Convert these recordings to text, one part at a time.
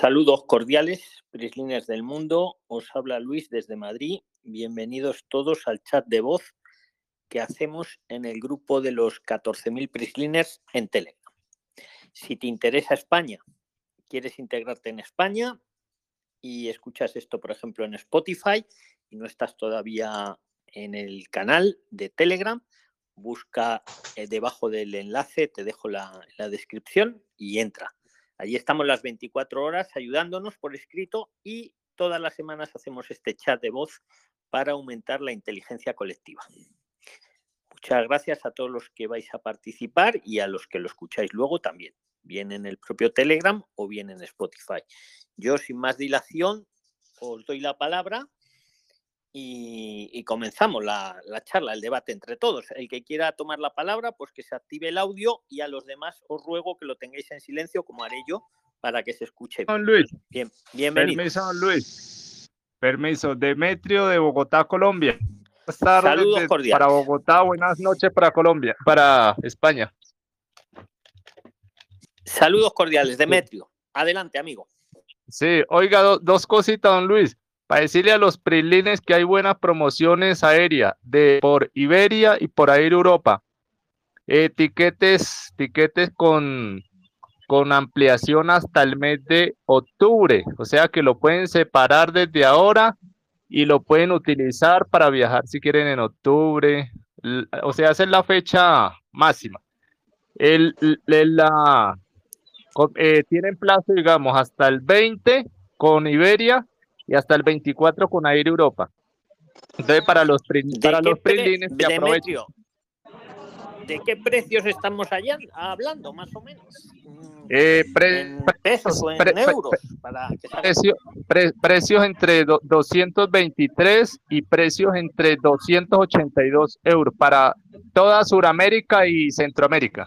Saludos cordiales, Prislines del mundo. Os habla Luis desde Madrid. Bienvenidos todos al chat de voz que hacemos en el grupo de los 14.000 Prisliners en Telegram. Si te interesa España, quieres integrarte en España y escuchas esto, por ejemplo, en Spotify y no estás todavía en el canal de Telegram, busca eh, debajo del enlace, te dejo la, la descripción y entra Allí estamos las 24 horas ayudándonos por escrito y todas las semanas hacemos este chat de voz para aumentar la inteligencia colectiva. Muchas gracias a todos los que vais a participar y a los que lo escucháis luego también, bien en el propio Telegram o bien en Spotify. Yo sin más dilación os doy la palabra y, comenzamos la, charla, el debate entre todos. El que quiera tomar la palabra, pues que se active el audio y a los demás os ruego que lo tengáis en silencio, como haré yo, para que se escuche. Don Luis. Bien, bienvenido. Permiso, don Luis. Permiso. Demetrio de Bogotá, Colombia. Saludos cordiales. Para Bogotá, buenas noches para Colombia, para España. Saludos cordiales, Demetrio. Adelante, amigo. Sí, oiga, dos cositas, don Luis para decirle a los prilines que hay buenas promociones aéreas de, por Iberia y por Air Europa. Etiquetes, etiquetes con, con ampliación hasta el mes de octubre, o sea que lo pueden separar desde ahora y lo pueden utilizar para viajar si quieren en octubre, o sea, esa es la fecha máxima. El, la, eh, tienen plazo, digamos, hasta el 20 con Iberia y hasta el 24 con Air Europa. Entonces, para los, para los que ¿De qué precios estamos allá hablando, más o menos? Eh, pesos o en euros? precios entre 223 y precios entre 282 euros para toda Sudamérica y Centroamérica.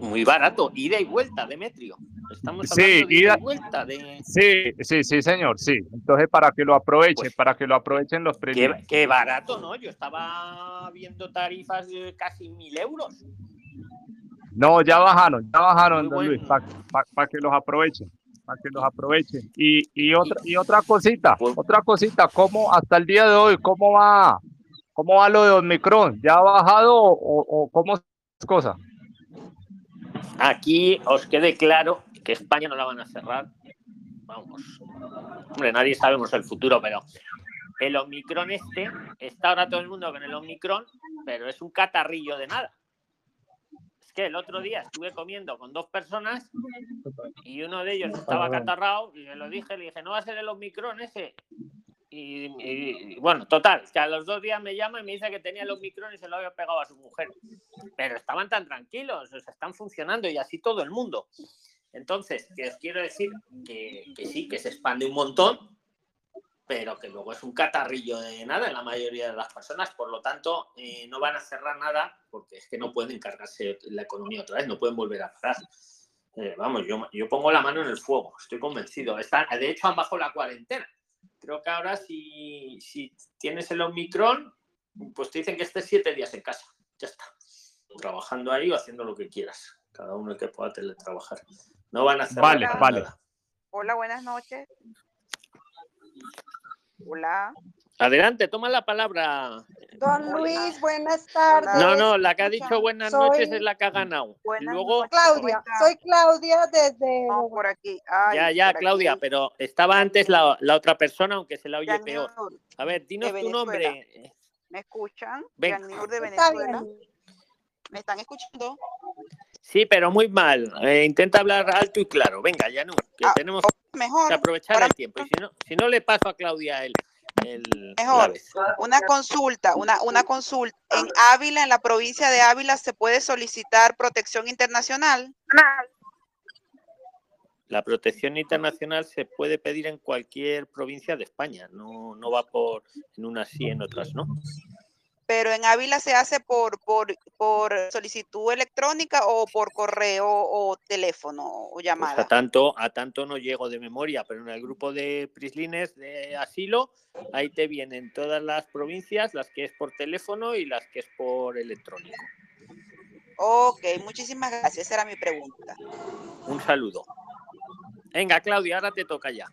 Muy barato, ida y vuelta, Demetrio. Estamos hablando de ida y vuelta. De... Sí, sí, sí, señor, sí. Entonces, para que lo aprovechen, pues para que lo aprovechen los precios. Qué, barato, ¿no? Yo estaba viendo tarifas de casi mil euros. No, ya bajaron, ya bajaron, don Luis, para que los aprovechen para que los aprovechen. Y, y otra y otra cosita, pues otra cosita, ¿cómo hasta el día de hoy, cómo va, cómo va lo de Omicron? ¿Ya ha bajado o, o cómo es cosa? Aquí os quede claro que España no la van a cerrar. Vamos. Hombre, nadie sabemos el futuro, pero el Omicron este, está ahora todo el mundo con el Omicron, pero es un catarrillo de nada. Es que el otro día estuve comiendo con dos personas y uno de ellos estaba catarrado y le lo dije, le dije, no va a ser el Omicron ese. Y, bueno, total, que a los dos días me llama y me dice que tenía el Omicron y se lo había pegado a su mujer. Pero estaban tan tranquilos, o sea, están funcionando y así todo el mundo. Entonces, que os quiero decir que, sí, que se expande un montón, pero que luego es un catarrillo de nada en la mayoría de las personas, por lo tanto, eh, no van a cerrar nada porque es que no pueden cargarse la economía otra vez, no pueden volver a parar. Eh, vamos, yo, yo pongo la mano en el fuego, estoy convencido. Están, de hecho, han bajado la cuarentena Creo que ahora si, si tienes el Omicron, pues te dicen que estés siete días en casa. Ya está. Trabajando ahí o haciendo lo que quieras. Cada uno el que pueda teletrabajar. No van a hacer Vale, vale. Hola, buenas noches. Hola. Adelante, toma la palabra. Don Luis, buenas tardes. No, no, la que ha dicho buenas noches es la que ha ganado. Luego, Claudia, soy Claudia desde. por aquí. ya, ya, Claudia, pero estaba antes la, la, otra persona, aunque se la oye peor. A ver, dinos tu nombre. ¿Me escuchan? Ven. de Venezuela. ¿Me están escuchando? Sí, pero muy mal. Eh, intenta hablar alto y claro. Venga, ya no. Que ah, tenemos que aprovechar el tiempo. Y si no, si no le paso a Claudia a él. Mejor, una consulta, una, una consulta. En Ávila, en la provincia de Ávila, ¿se puede solicitar protección internacional? La protección internacional se puede pedir en cualquier provincia de España, no, no va por en unas sí, en otras no pero en Ávila se hace por, por, por solicitud electrónica o por correo o teléfono o pues llamada. a, tanto, a tanto no llego de memoria, pero en el grupo de Prislines de asilo, ahí te vienen todas las provincias, las que es por teléfono y las que es por electrónico. Ok, muchísimas gracias. Esa era mi pregunta. Un saludo. Venga, Claudia, ahora te toca ya.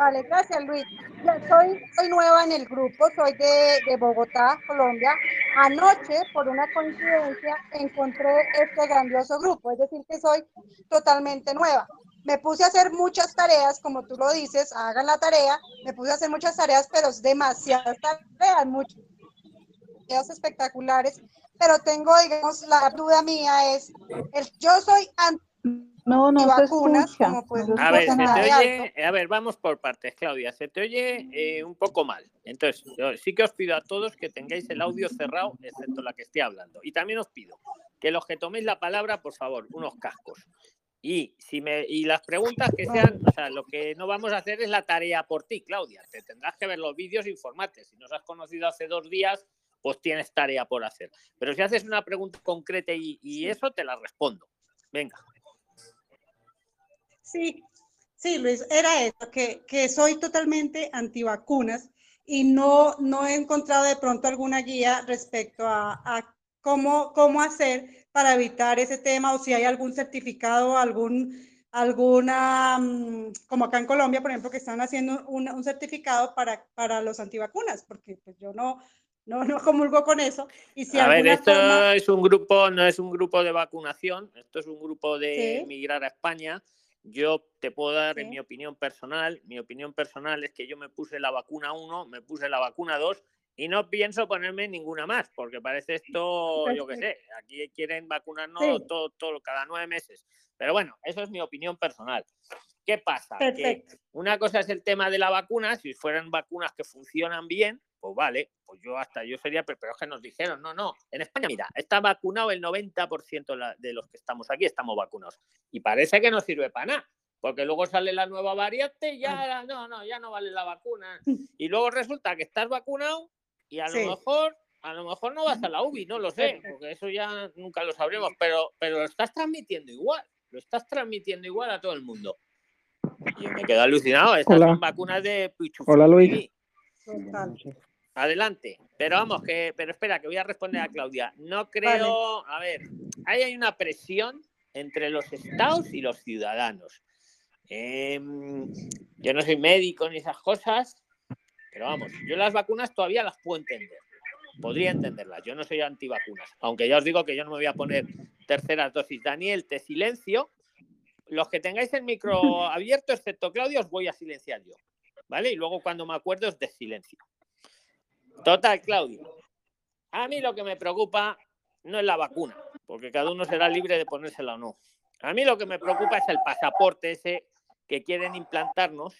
Vale, gracias Luis. Ya soy, soy nueva en el grupo, soy de, de Bogotá, Colombia. Anoche, por una coincidencia, encontré este grandioso grupo, es decir, que soy totalmente nueva. Me puse a hacer muchas tareas, como tú lo dices, hagan la tarea, me puse a hacer muchas tareas, pero es demasiadas tareas, muchas espectaculares, pero tengo, digamos, la duda mía es, el, yo soy No, no se vacunas, como pues A ver, se te oye, a ver, vamos por partes, Claudia. Se te oye eh, un poco mal. Entonces, yo sí que os pido a todos que tengáis el audio cerrado, excepto la que esté hablando. Y también os pido que los que toméis la palabra, por favor, unos cascos. Y si me y las preguntas que sean, o sea, lo que no vamos a hacer es la tarea por ti, Claudia. Te tendrás que ver los vídeos e informarte. Si nos has conocido hace dos días, pues tienes tarea por hacer. Pero si haces una pregunta concreta y, y eso, te la respondo. Venga. Sí, sí, Luis, era eso, que, que soy totalmente antivacunas y no, no he encontrado de pronto alguna guía respecto a, a cómo, cómo hacer para evitar ese tema o si hay algún certificado, algún, alguna, mm, como acá en Colombia, por ejemplo, que están haciendo un, un certificado para, para los antivacunas, porque pues yo no, no, no comulgo con eso. Y si a ver, esto forma- es un grupo, no es un grupo de vacunación, esto es un grupo de Sí. migrar a España. Yo te puedo dar en Sí. mi opinión personal, mi opinión personal es que yo me puse la vacuna 1, me puse la vacuna 2 y no pienso ponerme ninguna más, porque parece esto, yo qué sé, aquí quieren vacunarnos Sí. todo, todo, cada nueve meses. Pero bueno, eso es mi opinión personal. ¿Qué pasa? Que una cosa es el tema de la vacuna, si fueran vacunas que funcionan bien, pues vale, pues yo hasta yo sería, pero es que nos dijeron, no, no, en España, mira, está vacunado el 90% la- de los que estamos aquí, estamos vacunados. Y parece que no sirve para nada, porque luego sale la nueva variante y ya, no, no, ya no vale la vacuna. Y luego resulta que estás vacunado y a lo mejor... A lo mejor no vas a la UBI, no lo sé, porque eso ya nunca lo sabremos, pero, pero lo estás transmitiendo igual, lo estás transmitiendo igual a todo el mundo. Y yo me quedo alucinado. Estas Hola. son vacunas de Pichu Hola, Luis. Total. Adelante. Pero vamos, que, pero espera, que voy a responder a Claudia. No creo, a ver, ahí hay una presión entre los estados y los ciudadanos. Em, yo no soy médico ni esas cosas, pero vamos, yo las vacunas todavía las puedo entender. Podría entenderlas. Yo no soy antivacunas. Aunque ya os digo que yo no me voy a poner terceras dosis. Daniel, te silencio. Los que tengáis el micro abierto, excepto Claudia, os voy a silenciar yo. ¿Vale? Y luego cuando me acuerdo os desilencio. Total, Claudio. A mí lo que me preocupa no es la vacuna, porque cada uno será libre de ponérsela o no. A mí lo que me preocupa es el pasaporte ese que quieren implantarnos,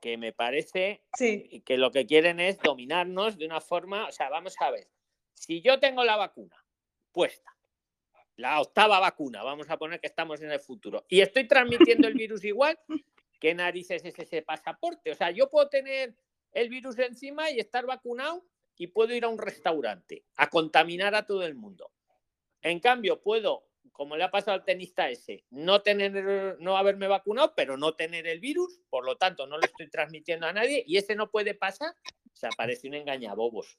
que me parece Sí, que lo que quieren es dominarnos de una forma, o sea, vamos a ver, si yo tengo la vacuna puesta, la octava vacuna, vamos a poner que estamos en el futuro, y estoy transmitiendo el virus igual, ¿qué narices es ese pasaporte? O sea, yo puedo tener el virus encima y estar vacunado y puedo ir a un restaurante a contaminar a todo el mundo. En cambio, puedo, como le ha pasado al tenista ese, no tener, no haberme vacunado, pero no tener el virus, por lo tanto, no lo estoy transmitiendo a nadie y ese no puede pasar. O sea, parece un engañabobos.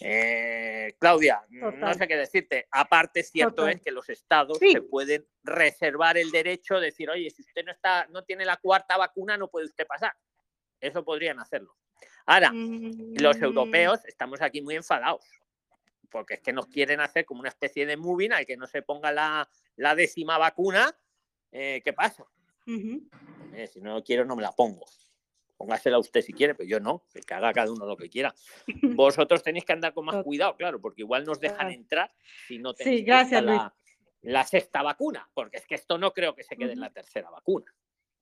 Eh, Claudia, no sé qué decirte. Aparte, cierto Total. es que los estados Sí. se pueden reservar el derecho de decir, oye, si usted no está, no tiene la cuarta vacuna, no puede usted pasar. Eso podrían hacerlo. Ahora, los Mm, europeos estamos aquí muy enfadados, porque es que nos quieren hacer como una especie de moving al que no se ponga la, la décima vacuna. eh, ¿Qué pasa? Eh, si no quiero, no me la pongo. Póngasela usted si quiere, pero yo no, que haga cada uno lo que quiera. Vosotros tenéis que andar con más cuidado, claro, porque igual nos dejan entrar si no Sí, tenéis gracias, la, la sexta vacuna, porque es que esto no creo que se quede en la tercera vacuna.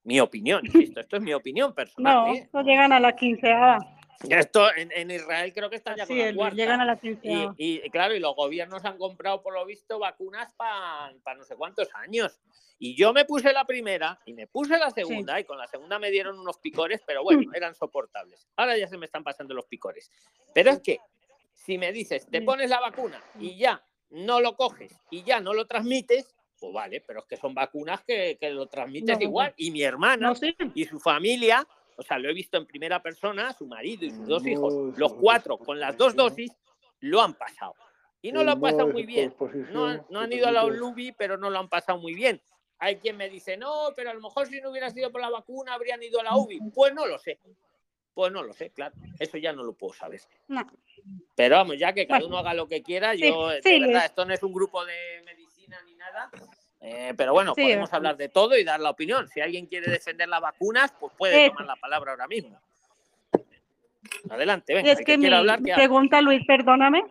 Mi opinión, insisto, esto es mi opinión personal. No, ¿eh? no llegan a la quinceava. Esto en, en Israel creo que están ya con la cuarta. llegan a la Y, quinceava. y, claro, y los gobiernos han comprado, por lo visto, vacunas para no sé cuántos años. Y yo me puse la primera y me puse la segunda, y con la segunda me dieron unos picores, pero bueno, eran soportables. Ahora ya se me están pasando los picores. Pero es que si me dices, te pones la vacuna y ya no lo coges y ya no lo transmites, pues vale, pero es que son vacunas que, que lo transmites No, igual. Y mi hermana No, sí. y su familia, o sea, lo he visto en primera persona, su marido y sus dos hijos, los cuatro con las dos dosis, lo han pasado. Y no lo han pasado muy bien. No han, no han ido a la Olubi, pero no lo han pasado muy bien. Hay quien me dice, no, pero a lo mejor si no hubiera sido por la vacuna habrían ido a la UBI. Pues no lo sé. Pues no lo sé, claro. Eso ya no lo puedo saber. Pero vamos, ya que cada uno haga lo que quiera, yo, de verdad, esto no es un grupo de medicina nada. Eh, pero bueno, podemos hablar de todo y dar la opinión. Si alguien quiere defender las vacunas, pues puede tomar la palabra ahora mismo. Adelante, venga. Es que, mi pregunta, Luis, perdóname.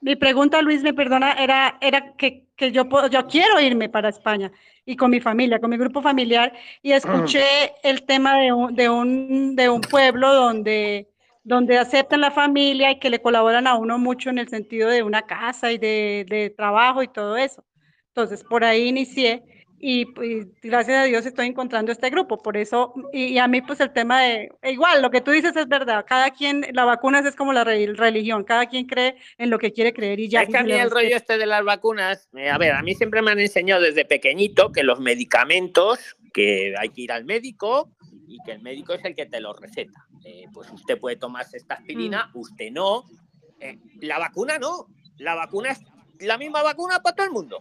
Mi, pregunta, Luis, me perdona, era, era que, que, yo, puedo, yo quiero irme para España y con mi familia, con mi grupo familiar, y escuché el tema de un, de un, de un pueblo donde, donde aceptan la familia y que le colaboran a uno mucho en el sentido de una casa y de, de trabajo y todo eso. Entonces, por ahí inicié y, gracias a Dios estoy encontrando este grupo. Por eso, y, a mí pues el tema de, e igual, lo que tú dices es verdad, cada quien, la vacuna es como la religión, cada quien cree en lo que quiere creer y ya. Es que a el rollo este de las vacunas, eh, a ver, a mí siempre me han enseñado desde pequeñito que los medicamentos, que hay que ir al médico y que el médico es el que te los receta. Eh, pues usted puede tomarse esta aspirina, mm. usted no. Eh, la vacuna no, la vacuna es la misma vacuna para todo el mundo.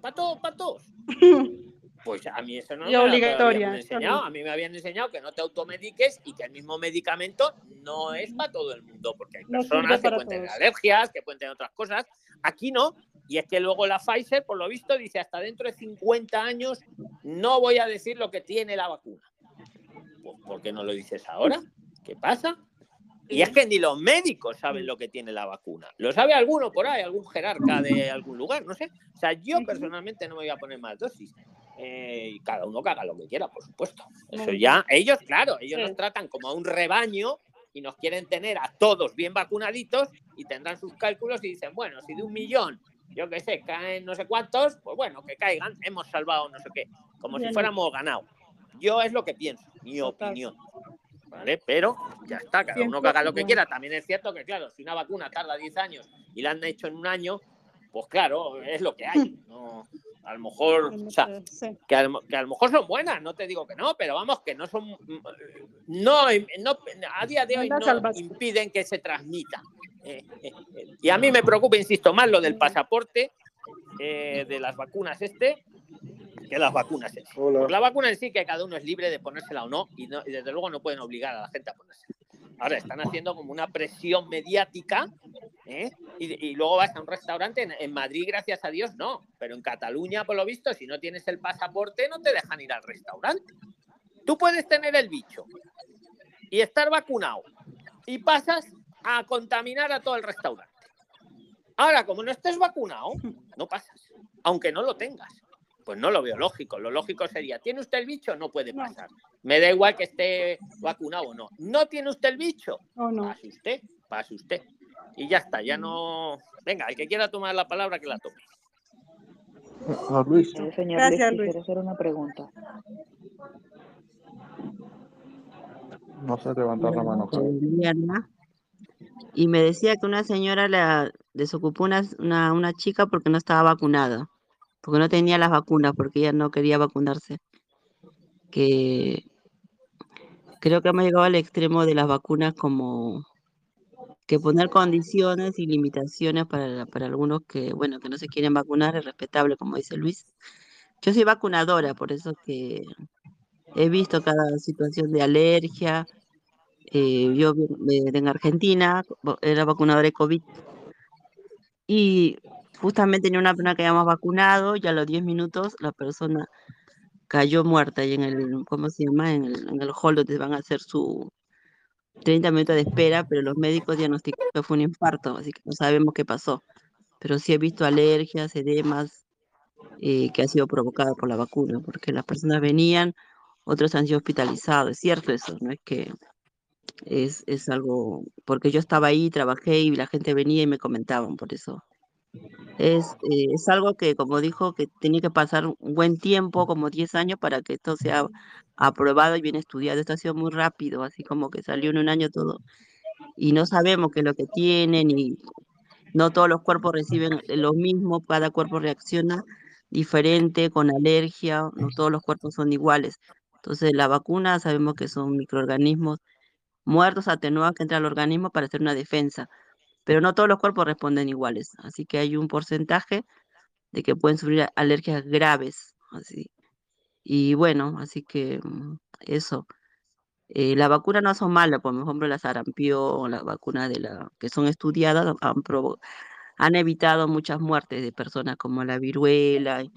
Para todos, para todos. Pues a mí eso no me obligatoria. enseñado. A mí me habían enseñado que no te automediques y que el mismo medicamento no es para todo el mundo, porque hay personas que pueden tener alergias, que pueden tener otras cosas. Aquí no. Y es que luego la Pfizer, por lo visto, dice hasta dentro de 50 años no voy a decir lo que tiene la vacuna. ¿Por qué no lo dices ahora? ¿Qué pasa? Y es que ni los médicos saben lo que tiene la vacuna. Lo sabe alguno por ahí, algún jerarca de algún lugar, no sé. O sea, yo personalmente no me voy a poner más dosis. Eh, y cada uno haga lo que quiera, por supuesto. Eso ya, ellos, claro, ellos nos tratan como a un rebaño y nos quieren tener a todos bien vacunaditos y tendrán sus cálculos y dicen, bueno, si de un millón, yo qué sé, caen no sé cuántos, pues bueno, que caigan, hemos salvado no sé qué, como si fuéramos ganado. Yo es lo que pienso, mi opinión. ¿vale? Pero ya está, cada uno que haga lo que quiera. También es cierto que, claro, si una vacuna tarda 10 años y la han hecho en un año, pues claro, es lo que hay. a lo mejor, o sea, que, a, lo mejor son buenas, no te digo que no, pero vamos, que no son, no, no a día de hoy no impiden que se transmita. Eh, eh, eh, y a mí me preocupa, insisto, más lo del pasaporte de las vacunas este, que las vacunas. la vacuna en sí, que cada uno es libre de ponérsela o no y, desde luego no pueden obligar a la gente a ponérsela. Ahora están haciendo como una presión mediática ¿eh? y, luego vas a un restaurante en, Madrid, gracias a Dios, no, pero en Cataluña, por lo visto, si no tienes el pasaporte, no te dejan ir al restaurante. Tú puedes tener el bicho y estar vacunado y pasas a contaminar a todo el restaurante. Ahora, como no estés vacunado, no pasas, aunque no lo tengas. Pues no lo veo lógico. Lo lógico sería, ¿tiene usted el bicho? No puede pasar. Me da igual que esté vacunado o no. ¿No tiene usted el bicho? no. Pase usted, pase usted. Y ya está, ya no... Venga, el que quiera tomar la palabra, que la tome. Ah, Luis. Eh, señor Gracias, Luis, quiero hacer una pregunta. No se levantar la mano. Y me decía que una señora la desocupó una, una, una chica porque no estaba vacunada porque no tenía las vacunas, porque ella no quería vacunarse. Que creo que hemos llegado al extremo de las vacunas como que poner condiciones y limitaciones para, para algunos que, bueno, que no se quieren vacunar es respetable, como dice Luis. Yo soy vacunadora, por eso que he visto cada situación de alergia. Eh, yo en Argentina era vacunadora de COVID y justamente tenía una persona que habíamos vacunado y a los 10 minutos la persona cayó muerta y en el, ¿cómo se llama? En el, en el hall donde van a hacer su 30 minutos de espera, pero los médicos diagnosticaron que fue un infarto, así que no sabemos qué pasó. Pero sí he visto alergias, edemas, eh, que ha sido provocada por la vacuna, porque las personas venían, otros han sido hospitalizados, es cierto eso, no es que es, es algo, porque yo estaba ahí, trabajé y la gente venía y me comentaban, por eso es, eh, es algo que, como dijo, que tenía que pasar un buen tiempo, como 10 años, para que esto sea aprobado y bien estudiado. Esto ha sido muy rápido, así como que salió en un año todo. Y no sabemos qué es lo que tienen y no todos los cuerpos reciben lo mismo, cada cuerpo reacciona diferente, con alergia, no todos los cuerpos son iguales. Entonces, la vacuna sabemos que son microorganismos muertos, atenuados que entran al organismo para hacer una defensa pero no todos los cuerpos responden iguales, así que hay un porcentaje de que pueden sufrir alergias graves, así. Y bueno, así que mm, eso. Eh, las vacunas no son malas, por ejemplo, la sarampión, las vacunas de la, que son estudiadas han, han evitado muchas muertes de personas como la viruela y,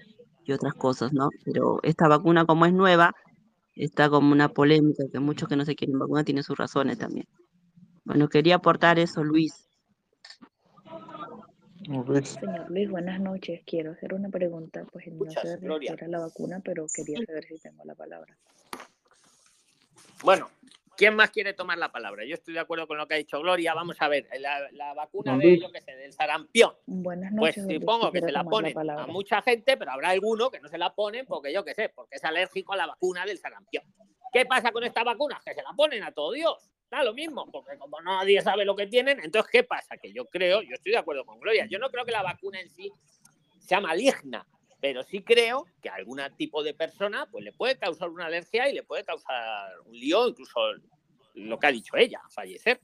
y otras cosas, ¿no? Pero esta vacuna, como es nueva, está como una polémica, que muchos que no se quieren vacunar tienen sus razones también. Bueno, quería aportar eso, Luis. Señor Luis, buenas noches. Quiero hacer una pregunta, pues no sé si era la vacuna, pero quería saber si tengo la palabra. Bueno, ¿quién más quiere tomar la palabra? Yo estoy de acuerdo con lo que ha dicho Gloria. Vamos a ver, la, vacuna de, yo qué sé, del sarampión. Buenas pues noches. Pues supongo que se la ponen a mucha gente, pero habrá alguno que no se la ponen porque yo qué sé, porque es alérgico a la vacuna del sarampión. ¿Qué pasa con esta vacuna? Que se la ponen a todo Dios. Da lo mismo, porque como nadie sabe lo que tienen, entonces, ¿qué pasa? Que yo creo, yo estoy de acuerdo con Gloria, yo no creo que la vacuna en sí sea maligna, pero sí creo que a algún tipo de persona pues le puede causar una alergia y le puede causar un lío, incluso lo que ha dicho ella, fallecer.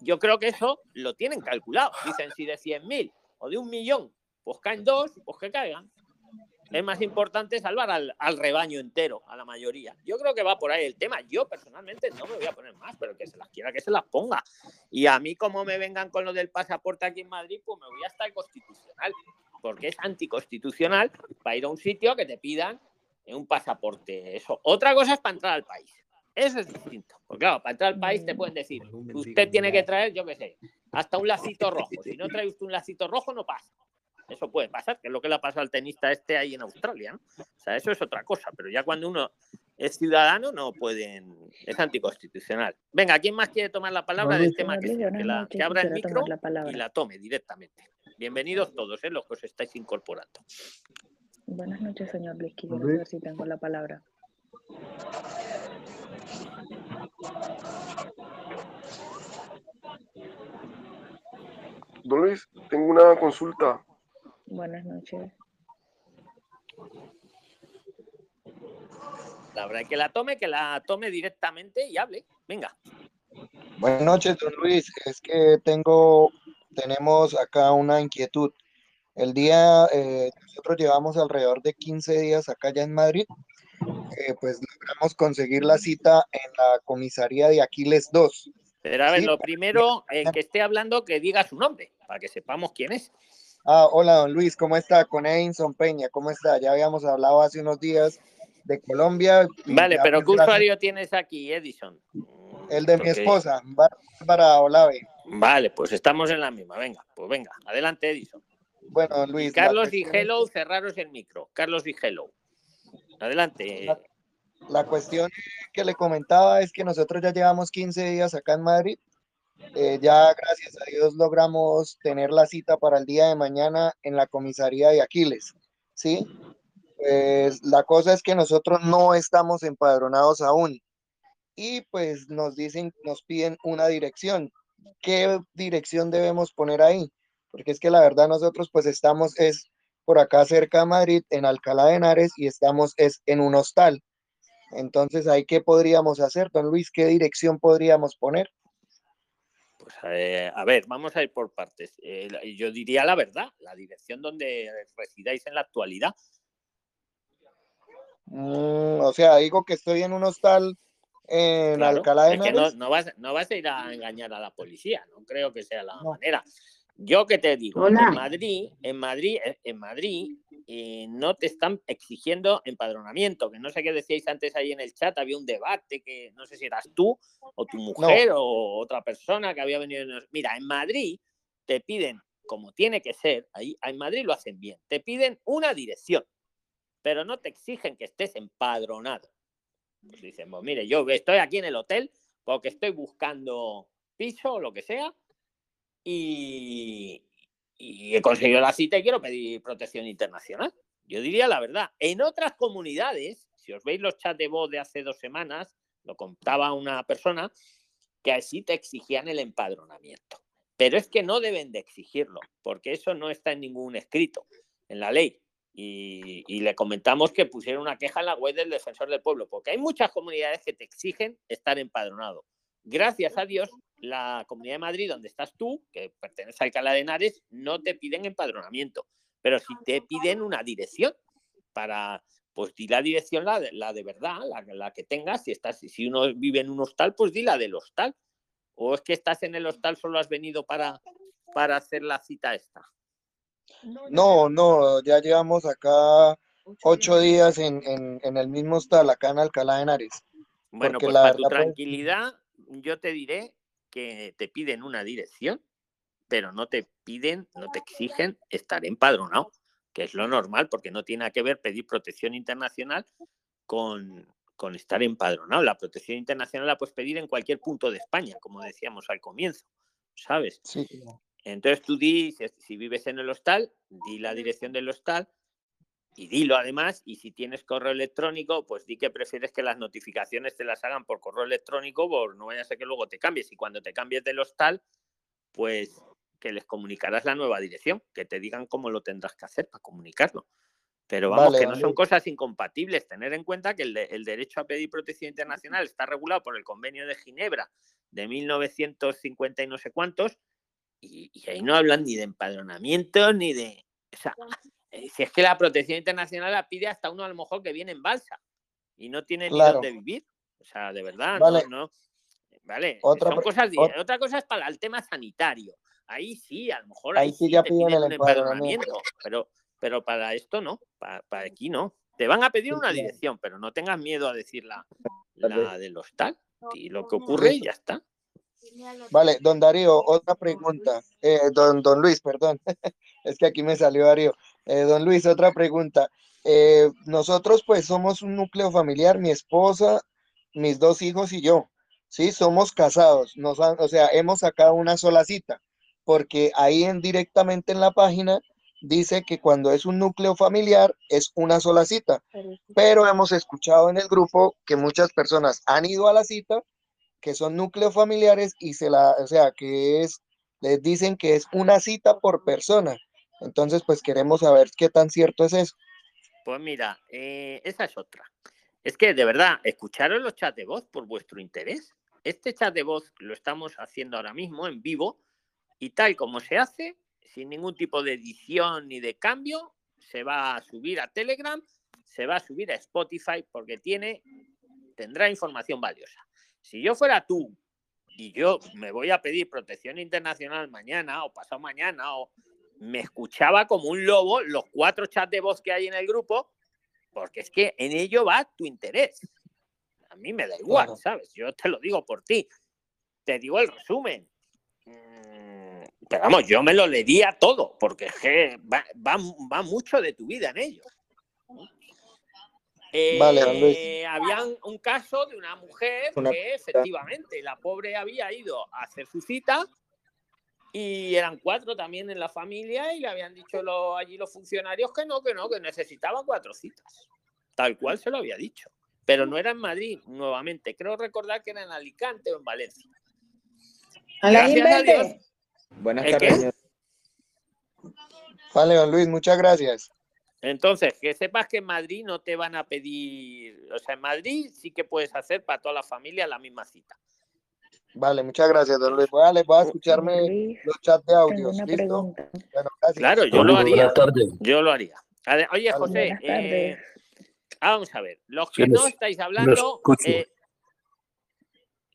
Yo creo que eso lo tienen calculado. Dicen si de 100.000 o de un millón, pues caen dos, pues que caigan es más importante salvar al, rebaño entero, a la mayoría. Yo creo que va por ahí el tema. Yo personalmente no me voy a poner más, pero que se las quiera que se las ponga. Y a mí, como me vengan con lo del pasaporte aquí en Madrid, pues me voy hasta el constitucional, porque es anticonstitucional para ir a un sitio que te pidan un pasaporte. Eso. Otra cosa es para entrar al país. Eso es distinto. Porque claro, para entrar al país te pueden decir, usted tiene que traer, yo qué sé, hasta un lacito rojo. Si no trae usted un lacito rojo, no pasa. Eso puede pasar, que es lo que le ha pasado al tenista este ahí en Australia, ¿no? O sea, eso es otra cosa, pero ya cuando uno es ciudadano no pueden, es anticonstitucional. Venga, ¿quién más quiere tomar la palabra del tema que, que, abra el micro y la tome directamente? Bienvenidos todos, ¿eh? los que os estáis incorporando. Buenas noches, señor Luis. Quiero ver si tengo la palabra. Don Luis, tengo una consulta. Buenas noches. La verdad que la tome, que la tome directamente y hable. Venga. Buenas noches, don Luis. Es que tengo, tenemos acá una inquietud. El día, eh, nosotros llevamos alrededor de 15 días acá ya en Madrid. Eh, pues logramos conseguir la cita en la comisaría de Aquiles 2. Pero a ver, lo primero, el que esté hablando, que diga su nombre, para que sepamos quién es. Ah, hola, don Luis, ¿cómo está? Con Edinson Peña, ¿cómo está? Ya habíamos hablado hace unos días de Colombia. Vale, pero ¿qué usuario tienes aquí, Edison? El de mi esposa, para Olave. Vale, pues estamos en la misma. Venga, pues venga, adelante, Edison. Bueno, don Luis. Carlos y Hello, cerraros el micro. Carlos y Hello. Adelante. La, cuestión que le comentaba es que nosotros ya llevamos 15 días acá en Madrid eh, ya gracias a Dios logramos tener la cita para el día de mañana en la comisaría de Aquiles, ¿sí? Pues la cosa es que nosotros no estamos empadronados aún y pues nos dicen, nos piden una dirección. ¿Qué dirección debemos poner ahí? Porque es que la verdad nosotros pues estamos es por acá cerca de Madrid, en Alcalá de Henares y estamos es en un hostal. Entonces, ¿ahí qué podríamos hacer, don Luis? ¿Qué dirección podríamos poner? Pues eh, a ver, vamos a ir por partes. Eh, yo diría la verdad, la dirección donde residáis en la actualidad. Mm, o sea, digo que estoy en un hostal en Alcalá de Henares. no, vas, no, vas, a ir a engañar a la policía, no creo que sea la manera. Yo que te digo, en Madrid, en Madrid, eh, en Madrid, eh, no te están exigiendo empadronamiento, que no sé qué decíais antes ahí en el chat, había un debate que no sé si eras tú o tu mujer o otra persona que había venido. Mira, en Madrid te piden, como tiene que ser, ahí en Madrid lo hacen bien, te piden una dirección, pero no te exigen que estés empadronado. Pues dicen, pues mire, yo estoy aquí en el hotel porque estoy buscando piso o lo que sea y, y he conseguido la cita y quiero pedir protección internacional. Yo diría la verdad. En otras comunidades, si os veis los chats de voz de hace dos semanas, lo contaba una persona, que así te exigían el empadronamiento. Pero es que no deben de exigirlo, porque eso no está en ningún escrito, en la ley. Y, y, le comentamos que pusieron una queja en la web del defensor del pueblo, porque hay muchas comunidades que te exigen estar empadronado. Gracias a Dios, la Comunidad de Madrid, donde estás tú, que pertenece a Alcalá de Henares, no te piden empadronamiento, pero si te piden una dirección para, pues di la dirección, la de, la de verdad, la, que tengas. Si, estás, si uno vive en un hostal, pues di la del hostal. ¿O es que estás en el hostal, solo has venido para, para hacer la cita esta? No, no, ya llevamos acá ocho días en, el mismo hostal, acá en Alcalá de Henares. Bueno, pues para tu tranquilidad, yo te diré que te piden una dirección, pero no te piden, no te exigen estar empadronado que es lo normal, porque no tiene que ver pedir protección internacional con, con estar empadronado. La protección internacional la puedes pedir en cualquier punto de España, como decíamos al comienzo, ¿sabes? Sí. Entonces tú di, si, vives en el hostal, di la dirección del hostal y dilo además, y si tienes correo electrónico, pues di que prefieres que las notificaciones te las hagan por correo electrónico, por no vaya a ser que luego te cambies. Y cuando te cambies del hostal, pues que les comunicarás la nueva dirección, que te digan cómo lo tendrás que hacer para comunicarlo. Pero vamos, que no son cosas incompatibles. Tener en cuenta que el, derecho a pedir protección internacional está regulado por el Convenio de Ginebra de 1950 y no sé cuántos, y, ahí no hablan ni de empadronamiento ni de. O sea, si es que la protección internacional la pide hasta uno a lo mejor que viene en balsa y no tiene ni dónde vivir. O sea, de verdad, no, Vale, otra, cosas, otra cosa es para el tema sanitario ahí sí, a lo mejor ahí, sí, ya piden el empadronamiento, pero, pero para esto no, para, aquí no. Te van a pedir una dirección, pero no tengas miedo a decir la, la del hostal y lo que ocurre y ya está. Vale, don Darío, otra pregunta. Eh, don, don Luis, perdón, es que aquí me salió Darío. Eh, don Luis, otra pregunta. Eh, nosotros pues somos un núcleo familiar, mi esposa, mis dos hijos y yo. Sí, somos casados, nos o sea, hemos sacado una sola cita porque ahí en, directamente en la página dice que cuando es un núcleo familiar es una sola cita, pero hemos escuchado en el grupo que muchas personas han ido a la cita, que son núcleos familiares y se la, o sea, que es, les dicen que es una cita por persona. Entonces, pues queremos saber qué tan cierto es eso. Pues mira, eh, esa es otra. Es que de verdad, escucharon los chats de voz por vuestro interés. Este chat de voz lo estamos haciendo ahora mismo en vivo y tal como se hace, sin ningún tipo de edición ni de cambio, se va a subir a Telegram, se va a subir a Spotify porque tiene, tendrá información valiosa. Si yo fuera tú y yo me voy a pedir protección internacional mañana o pasado mañana o me escuchaba como un lobo los cuatro chats de voz que hay en el grupo, porque es que en ello va tu interés. A mí me da igual, ¿sabes? Yo te lo digo por ti. Te digo el resumen. Pero vamos, yo me lo leería todo, porque va, va, mucho de tu vida en ello. Eh, había un caso de una mujer que efectivamente la pobre había ido a hacer su cita y eran cuatro también en la familia y le habían dicho allí los funcionarios que no, que no, que necesitaba cuatro citas. Tal cual se lo había dicho. Pero no era en Madrid, nuevamente. Creo recordar que era en Alicante o en Valencia. Gracias a Dios, Buenas tardes. Vale, don Luis, muchas gracias. Entonces, que sepas que en Madrid no te van a pedir, o sea, en Madrid sí que puedes hacer para toda la familia la misma cita. Vale, muchas gracias, don Luis. Voy a, voy a escucharme los chats de audio. ¿listo? claro, yo lo haría. Yo lo haría. Oye, José, eh, vamos a ver, los que no estáis hablando, eh,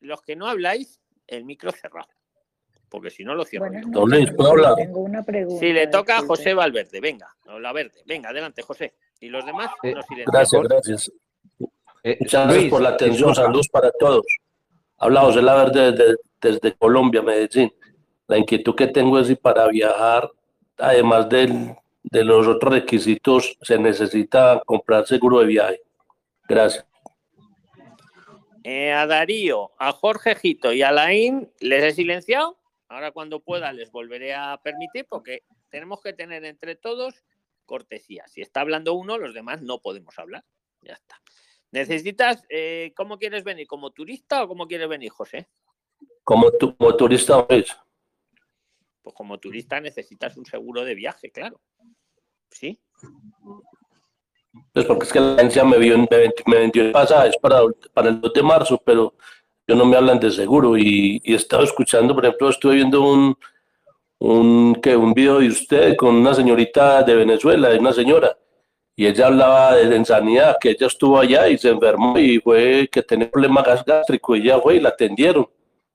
los que no habláis, el micro cerrado porque si no lo cierro. ¿puedo hablar? Tengo una pregunta. Si le toca a José Valverde, venga, la verde, venga, adelante, José. Y los demás, eh, Gracias, gracias. Eh, Muchas gracias por la atención, saludos para todos. Hablamos de la verde desde, desde, Colombia, Medellín. La inquietud que tengo es si para viajar, además de los otros requisitos, se necesita comprar seguro de viaje. Gracias. Eh, a Darío, a Jorge Jito y a Laín, ¿les he silenciado? Ahora cuando pueda les volveré a permitir porque tenemos que tener entre todos cortesía. Si está hablando uno, los demás no podemos hablar. Ya está. ¿Necesitas, eh, cómo quieres venir? ¿Como turista o cómo quieres venir, José? Como, turista, Pues como turista necesitas un seguro de viaje, claro. ¿Sí? Pues porque es que la agencia me, vio, me, vendió el pasaje para, para el 2 de marzo, pero yo no me hablan de seguro y, y he estado escuchando, por ejemplo, estuve viendo un, un, que un video de usted con una señorita de Venezuela, de una señora, y ella hablaba de, sanidad, que ella estuvo allá y se enfermó y fue que tenía problemas gástricos y ella fue y la atendieron.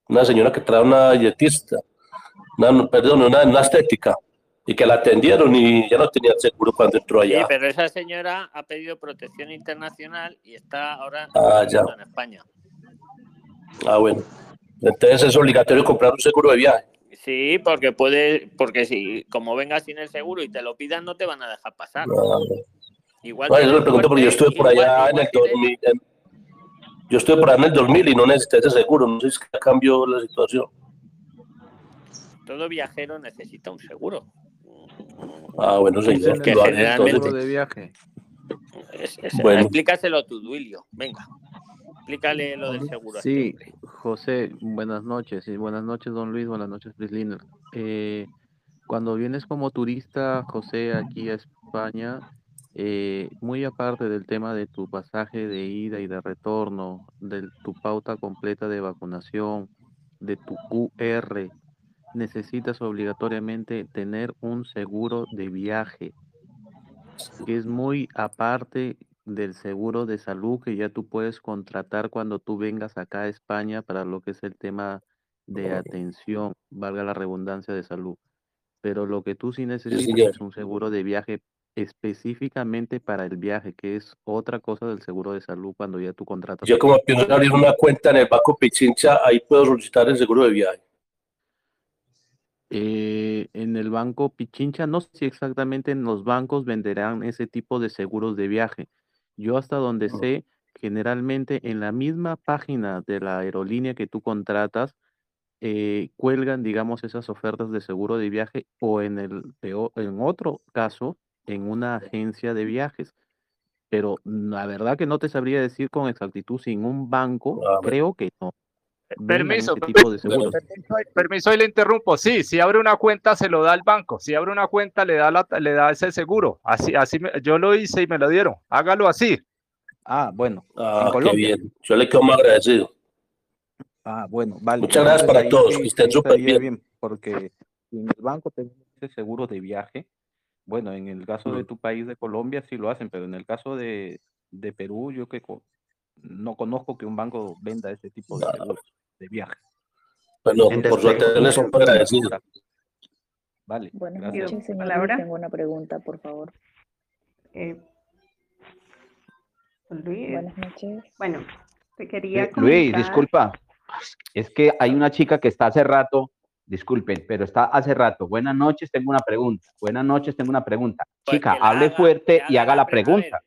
Una señora que trae una dietista, una, perdón, una, una estética, y que la atendieron y ya no tenía seguro cuando entró Sí, allá. pero esa señora ha pedido protección internacional y está ahora Ah, en España. Ah, bueno. Entonces es obligatorio comprar un seguro de viaje. Sí, porque puede, porque si como vengas sin el seguro y te lo pidan, no te van a dejar pasar. Ah, Igual No, que yo le pregunto porque yo estuve por igual- allá en el que de- 2000. en- Yo estuve por allá en el 2000 y no necesité ese seguro. No sé si cambió la situación. Todo viajero necesita un seguro. Ah, bueno, señor. que lo haré generalmente- de viaje. Es- es- Bueno. Explícaselo tú, Duilio. Venga. Explícale lo del seguro. este Sí, hombre. José, buenas noches. Y buenas noches, don Luis. Buenas noches, Prisliner. Eh, cuando vienes como turista, José, aquí a España, eh, muy aparte del tema de tu pasaje de ida y de retorno, de tu pauta completa de vacunación, de tu QR, necesitas obligatoriamente tener un seguro de viaje, que es muy aparte del seguro de salud que ya tú puedes contratar cuando tú vengas acá a España para lo que es el tema de atención, valga la redundancia de salud. Pero lo que tú sí necesitas es un seguro de viaje específicamente para el viaje, que es otra cosa del seguro de salud cuando ya tú contratas. Yo como pienso abrir una cuenta en el Banco Pichincha, ahí puedo solicitar el seguro de viaje. Eh, en el banco Pichincha, no sé si exactamente en los bancos venderán ese tipo de seguros de viaje. Yo hasta donde sé, generalmente en la misma página de la aerolínea que tú contratas, eh, cuelgan, digamos, esas ofertas de seguro de viaje o en el en otro caso, en una agencia de viajes. Pero la verdad que no te sabría decir con exactitud si en un banco, creo que no. vendan Permiso, ese tipo de seguros. permiso, permiso, y le interrumpo. Sí, si abre una cuenta se lo da al banco. Si abre una cuenta le da la, le da ese seguro. Así, así me- yo lo hice y me lo dieron. Hágalo así. Ah, bueno. Ah, en qué bien. Yo le quedo muy agradecido. Ah, bueno, vale. Muchas gracias para ahí todos, sí- estén súper bien. Porque en el banco tenemos ese seguro de viaje, bueno, en el caso de tu país de Colombia sí lo hacen, pero en el caso de, de Perú, yo que co- no conozco que un banco venda ese tipo de seguros de viaje. Bueno, Entonces, por su atención, súper agradecido. Vale, Buenas gracias. noches, señor. Luis. Palabra. Tengo una pregunta, por favor. Eh, Luis, Buenas noches. bueno, te quería Eh, Luis, comentar- disculpa. Es que hay una chica que está hace rato, disculpen, pero está hace rato. Buenas noches, tengo una pregunta. Buenas noches, tengo una pregunta. Pues Chica, hable haga, fuerte y haga la pregunta.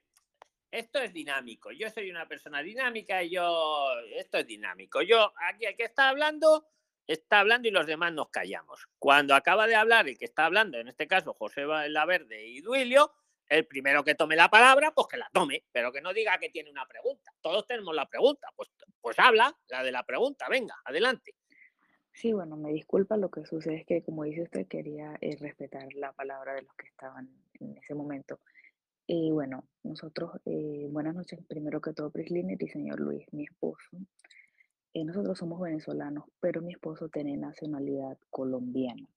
Esto es dinámico. Yo soy una persona dinámica y yo. Esto es dinámico. Yo, aquí el que está hablando, está hablando y los demás nos callamos. Cuando acaba de hablar el que está hablando, en este caso José Laverde y Duilio, el primero que tome la palabra, pues que la tome, pero que no diga que tiene una pregunta. Todos tenemos la pregunta. Pues, pues habla la de la pregunta. Venga, adelante. Sí, bueno, me disculpa, lo que sucede es que, como dice usted, quería eh, respetar la palabra de los que estaban en ese momento. Y bueno, nosotros, eh, buenas noches, primero que todo, Prisliner y señor Luis, mi esposo. Eh, nosotros somos venezolanos, pero mi esposo tiene nacionalidad colombiana.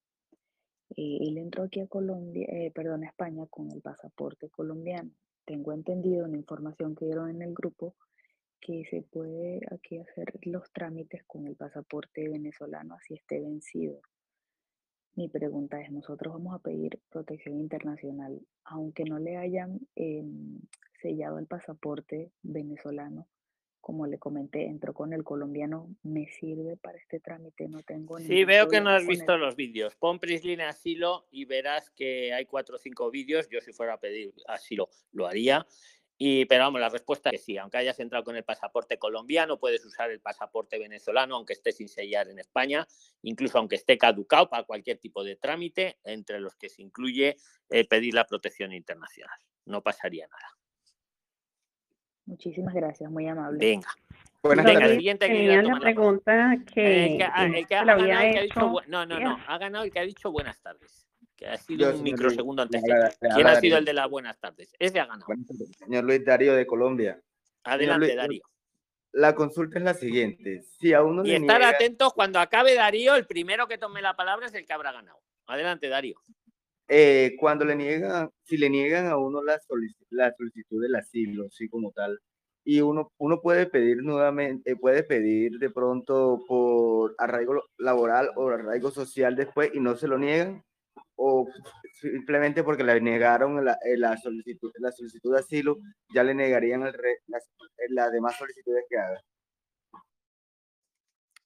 Eh, él entró aquí a Colombia, perdón, a España con el pasaporte colombiano. Tengo entendido una información que dieron en el grupo que se puede aquí hacer los trámites con el pasaporte venezolano así esté vencido. Mi pregunta es, nosotros vamos a pedir protección internacional, aunque no le hayan em, sellado el pasaporte venezolano, como le comenté, entró con el colombiano, ¿me sirve para este trámite? No tengo Sí, ningún veo que no has visto el- los vídeos. Pon Prislin asilo y verás que hay cuatro o cinco vídeos. Yo si fuera a pedir asilo lo haría. Y, pero vamos, la respuesta es que sí. Aunque hayas entrado con el pasaporte colombiano, puedes usar el pasaporte venezolano, aunque esté sin sellar en España, incluso aunque esté caducado para cualquier tipo de trámite, entre los que se incluye eh, pedir la protección internacional. No pasaría nada. Muchísimas gracias, muy amable. Venga. Buenas Venga, tardes. el siguiente que la pregunta que, El ha- ganado que ha dicho no, no, no, ha ganado el que ha dicho buenas tardes. Que ha sido Yo, un Luis, microsegundo antes le ¿Quién ha sido el de las buenas tardes? Ese ha ganado. Señor Luis Darío de Colombia. Adelante, Luis, Darío. la consulta es la siguiente. Si a uno Y le estar niega- atentos cuando acabe Darío, el primero que tome la palabra es el que habrá ganado. Adelante, Darío. eh, cuando le niegan, si le niegan a uno la, la solicitud del asilo, sí, como tal, y uno, uno puede pedir nuevamente, eh, puede pedir de pronto por arraigo laboral o arraigo social después y no se lo niegan, o simplemente porque le negaron la, eh, la solicitud, la solicitud de asilo, ya le negarían el re- las, eh, las demás solicitudes que haga.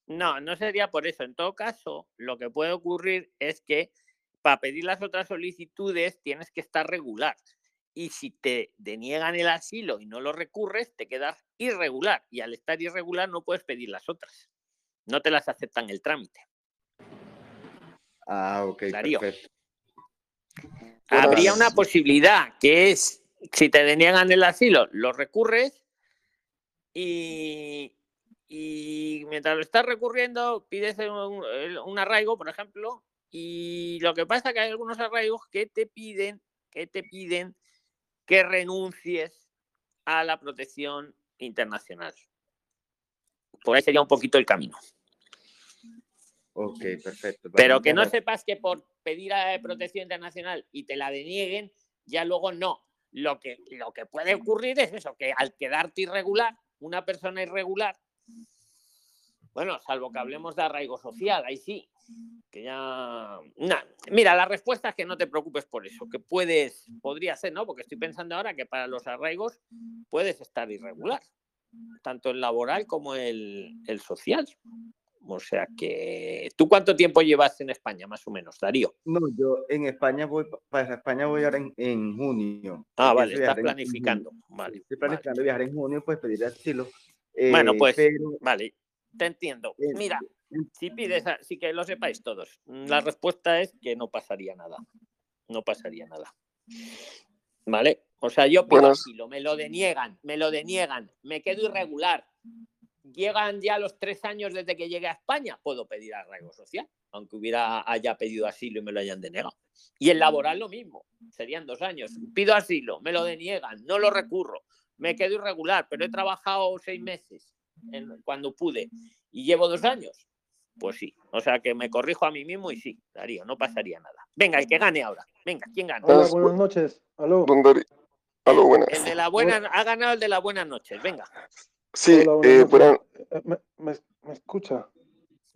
No, no sería por eso. En todo caso, lo que puede ocurrir es que para pedir las otras solicitudes tienes que estar regular. Y si te deniegan el asilo y no lo recurres, te quedas irregular. Y al estar irregular no puedes pedir las otras. No te las aceptan el trámite. Ah, ok, Darío. perfecto. Habría una posibilidad que es, si te deniegan el asilo, lo recurres y, y mientras lo estás recurriendo pides un, un arraigo, por ejemplo, y lo que pasa que hay algunos arraigos que te piden, que te piden que renuncies a la protección internacional. Por ahí sería un poquito el camino. Ok, perfecto. Pero que no sepas que por pedir a protección internacional y te la denieguen, ya luego no. Lo que, lo que puede ocurrir es eso, que al quedarte irregular, una persona irregular, bueno, salvo que hablemos de arraigo social, ahí sí, que ya... Nah, Mira, la respuesta es que no te preocupes por eso, que puedes, podría ser, ¿no? Porque estoy pensando ahora que para los arraigos puedes estar irregular, tanto el laboral como el, el social. O sea que, ¿tú cuánto tiempo llevas en España, más o menos, Darío? No, yo en España voy, pa- para España voy ahora en, en junio. Ah, vale, estás planificando. Vale, Estoy planificando viajar en junio, pues pedir asilo. Bueno, Eh, pues, pero- vale, te entiendo. Eh, Mira, si pides, a- sí que lo sepáis todos, la respuesta es que no pasaría nada. No pasaría nada. ¿Vale? O sea, yo pido asilo, me lo deniegan, me lo deniegan, me quedo irregular. Llegan ya los tres años desde que llegué a España, puedo pedir arraigo social, aunque hubiera haya pedido asilo y me lo hayan denegado. Y el laboral lo mismo, serían dos años. Pido asilo, me lo deniegan, no lo recurro, me quedo irregular, pero he trabajado seis meses en- cuando pude y llevo dos años. Pues sí, o sea que me corrijo a mí mismo y sí, Darío, no pasaría nada. Venga, el que gane ahora. Venga, ¿quién gana? Hola, buenas noches. Aló. Don Dari- Aló, buenas. El de la buena, ha ganado el de las buenas noches, venga. Sí, Hola, eh, buena- Eh, ¿Me, me- me escucha?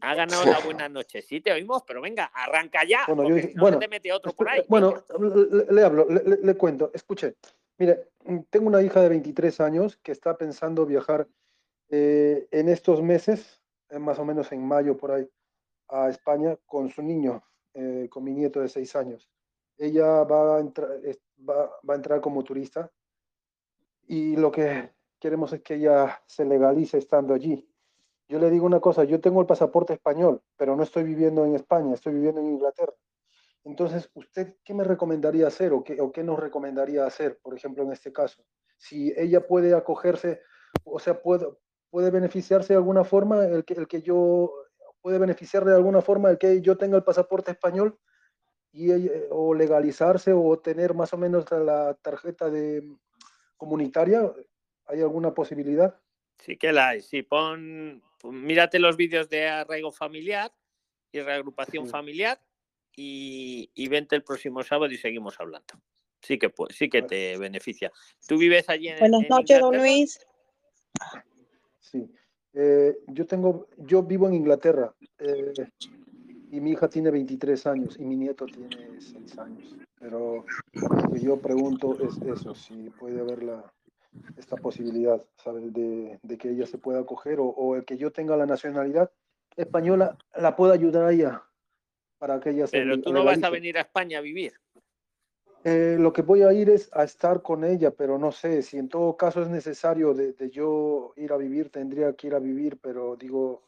Ha ganado la buenas noches. Sí, te oímos, pero venga, arranca ya. Bueno, yo dije- no bueno, te mete otro por ahí. Bueno, le, le hablo, le, le- le cuento. Escuche, mire, tengo una hija de 23 años que está pensando viajar eh, en estos meses, eh, más o menos en mayo por ahí, a España con su niño, eh, con mi nieto de 6 años. Ella va a, entrar, va, va a entrar como turista y lo que queremos es que ella se legalice estando allí. Yo le digo una cosa, yo tengo el pasaporte español, pero no estoy viviendo en España, estoy viviendo en Inglaterra. Entonces, ¿usted qué me recomendaría hacer o qué, o qué nos recomendaría hacer, por ejemplo, en este caso? Si ella puede acogerse, o sea, puede, puede beneficiarse de alguna forma, el que, el que yo, puede beneficiar de alguna forma el que yo tenga el pasaporte español y o legalizarse o tener más o menos la, tarjeta de comunitaria, ¿hay alguna posibilidad? Sí que la hay. Sí, pon, pon- mírate los vídeos de arraigo familiar y reagrupación Sí. familiar y, y vente el próximo sábado y seguimos hablando. Sí que puede, sí que te beneficia. ¿Tú vives allí en Buenas en noches, don? Luis. Sí, eh, yo tengo, yo vivo en Inglaterra eh, y mi hija tiene 23 años y mi nieto tiene 6 años, pero lo que yo pregunto es eso, si puede haber la, esta posibilidad, ¿sabes? De, de que ella se pueda acoger o, o el que yo tenga la nacionalidad española la pueda ayudar a ella para que ella se Pero tú no vas a venir a España a vivir. Eh, lo que voy a ir es a estar con ella, pero no sé si en todo caso es necesario de, de yo ir a vivir, tendría que ir a vivir, pero digo,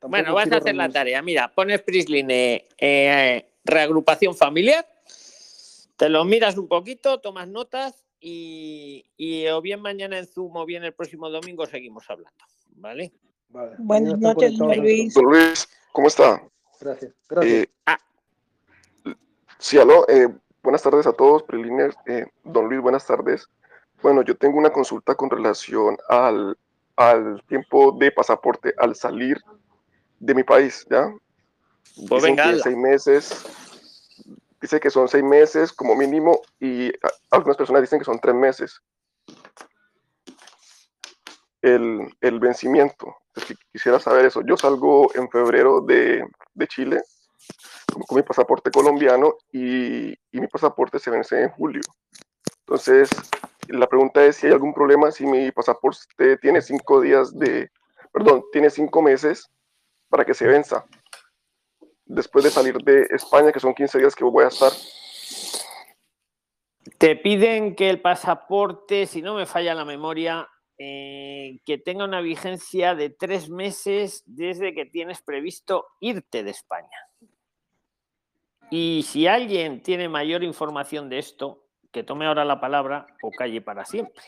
Bueno, vas a hacer la tarea. Mira, pones Prisline eh, reagrupación familiar, te lo miras un poquito, tomas notas y, y o bien mañana en Zoom o bien el próximo domingo seguimos hablando. ¿Vale? Vale, Buenas noches, Luis. Don Luis, ¿cómo está? Gracias, gracias. Eh, sí, aló, eh, buenas tardes a todos, Prilines. Eh, don Luis, buenas tardes. Bueno, yo tengo una consulta con relación al, al tiempo de pasaporte al salir de mi país, ¿ya? Pues Dicen venga, seis meses, dice que son seis meses como mínimo y algunas personas dicen que son tres meses. El, el vencimiento. Entonces, qui- quisiera saber eso. Yo salgo en febrero de, de Chile con, con mi pasaporte colombiano y, y mi pasaporte se vence en julio. Entonces, la pregunta es si hay algún problema si mi pasaporte tiene cinco días de, perdón, tiene cinco meses para que se venza después de salir de España, que son 15 días que voy a estar. Te piden que el pasaporte, si no me falla la memoria, eh, que tenga una vigencia de tres meses desde que tienes previsto irte de España. Y si alguien tiene mayor información de esto, que tome ahora la palabra o calle para siempre.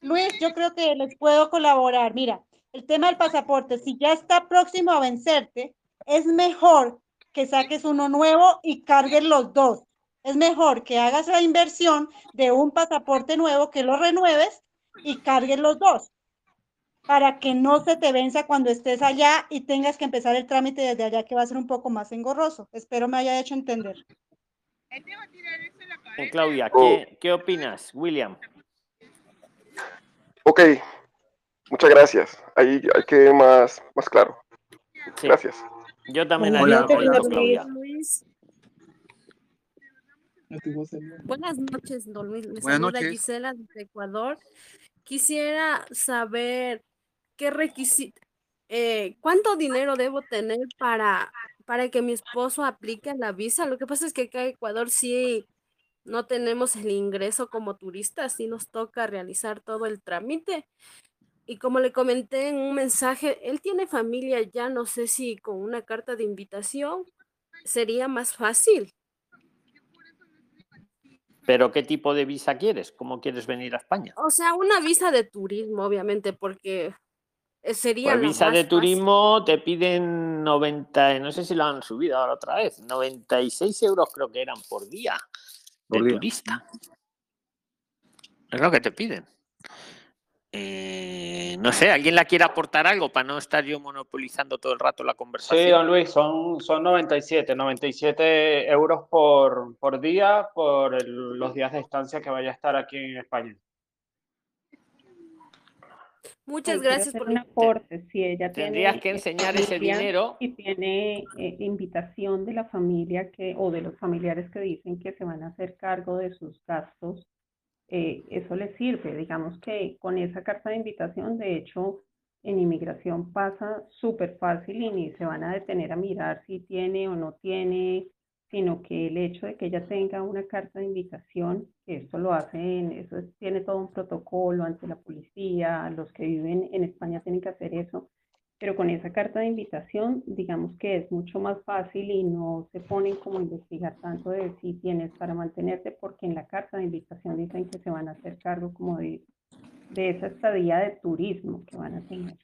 Luis, yo creo que les puedo colaborar. Mira, el tema del pasaporte, si ya está próximo a vencerte, es mejor que saques uno nuevo y cargues los dos. Es mejor que hagas la inversión de un pasaporte nuevo, que lo renueves y cargues los dos, para que no se te venza cuando estés allá y tengas que empezar el trámite desde allá, que va a ser un poco más engorroso. Espero me haya hecho entender. Eh, Claudia, Oh. ¿qué, qué opinas, William? Ok, muchas gracias. Ahí hay que más, más claro. Sí. Gracias. Yo también Hola, haría lo hola, mismo, Claudia. Luis. Buenas noches, don Luis. Le Buenas saluda noches. Gisela de Ecuador. Quisiera saber qué requisito, cuánto dinero debo tener para, para que mi esposo aplique la visa. Lo que pasa es que acá en Ecuador sí no tenemos el ingreso como turistas, sí nos toca realizar todo el trámite. Y como le comenté en un mensaje, él tiene familia ya, no sé si con una carta de invitación sería más fácil. Pero ¿qué tipo de visa quieres? ¿Cómo quieres venir a España? O sea, una visa de turismo, obviamente, porque eh, sería Pues visa más de fácil. turismo te piden 90, no sé si lo han subido ahora otra vez, 96 euros creo que eran por día de Por día. turista. Es lo que te piden. Eh, no sé, ¿alguien la quiere aportar algo para no estar yo monopolizando todo el rato la conversación? Sí, don Luis, son, son 97, 97 euros por, por día por el- los días de estancia que vaya a estar aquí en España. Muchas gracias por un aporte. Si ella Tendrías tiene que enseñar ese dinero. y tiene eh, invitación de la familia que o de los familiares que dicen que se van a hacer cargo de sus gastos, eh, eso le sirve. Digamos que con esa carta de invitación, de hecho, en inmigración pasa súper fácil y ni se van a detener a mirar si tiene o no tiene, sino que el hecho de que ella tenga una carta de invitación, que esto lo hacen, eso es- tiene todo un protocolo ante la policía, los que viven en España tienen que hacer eso, pero con esa carta de invitación, digamos que es mucho más fácil y no se ponen como a investigar tanto de si tienes para mantenerte, porque en la carta de invitación dicen que se van a hacer cargo como de, de esa estadía de turismo que van a tener.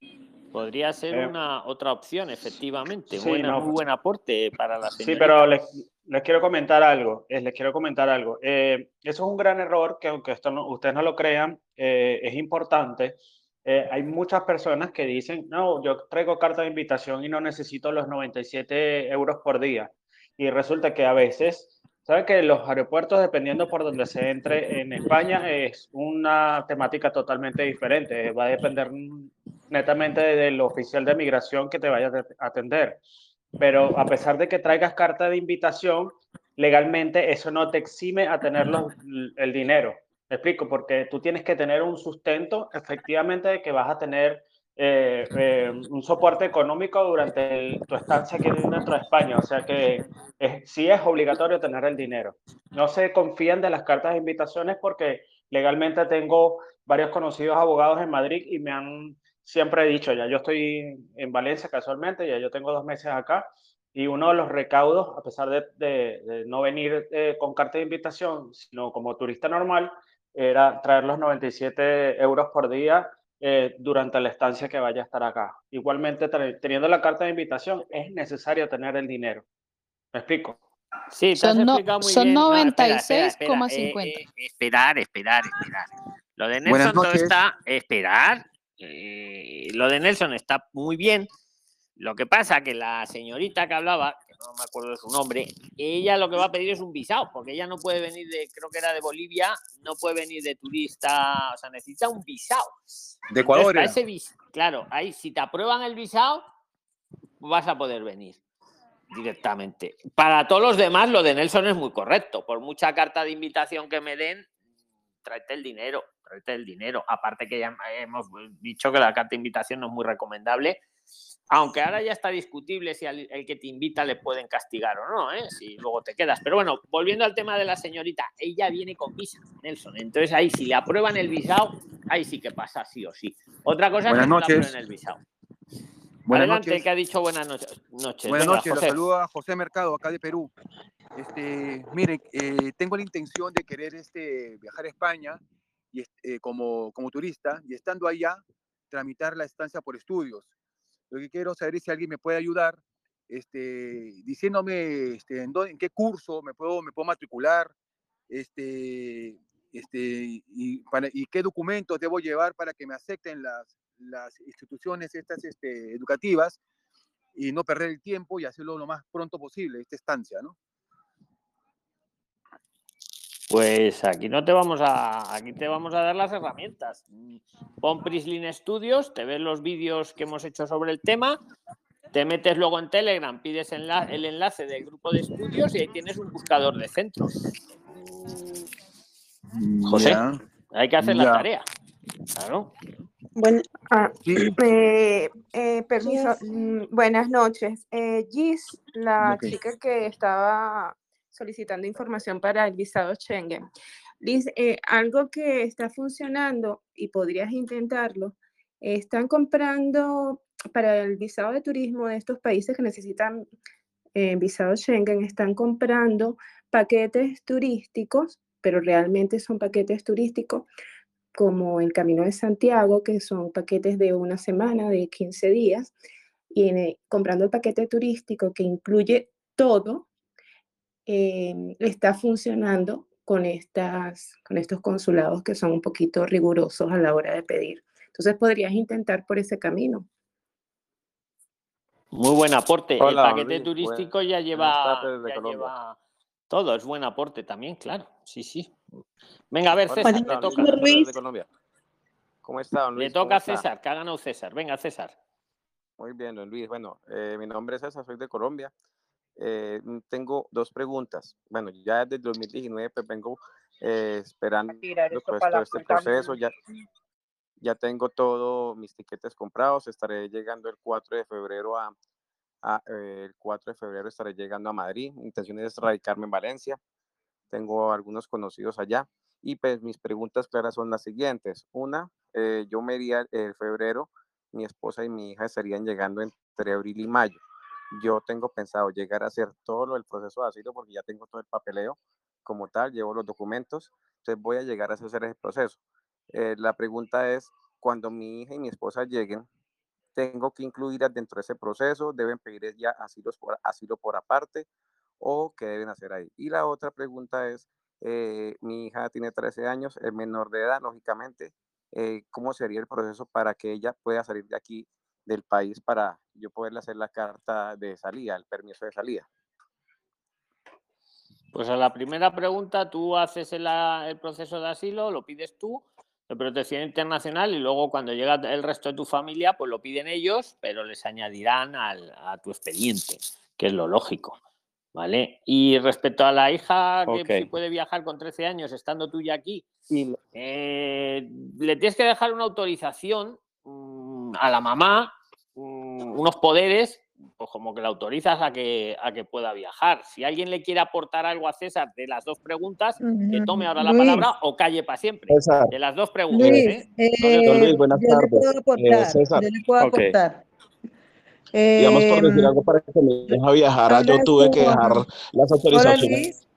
Podría ser Eh, una otra opción, efectivamente. sí, Buena, no. muy buen aporte para la Sí, señorita. pero les, les quiero comentar algo. eh, les quiero comentar algo. Eh, eso es un gran error que aunque esto no- ustedes no lo crean, eh, es importante. Eh, hay muchas personas que dicen, no, yo traigo carta de invitación y no necesito los 97 euros por día. Y resulta que a veces, ¿saben que los aeropuertos, dependiendo por donde se entre en España, es una temática totalmente diferente? Va a depender netamente del oficial de migración que te vaya a atender pero a pesar de que traigas carta de invitación, legalmente eso no te exime a tener los- el dinero. ¿Me explico? Porque tú tienes que tener un sustento efectivamente de que vas a tener eh, eh, un soporte económico durante el- tu estancia aquí dentro de España. O sea que es- sí es obligatorio tener el dinero. No se confían de las cartas de invitaciones porque legalmente tengo varios conocidos abogados en Madrid y me han siempre dicho, ya yo estoy en Valencia casualmente, ya yo tengo dos meses acá, y uno de los recaudos, a pesar de, de- de no venir eh, con carta de invitación, sino como turista normal, era traer los 97 euros por día eh, durante la estancia que vaya a estar acá. Igualmente, teniendo la carta de invitación, es necesario tener el dinero. ¿Me explico? Sí, Son, no- son bien. No, espera, espera, espera, 96,50. eh, eh, esperar, esperar, esperar. Lo de Nelson todo está esperar. eh, lo de Nelson está muy bien. Lo que pasa que la señorita que hablaba, no me acuerdo de su nombre, ella lo que va a pedir es un visado, porque ella no puede venir de, creo que era de Bolivia, no puede venir de turista, o sea, necesita un visado. De Ecuador. Entonces, vis- claro, ahí si te aprueban el visado, vas a poder venir directamente. Para todos los demás, lo de Nelson es muy correcto. Por mucha carta de invitación que me den, tráete el dinero, tráete el dinero. Aparte que ya hemos dicho que la carta de invitación no es muy recomendable, aunque ahora ya está discutible si al el que te invita le pueden castigar o no, ¿eh? si luego te quedas. Pero bueno, volviendo al tema de la señorita, ella viene con visa, Nelson. Entonces ahí si le aprueban el visado, ahí sí que pasa sí o sí. Otra cosa es que no le aprueben el visado. Buenas Adelante, noches. que ha dicho buenas noches. noches. Buenas Venga, noches, José. saluda José Mercado, acá de Perú. Este, mire, eh, tengo la intención de querer este, viajar a España y, eh, como, como turista y estando allá, tramitar la estancia por estudios. Lo que quiero saber es si alguien me puede ayudar este, diciéndome este, en, qué curso me puedo, me puedo matricular este, este, y, y qué documentos debo llevar para que me acepten las, las instituciones estas este, educativas y no perder el tiempo y hacerlo lo más pronto posible, esta estancia, ¿no? Pues aquí no te vamos a, aquí te vamos a dar las herramientas. Mm, Pon Prislin Studios, te ves los vídeos que hemos hecho sobre el tema, te metes luego en Telegram, pides enla- el enlace del grupo de estudios y ahí tienes un buscador de centros. José, Ya, hay que hacer la tarea. Claro. Bueno, ah, eh, eh, permiso, mm, buenas noches. Eh, Gis, la chica que estaba solicitando información para el visado Schengen. Liz, eh, algo que está funcionando y podrías intentarlo, están comprando para el visado de turismo de estos países que necesitan eh, visado Schengen, están comprando paquetes turísticos, pero realmente son paquetes turísticos como el Camino de Santiago, que son paquetes de una semana, de 15 días, y en comprando el paquete turístico que incluye todo, em, está funcionando con, estas, con estos consulados que son un poquito rigurosos a la hora de pedir. Entonces podrías intentar por ese camino. Muy buen aporte. Hola, el paquete Luis. turístico Buen- ya lleva, ya todo, es buen aporte también, claro. Sí, sí. Venga, a ver, César, ¿qué le tal? toca. Colombia. ¿Cómo está, don Le Luis? ¿Cómo toca a? César, que ha ganado César. Venga, César. Muy bien, don Luis. Bueno, eh, mi nombre es César, soy de Colombia. Eh, mm, tengo dos preguntas. Bueno, ya desde el 2019 pues vengo eh, esperando pues, todo este proceso. Ya, ya tengo todos mis tiquetes comprados. Estaré llegando el 4 de febrero a, a, eh, el 4 de febrero estaré llegando a Madrid. Mi intención es radicarme en Valencia. Tengo algunos conocidos allá. Y pues mis preguntas claras son las siguientes. Una, eh, yo me iría en febrero, mi esposa y mi hija estarían llegando entre abril y mayo. Yo tengo pensado llegar a hacer todo lo del proceso de asilo porque ya tengo todo el papeleo como tal, llevo los documentos, entonces voy a llegar a hacer ese proceso. Eh, la pregunta es, cuando mi hija y mi esposa lleguen, ¿tengo que incluirlas dentro de ese proceso? ¿Deben pedir ya asilos por, asilo por aparte? ¿O qué deben hacer ahí? Y la otra pregunta es, eh, mi hija tiene 13 años, es menor de edad, lógicamente, eh, ¿cómo sería el proceso para que ella pueda salir de aquí, del país, para yo poderle hacer la carta de salida, el permiso de salida? Pues a la primera pregunta, tú haces el, a- el proceso de asilo, lo pides tú, de protección internacional, y luego cuando llega el resto de tu familia, pues lo piden ellos, pero les añadirán al- a tu expediente, que es lo lógico. ¿Vale? Y respecto a la hija que puede viajar con 13 años estando tú ya aquí, eh, le tienes que dejar una autorización a la mamá, mm, unos poderes, pues como que la autorizas a que, a que pueda viajar. Si alguien le quiere aportar algo a César de las dos preguntas, que tome ahora la Luis. palabra o calle para siempre. César. De las dos preguntas, Luis, ¿eh? Eh, Luis, buenas yo le tardes. puedo Eh, aportar, César, yo le puedo aportar. Digamos por decir Em, algo para que me deja viajar, yo tuve que dejar las Hola autorizaciones. Luis,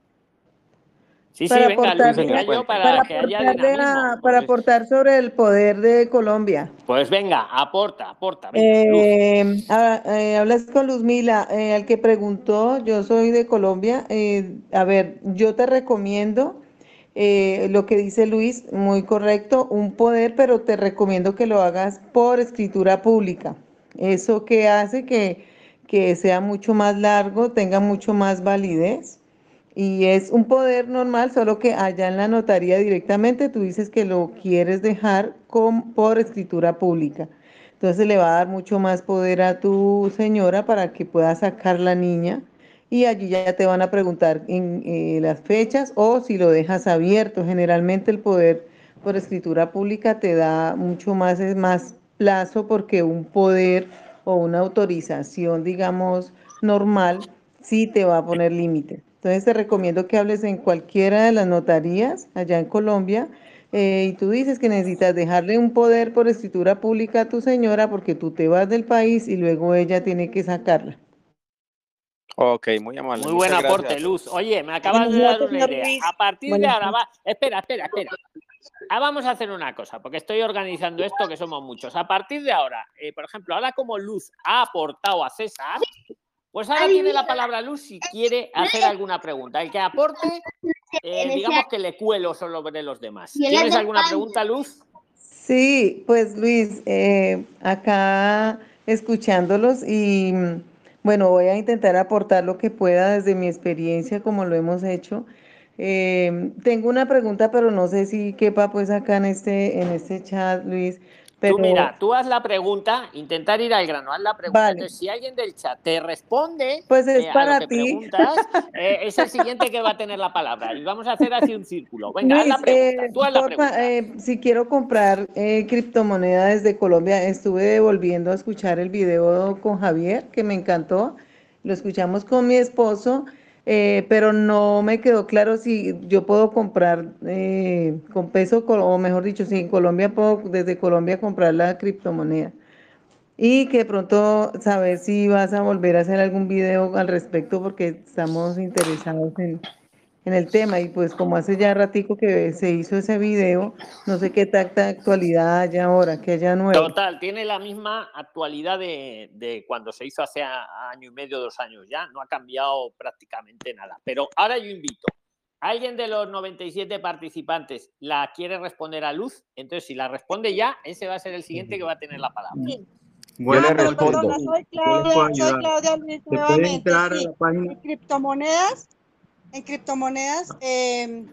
Sí, sí, para venga, Luis, aportarle, venga yo para, para que haya aportarle dinamismo. a- para aportar sobre el poder de Colombia. Pues venga, aporta, aporta, venga. Eh, ah, eh, hablas con Luzmila, eh, al que preguntó, yo soy de Colombia. eh, a ver, yo te recomiendo eh, lo que dice Luis, muy correcto, un poder, pero te recomiendo que lo hagas por escritura pública. Eso que hace que, que sea mucho más largo, tenga mucho más validez. Y es un poder normal, solo que allá en la notaría directamente tú dices que lo quieres dejar con, por escritura pública. Entonces le va a dar mucho más poder a tu señora para que pueda sacar la niña y allí ya te van a preguntar en eh, las fechas o si lo dejas abierto. Generalmente el poder por escritura pública te da mucho más, es más plazo porque un poder o una autorización, digamos, normal, sí te va a poner límite. Entonces te recomiendo que hables en cualquiera de las notarías allá en Colombia eh, y tú dices que necesitas dejarle un poder por escritura pública a tu señora porque tú te vas del país y luego ella tiene que sacarla. Ok, muy amable. Muy buen aporte, gracias. Luz. Oye, me acabas de dar una idea. Luis. A partir de ahora va. Espera, espera, espera. Ah, vamos a hacer una cosa, porque estoy organizando esto, que somos muchos. A partir de ahora, eh, por ejemplo, ahora como Luz ha aportado a César, pues ahora tiene la palabra Luz si quiere hacer alguna pregunta. El que aporte, eh, digamos que le cuelo solo de los demás. ¿Tienes alguna pregunta, Luz? Sí, pues Luis, eh, acá escuchándolos y mm, bueno, voy a intentar aportar lo que pueda desde mi experiencia, como lo hemos hecho. Eh, tengo una pregunta, pero no sé si quepa pues acá en este, en este chat, Luis. Pero Tú mira, tú haz la pregunta, intentar ir al grano, haz la pregunta. Vale. Entonces, si alguien del chat te responde Pues es eh, a para lo que ti. preguntas, eh, es el siguiente que va a tener la palabra. Y vamos a hacer así un círculo. Venga, haz la pregunta. eh, tú haz la pregunta. si quiero comprar eh, criptomoneda desde Colombia, estuve volviendo a escuchar el video con Javier, que me encantó. Lo escuchamos con mi esposo, eh, pero no me quedó claro si yo puedo comprar eh, con peso, o mejor dicho, si en Colombia puedo desde Colombia comprar la criptomoneda. Y que pronto saber si vas a volver a hacer algún video al respecto porque estamos interesados en, en el tema y pues como hace ya ratico que se hizo ese video, no sé qué tanta actualidad haya ahora, que haya nuevo. Total, tiene la misma actualidad de, de cuando se hizo hace a- año y medio, dos años ya. No ha cambiado prácticamente nada. Pero ahora yo invito. ¿Alguien de los 97 participantes la quiere responder a Luz? Entonces, si la responde ya, ese va a ser el siguiente que va a tener la palabra. Yo le Ah, respondo. perdona, soy Claudia, soy. Claudia Luis nuevamente. entrar a Sí, la página. criptomonedas, en criptomonedas, eh,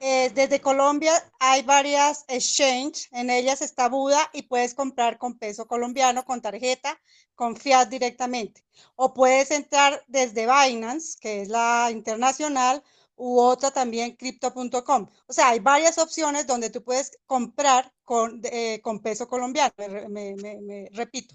eh, desde Colombia hay varias exchange, en ellas está Buda y puedes comprar con peso colombiano, con tarjeta, con fiat directamente. O puedes entrar desde Binance, que es la internacional, u otra también, crypto.com. O sea, hay varias opciones donde tú puedes comprar con, eh, con peso colombiano, me re- me- me- me repito.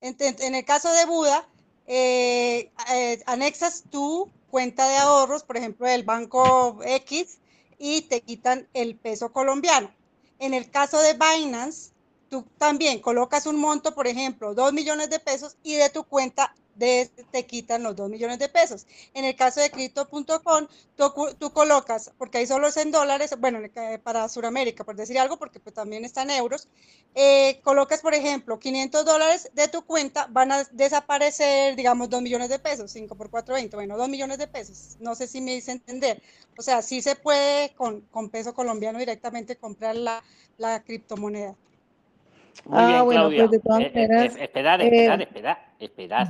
En, el caso de Buda, eh, eh, anexas tu cuenta de ahorros, por ejemplo, del banco X, y te quitan el peso colombiano. En el caso de Binance, tú también colocas un monto, por ejemplo, 2 millones de pesos, y de tu cuenta de, te quitan los 2 millones de pesos. En el caso de Crypto.com, tú, colocas, porque ahí solo es en dólares, bueno, para Sudamérica, por decir algo, porque pues, también está en euros, eh, colocas, por ejemplo, 500 dólares de tu cuenta, van a desaparecer, digamos, 2 millones de pesos, 5 por 4, 20, bueno, 2 millones de pesos. No sé si me hice entender. O sea, sí se puede con, con peso colombiano directamente comprar la, la criptomoneda. Muy Ah, bien, bueno, Claudia. pues de todas Eh, eh, maneras, eh, esperad, eh, esperad, esperad, esperad.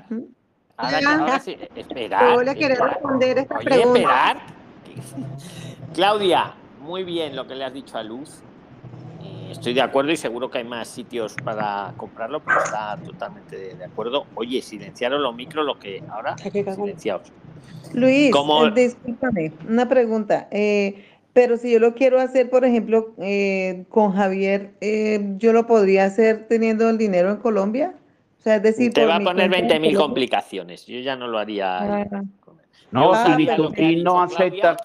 Ahora, que- ahora sí, esperad. Yo le quería esperad. responder esta Oye, pregunta. esperad. Claudia, muy bien lo que le has dicho a Luz. Eh, estoy de acuerdo y seguro que hay más sitios para comprarlo, pero está totalmente de, acuerdo. Oye, silenciaron los micros, lo que ahora silenciados. Luis, eh, discúlpame, una pregunta. eh, pero si yo lo quiero hacer, por ejemplo, eh, con Javier, eh, ¿yo lo podría hacer teniendo el dinero en Colombia? O sea, es decir, Te va a poner cuenta en 20.000 Colombia. complicaciones. Yo ya no lo haría. Ah, No, ha Bitumí no acepta,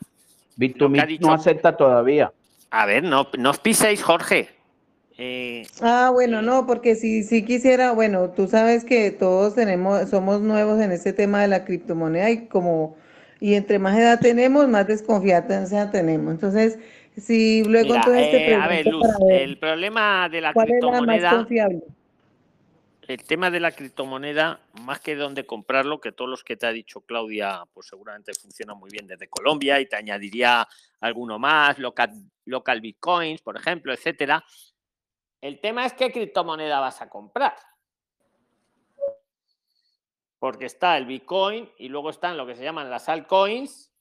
no acepta todavía. A ver, no, no os piséis, Jorge. Eh, Ah, bueno, no, porque si, si quisiera, bueno, tú sabes que todos tenemos, somos nuevos en este tema de la criptomoneda y como, y entre más edad tenemos, más desconfianza tenemos. Entonces, si luego Mira, entonces te eh, a ver, Luz, ver el problema de la cuál es la más criptomoneda, confiable. el tema de la criptomoneda, más que dónde comprarlo, que todos los que te ha dicho Claudia, pues seguramente funciona muy bien desde Colombia y te añadiría alguno más, local, local bitcoins, por ejemplo, etcétera. El tema es qué criptomoneda vas a comprar. Porque está el Bitcoin y luego están lo que se llaman las altcoins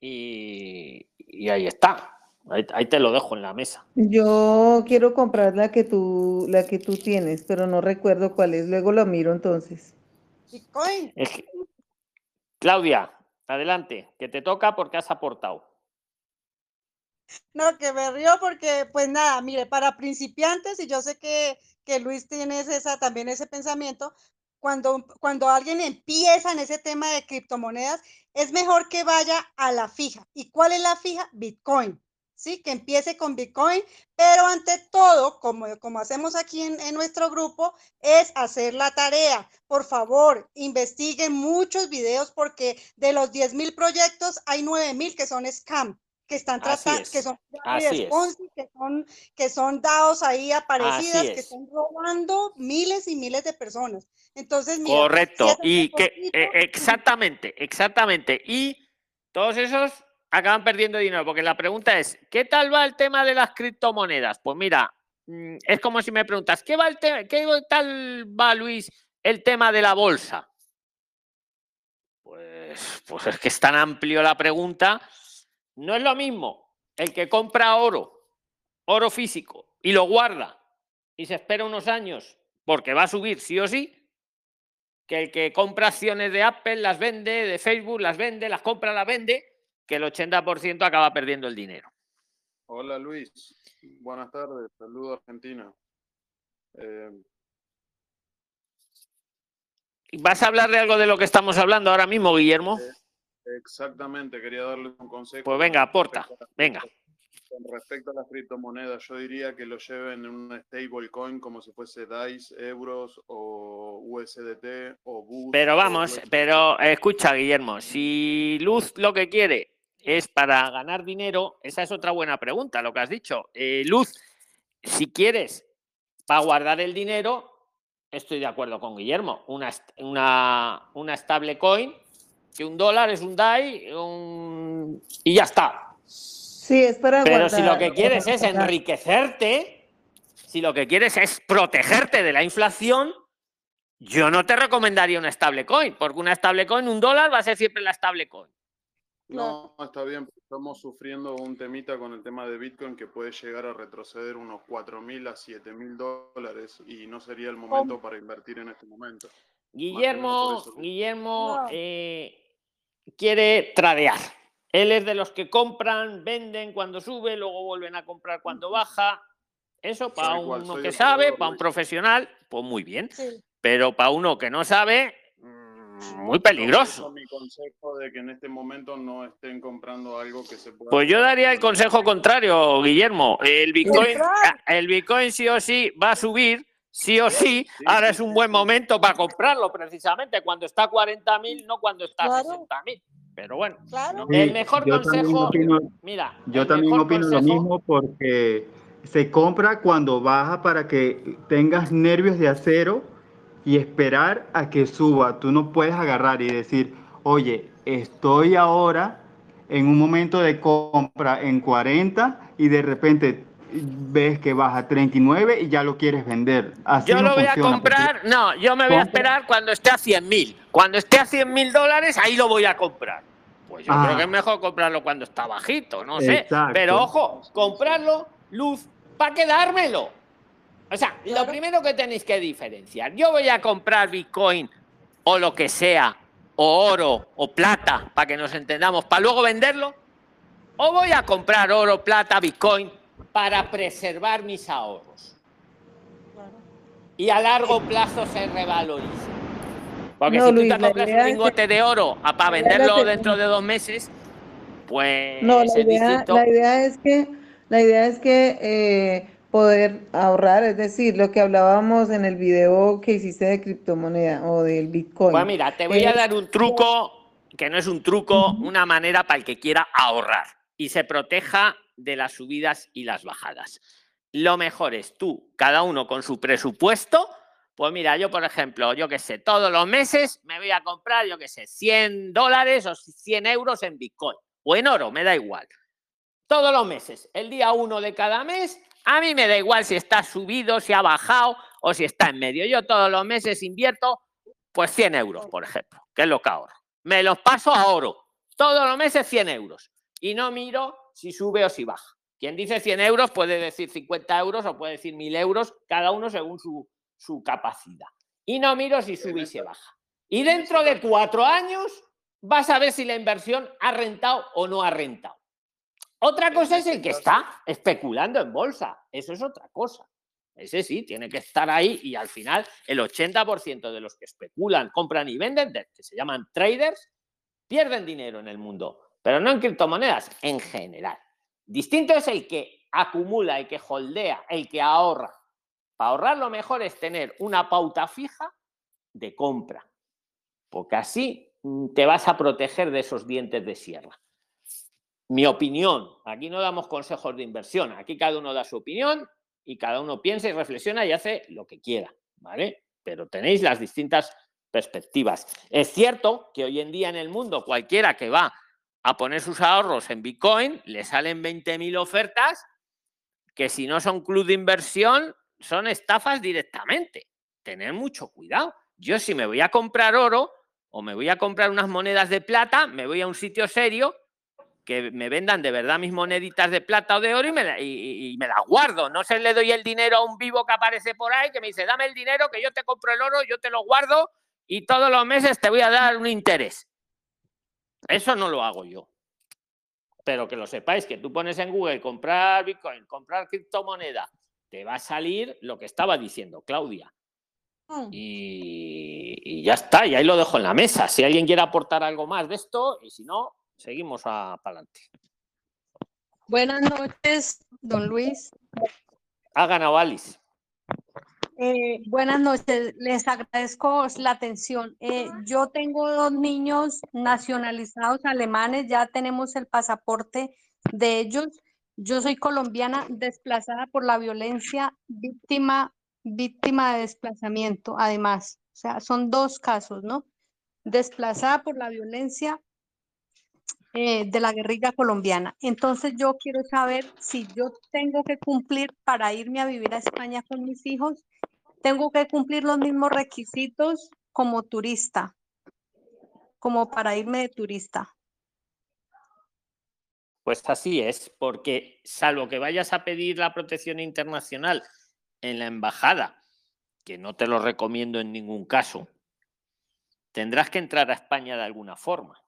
y, y ahí está. Ahí, ahí te lo dejo en la mesa. Yo quiero comprar la que tú, la que tú tienes, pero no recuerdo cuál es. Luego lo miro entonces. Bitcoin. Es que- Claudia, adelante, que te toca porque has aportado. No, que me río porque, pues nada, mire, para principiantes, y yo sé que, que Luis tiene esa, también ese pensamiento, cuando, cuando alguien empieza en ese tema de criptomonedas, es mejor que vaya a la fija. ¿Y cuál es la fija? Bitcoin. Sí, que empiece con Bitcoin, pero ante todo, como, como hacemos aquí en, nuestro grupo, es hacer la tarea. Por favor, investiguen muchos videos porque de los 10.000 proyectos hay 9.000 que son scam que están tratando, es, que son es. que son, que son dados ahí aparecidas, que es. están robando miles y miles de personas. Entonces, mira, Correcto. si Y que poquito- eh, exactamente, exactamente. Y todos esos acaban perdiendo dinero, porque la pregunta es, ¿qué tal va el tema de las criptomonedas? Pues mira, mm, es como si me preguntas, ¿qué, va el ¿qué tal va, Luis, el tema de la bolsa? Pues, pues es que es tan amplio la pregunta. No es lo mismo el que compra oro, oro físico, y lo guarda y se espera unos años porque va a subir sí o sí, que el que compra acciones de Apple, las vende, de Facebook, las vende, las compra, las vende, que el 80% acaba perdiendo el dinero. Hola Luis, buenas tardes, saludo Argentina. Eh, ¿Vas a hablar de algo de lo que estamos hablando ahora mismo, Guillermo? Exactamente, quería darles un consejo. Pues venga, con aporta, respecto venga. Con respecto a las criptomonedas, yo diría que lo lleven en un stablecoin como si fuese DICE, euros o USDT o BUS. Pero vamos, pero escucha, Guillermo, si Luz lo que quiere es para ganar dinero, esa es otra buena pregunta, lo que has dicho. Eh, Luz, si quieres para guardar el dinero, estoy de acuerdo con Guillermo. Una, una, una stable coin, que un dólar es un DAI un- y ya está. Sí, es para Pero guardar. si lo que quieres es enriquecerte, si lo que quieres es protegerte de la inflación, yo no te recomendaría una stablecoin, porque una stablecoin, un dólar va a ser siempre la stablecoin. No, está bien, pero estamos sufriendo un temita con el tema de Bitcoin que puede llegar a retroceder unos 4.000 a 7.000 dólares y no sería el momento para invertir en este momento. Guillermo, eso. Guillermo eh, quiere tradear. Él es de los que compran, venden cuando sube, luego vuelven a comprar cuando baja. Eso para igual, uno que sabe, para un profesional, pues muy bien. Sí. Pero para uno que no sabe, mm, muy peligroso. mi consejo de que en este momento no estén comprando algo que se pueda. Pues yo daría el consejo contrario, Guillermo. El Bitcoin, el Bitcoin sí o sí va a subir, sí o sí. Ahora es un buen momento para comprarlo, precisamente cuando está a 40.000, no cuando está a Claro. 60.000. Pero bueno, Claro. el Sí, mejor yo consejo, opino- mira, Yo también opino lo mismo porque se compra cuando baja para que tengas nervios de acero y esperar a que suba. Tú no puedes agarrar y decir, oye, estoy ahora en un momento de compra en 40 y de repente ves que baja a 39 y ya lo quieres vender. Así Yo no lo voy a funciona, porque- comprar, no, yo me voy a esperar cuando esté a 100.000. Cuando esté a 100.000 dólares, ahí lo voy a comprar. Pues yo Ah. creo que es mejor comprarlo cuando está bajito, no sé. Exacto. Pero ojo, comprarlo, luz, para quedármelo. O sea, lo primero que tenéis que diferenciar, yo voy a comprar Bitcoin o lo que sea, o oro o plata, para que nos entendamos, para luego venderlo, o voy a comprar oro, plata, Bitcoin para preservar mis ahorros y a largo plazo se revalorice. Porque No, si tú Luis, te la compras un lingote de oro a- para idea es venderlo que- dentro de dos meses, pues No, la idea, distinto. la idea es que, la idea es que eh, poder ahorrar, es decir, lo que hablábamos en el video que hiciste de criptomoneda o del Bitcoin. Pues mira, te voy a es- dar un truco, que no es un truco, una manera para el que quiera ahorrar y se proteja de las subidas y las bajadas. Lo mejor es tú, cada uno con su presupuesto, Pues mira, yo por ejemplo, yo qué sé, todos los meses me voy a comprar, yo qué sé, 100 dólares o 100 euros en Bitcoin o en oro, me da igual. Todos los meses, el día uno de cada mes, a mí me da igual si está subido, si ha bajado o si está en medio. Yo todos los meses invierto pues 100 euros, por ejemplo, que es lo que ahorro. Me los paso a oro. Todos los meses 100 euros. Y no miro si sube o si baja. Quien dice 100 euros puede decir 50 euros o puede decir 1000 euros, cada uno según su, su capacidad. Y no miro si sube y se baja. Y dentro de cuatro años vas a ver si la inversión ha rentado o no ha rentado. Otra cosa es el que está especulando en bolsa. Eso es otra cosa. Ese sí, tiene que estar ahí y al final el 80% de los que especulan, compran y venden, que se llaman traders, pierden dinero en el mundo, pero no en criptomonedas, en general. Distinto es el que acumula, el que holdea, el que ahorra. Para ahorrar lo mejor es tener una pauta fija de compra, porque así mm, te vas a proteger de esos dientes de sierra. Mi opinión, aquí no damos consejos de inversión, aquí cada uno da su opinión y cada uno piensa y reflexiona y hace lo que quiera, ¿vale? Pero tenéis las distintas perspectivas. Es cierto que hoy en día en el mundo cualquiera que va a poner sus ahorros en Bitcoin le salen 20.000 ofertas que si no son club de inversión son estafas directamente. Tener mucho cuidado. Yo si me voy a comprar oro o me voy a comprar unas monedas de plata, me voy a un sitio serio que me vendan de verdad mis moneditas de plata o de oro y me, y, me las guardo. No se le doy el dinero a un vivo que aparece por ahí que me dice, dame el dinero que yo te compro el oro, yo te lo guardo y todos los meses te voy a dar un interés. Eso no lo hago yo. Pero que lo sepáis, que tú pones en Google comprar Bitcoin, comprar criptomoneda, te va a salir lo que estaba diciendo Claudia. Mm. Y, y ya está, y ahí lo dejo en la mesa. Si alguien quiere aportar algo más de esto, y si no, seguimos para adelante. Buenas noches, don Luis. Ha ganado Alice. Eh, buenas noches, les agradezco la atención. Eh, yo tengo dos niños nacionalizados alemanes, ya tenemos el pasaporte de ellos. Yo soy colombiana desplazada por la violencia, víctima, víctima de desplazamiento, además. O sea, son dos casos, ¿no? Desplazada por la violencia eh, de la guerrilla colombiana. Entonces yo quiero saber si yo tengo que cumplir para irme a vivir a España con mis hijos, tengo que cumplir los mismos requisitos como turista, como para irme de turista. Pues así es, porque salvo que vayas a pedir la protección internacional en la embajada, que no te lo recomiendo en ningún caso, tendrás que entrar a España de alguna forma.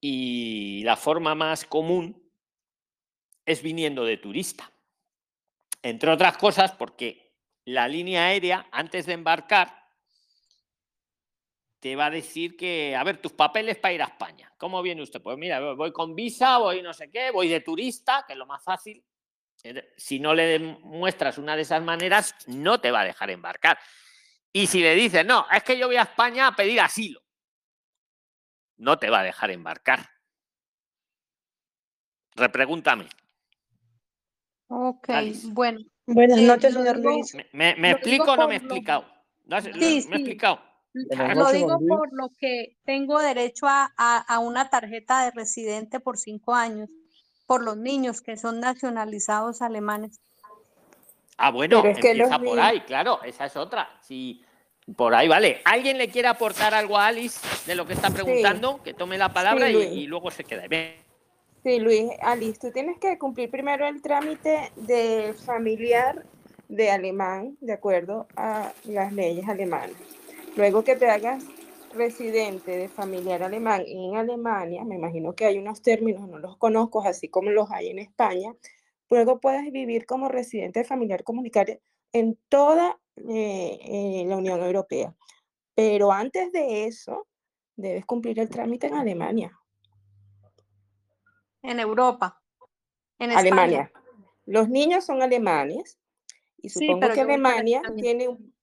Y la forma más común es viniendo de turista. Entre otras cosas porque la línea aérea, antes de embarcar, te va a decir que, a ver, tus papeles para ir a España. ¿Cómo viene usted? Pues mira, voy con visa, voy no sé qué, voy de turista, que es lo más fácil. Si no le muestras una de esas maneras, no te va a dejar embarcar. Y si le dices, no, es que yo voy a España a pedir asilo, no te va a dejar embarcar. Repregúntame. Ok, bueno. Buenas Eh, noches, señor Luis. ¿Me, me explico o no me he explicado? ¿No Sí, ¿Me he sí. explicado? Lo digo por lo que tengo derecho a, a- a una tarjeta de residente por cinco años, por los niños que son nacionalizados alemanes. Ah, bueno, Pero es que empieza por niños- ahí, claro, esa es otra. Sí, por ahí vale. ¿Alguien le quiere aportar algo a Alice de lo que está preguntando? Que tome la palabra y, y luego se queda. Ven. Sí, Luis, Alice, tú tienes que cumplir primero el trámite de familiar de alemán, de acuerdo a las leyes alemanas. Luego que te hagas residente de familiar alemán en Alemania, me imagino que hay unos términos, no los conozco, así como los hay en España, luego puedes vivir como residente familiar comunitario en toda eh, eh, la Unión Europea. Pero antes de eso, debes cumplir el trámite en Alemania. En Europa, en. Alemania. Los niños son alemanes y Sí, supongo pero que Alemania tiene un,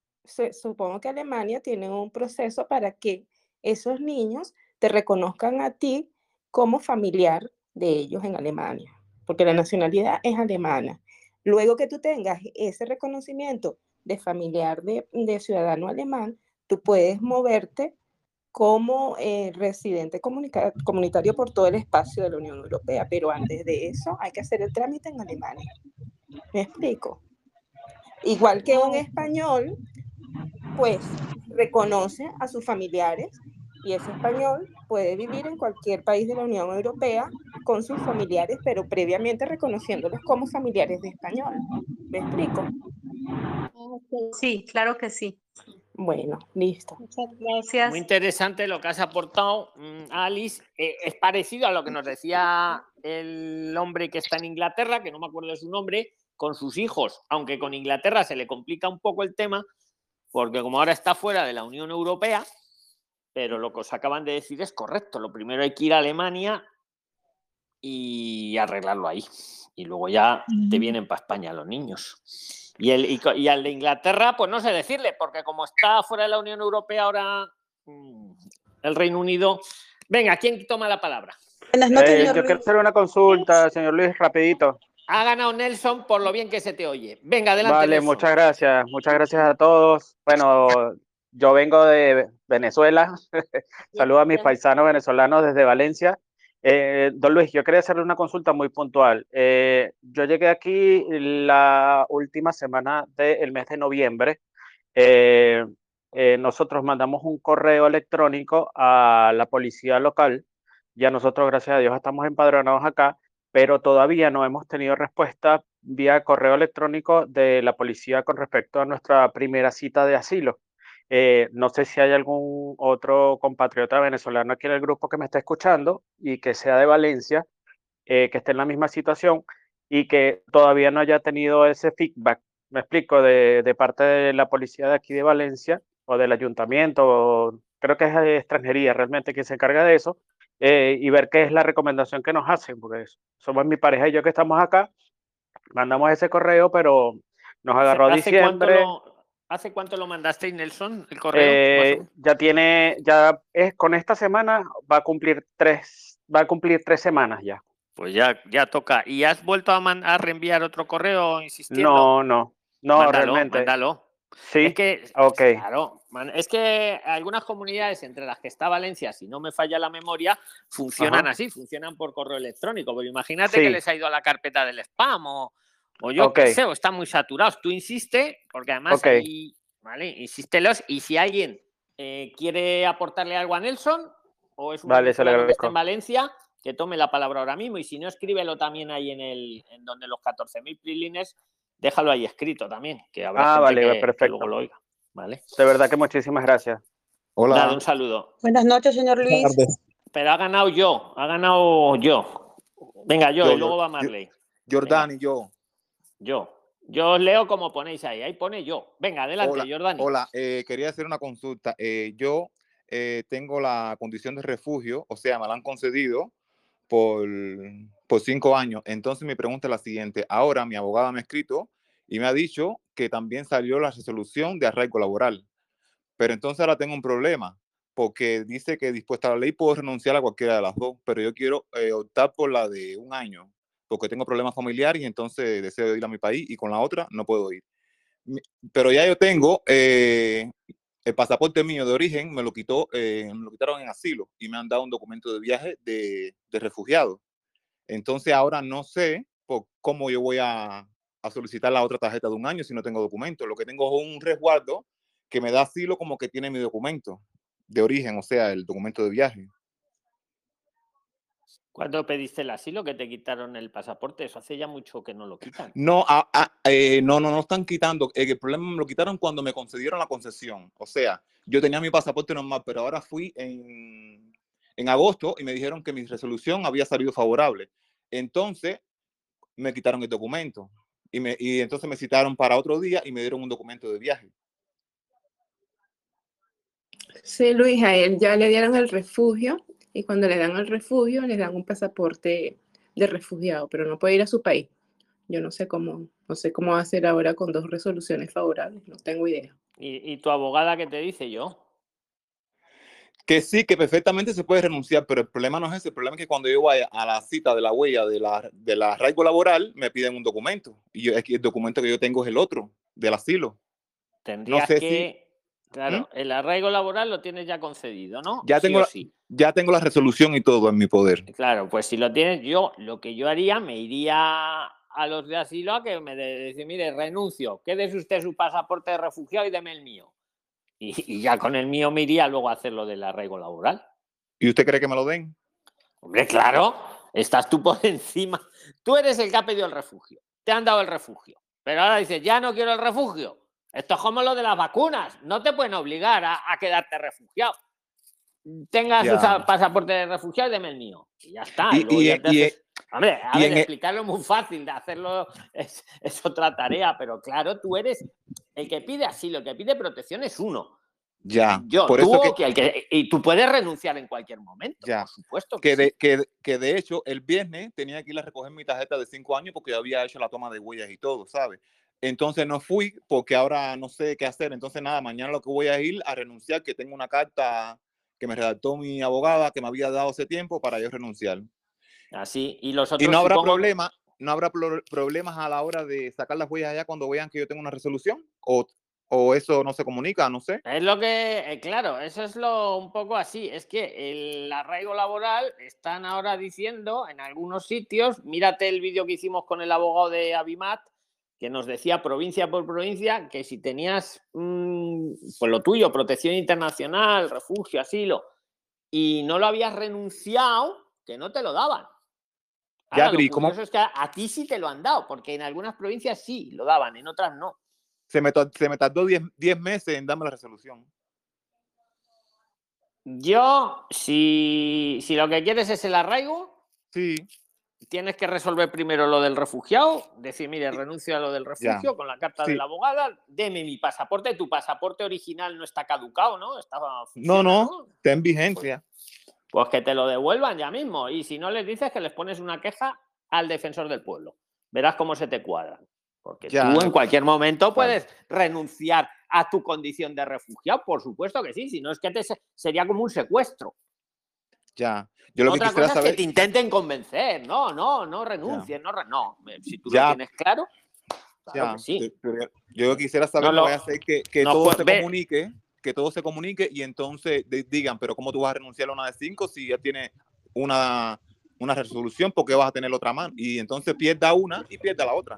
supongo que Alemania tiene un proceso para que esos niños te reconozcan a ti como familiar de ellos en Alemania, porque la nacionalidad es alemana. Luego que tú tengas ese reconocimiento de familiar de, de ciudadano alemán, tú puedes moverte como eh, residente comunitario por todo el espacio de la Unión Europea, pero antes de eso hay que hacer el trámite en Alemania. ¿Me explico? Igual que un español, pues reconoce a sus familiares y ese español puede vivir en cualquier país de la Unión Europea con sus familiares, pero previamente reconociéndolos como familiares de español. ¿Me explico? Sí, claro que sí. Bueno, listo. Muchas gracias. Muy interesante lo que has aportado, mm, Alice. Eh, es parecido a lo que nos decía el hombre que está en Inglaterra, que no me acuerdo de su nombre, con sus hijos, aunque con Inglaterra se le complica un poco el tema, porque como ahora está fuera de la Unión Europea, pero lo que os acaban de decir es correcto. Lo primero hay que ir a Alemania y arreglarlo ahí. Y luego ya te vienen para España los niños. Y, el, y, y al de Inglaterra, pues no sé decirle, porque como está fuera de la Unión Europea ahora mm, el Reino Unido. Venga, ¿quién toma la palabra? Eh, yo quiero hacer una consulta, señor Luis, rapidito. Ha ganado Nelson por lo bien que se te oye. Venga, adelante. Vale, Nelson. muchas gracias. Muchas gracias a todos. Bueno, yo vengo de Venezuela. Saludo a mis paisanos venezolanos desde Valencia. Eh, don Luis, yo quería hacerle una consulta muy puntual. Eh, yo llegué aquí la última semana del mes de noviembre. Eh, nosotros mandamos un correo electrónico a la policía local. Ya nosotros, gracias a Dios, estamos empadronados acá, pero todavía no hemos tenido respuesta vía correo electrónico de la policía con respecto a nuestra primera cita de asilo. Eh, no sé si hay algún otro compatriota venezolano aquí en el grupo que me esté escuchando y que sea de Valencia, eh, que esté en la misma situación y que todavía no haya tenido ese feedback, me explico, de, de parte de la policía de aquí de Valencia o del ayuntamiento, o creo que es de extranjería realmente quien se encarga de eso, eh, y ver qué es la recomendación que nos hacen, porque somos mi pareja y yo que estamos acá, mandamos ese correo, pero nos agarró ¿Hace cuánto, diciembre. lo, ¿Hace cuánto lo mandasteis, Nelson, el correo? Eh, ya tiene, ya es con esta semana va a cumplir tres, va a cumplir tres semanas ya. Pues ya, ya toca. ¿Y has vuelto a, man- a reenviar otro correo insistiendo? No, no, no, Mándalo, realmente. mándalo. Sí. Es que, Ok. claro, man- es que algunas comunidades, entre las que está Valencia, si no me falla la memoria, funcionan Ajá. así, funcionan por correo electrónico. Pero imagínate Sí. que les ha ido a la carpeta del spam o, o yo Ok. qué sé, o están muy saturados. Tú insiste, porque además Ok. ahí, ¿vale? Insístelos. Y si alguien eh, quiere aportarle algo a Nelson, o es un Vale, se que está en Valencia, que tome la palabra ahora mismo. Y si no, escríbelo también ahí en el, en donde los 14.000 prilines, déjalo ahí escrito también, que habrá Ah, gente vale, que- que, perfecto. luego lo oiga. ¿Vale? De verdad que muchísimas gracias. Dale un saludo. Buenas noches, señor Luis. Pero ha ganado yo, ha ganado yo. Venga, yo, Yo, y luego va yo. Marley. Jordani, yo. Yo. Yo os leo como ponéis ahí. Ahí pone yo. Venga, adelante, Hola, Jordani. hola. eh, quería hacer una consulta. Eh, yo eh, tengo la condición de refugio, o sea, me la han concedido por, por cinco años. Entonces mi pregunta es la siguiente. Ahora mi abogada me ha escrito y me ha dicho que también salió la resolución de arraigo laboral. Pero entonces ahora tengo un problema, porque dice que dispuesta a la ley puedo renunciar a cualquiera de las dos, pero yo quiero eh, optar por la de un año, porque tengo problemas familiares y entonces deseo ir a mi país y con la otra no puedo ir. Pero ya yo tengo eh, el pasaporte mío de origen, me lo, quitó, eh, me lo quitaron en asilo y me han dado un documento de viaje de, de refugiado. Entonces ahora no sé por cómo yo voy a, a solicitar la otra tarjeta de un año si no tengo documento. Lo que tengo es un resguardo que me da asilo como que tiene mi documento de origen, o sea, el documento de viaje. ¿Cuándo pediste el asilo que te quitaron el pasaporte? Eso hace ya mucho que no lo quitan. No, ah, ah, eh, no, no, no están quitando. eh, El problema me lo quitaron cuando me concedieron la concesión. O sea, yo tenía mi pasaporte normal, pero ahora fui en, en agosto y me dijeron que mi resolución había salido favorable. Entonces, me quitaron el documento. Y, me, y entonces me citaron para otro día y me dieron un documento de viaje. Sí, Luis, a él ya le dieron el refugio y cuando le dan el refugio le dan un pasaporte de refugiado, pero no puede ir a su país. Yo no sé cómo, no sé cómo hacer ahora con dos resoluciones favorables, no tengo idea. ¿Y, y tu abogada qué te dice yo? Que sí, que perfectamente se puede renunciar, pero el problema no es ese. El problema es que cuando yo vaya a la cita de la huella de la, de la arraigo laboral, me piden un documento. Y yo, el documento que yo tengo es el otro, del asilo. Tendrías sé si- que. Claro, el arraigo laboral lo tienes ya concedido, ¿no? Ya Sí tengo, sí. ya tengo la resolución y todo en mi poder. Claro, pues si lo tienes, yo lo que yo haría, me iría a los de asilo a que me de- decir, mire, renuncio, quédese usted su pasaporte de refugiado y deme el mío. Y, y ya con el mío me iría luego a hacer lo del arraigo laboral. ¿Y usted cree que me lo den? Hombre, claro, estás tú por encima. Tú eres el que ha pedido el refugio. Te han dado el refugio. Pero ahora dices, ya no quiero el refugio. Esto es como lo de las vacunas. No te pueden obligar a, a quedarte refugiado. Tenga su Ya. sa- pasaporte de refugiado y deme el mío. Y ya está. Y- luego y- ya te y- haces- Hombre, a ver, e- explicarlo es muy fácil, de hacerlo es, es otra tarea, pero claro, tú eres el que pide asilo, el que pide protección es uno. Ya. Yo, por tú eso que, que el que- y tú puedes renunciar en cualquier momento, ya. por supuesto. que, de, que, que de hecho el viernes tenía que ir a recoger mi tarjeta de cinco años porque yo había hecho la toma de huellas y todo, ¿sabes? Entonces no fui porque ahora no sé qué hacer. Entonces nada, mañana lo que voy a ir a renunciar, que tengo una carta que me redactó mi abogada que me había dado hace tiempo para yo renunciar. Así, y los Y otros no habrá supongo- problema, no habrá pro- problemas a la hora de sacar las huellas allá cuando vean que yo tengo una resolución o, o eso no se comunica, no sé. Es lo que, eh, claro, eso es lo un poco así. Es que el arraigo laboral están ahora diciendo en algunos sitios, mírate el vídeo que hicimos con el abogado de Abimat, que nos decía provincia por provincia que si tenías mm, pues lo tuyo, protección internacional, refugio, asilo, y no lo habías renunciado, que no te lo daban. Ya, Ahora, lo ¿cómo- es que a, ti sí te lo han dado, porque en algunas provincias sí lo daban, en otras no. Se me, se me tardó 10 10 meses en darme la resolución. Yo, si, si lo que quieres es el arraigo, sí. Tienes que resolver primero lo del refugiado, decir, mire, renuncio a lo del refugio con la carta de Sí. la abogada, deme mi pasaporte, tu pasaporte original no está caducado, ¿no? Estaba, No, no, está en vigencia. Pues que te lo devuelvan ya mismo. Y si no les dices que les pones una queja al defensor del pueblo. Verás cómo se te cuadran. Porque Ya. tú en cualquier momento puedes renunciar a tu condición de refugiado, por supuesto que sí, si no es que te se- sería como un secuestro. Ya. Yo lo que Otra quisiera cosa es saber. que te intenten convencer. No, no, no renuncies, no, re- no. Si tú Ya. lo tienes claro, claro Ya, que sí. yo lo que quisiera saber No lo- voy a hacer que, que no todo puede- se ve- comunique, que todo se comunique y entonces digan, pero ¿cómo tú vas a renunciar a una de cinco si ya tiene una, una resolución? porque vas a tener otra más? Y entonces pierda una y pierda la otra.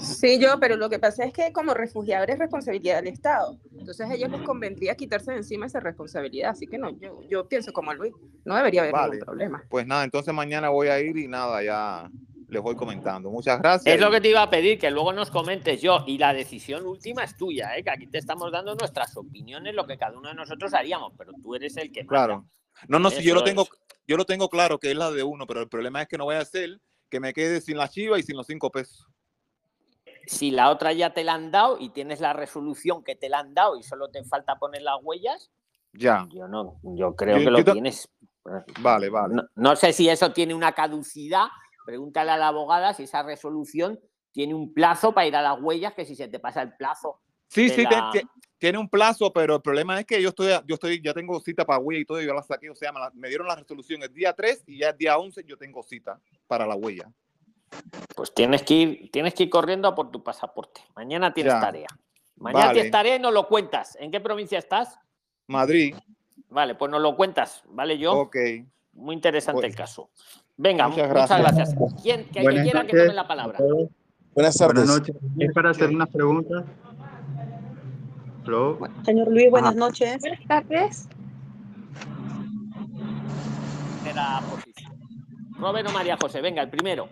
Sí, yo, pero lo que pasa es que como refugiado es responsabilidad del Estado. Entonces a ellos les convendría quitarse de encima esa responsabilidad. Así que no, yo, yo pienso como Luis, no debería haber Vale. ningún problema. Pues nada, entonces mañana voy a ir y nada, ya les voy comentando. Muchas gracias. Es lo que te iba a pedir, que luego nos comentes yo. Y la decisión última es tuya, ¿eh? que aquí te estamos dando nuestras opiniones, lo que cada uno de nosotros haríamos, pero tú eres el que manda. Claro. No, no, si yo lo tengo. Yo lo tengo claro que es la de uno, pero el problema es que no voy a hacer que me quede sin la chiva y sin los cinco pesos. Si la otra ya te la han dado y tienes la resolución que te la han dado y solo te falta poner las huellas, Ya. yo no, yo creo Yo- que lo tienes. Vale, vale. No, no sé si eso tiene una caducidad. Pregúntale a la abogada si esa resolución tiene un plazo para ir a las huellas, que si se te pasa el plazo. Sí, sí, te- la- te- tiene un plazo, pero el problema es que yo estoy, yo estoy, ya tengo cita para huella y todo, y yo la saqué, o sea, me, la- me dieron la resolución el día 3 y ya el día 11 yo tengo cita para la huella. Pues tienes que ir, tienes que ir corriendo a por tu pasaporte. Mañana tienes Ya. tarea. Mañana Vale. tienes tarea y nos lo cuentas. ¿En qué provincia estás? Madrid. Vale, pues nos lo cuentas, ¿vale, yo? Ok. Muy interesante Pues- el caso. Venga, Muchas muchas gracias. gracias. ¿Quién, que, que quiera que noches tome la palabra. Buenas tardes. Buenas noches. Es para hacer unas preguntas. Hello. Señor Luis, buenas noches. Buenas tardes. Era posición. Robert o María José, venga, el primero.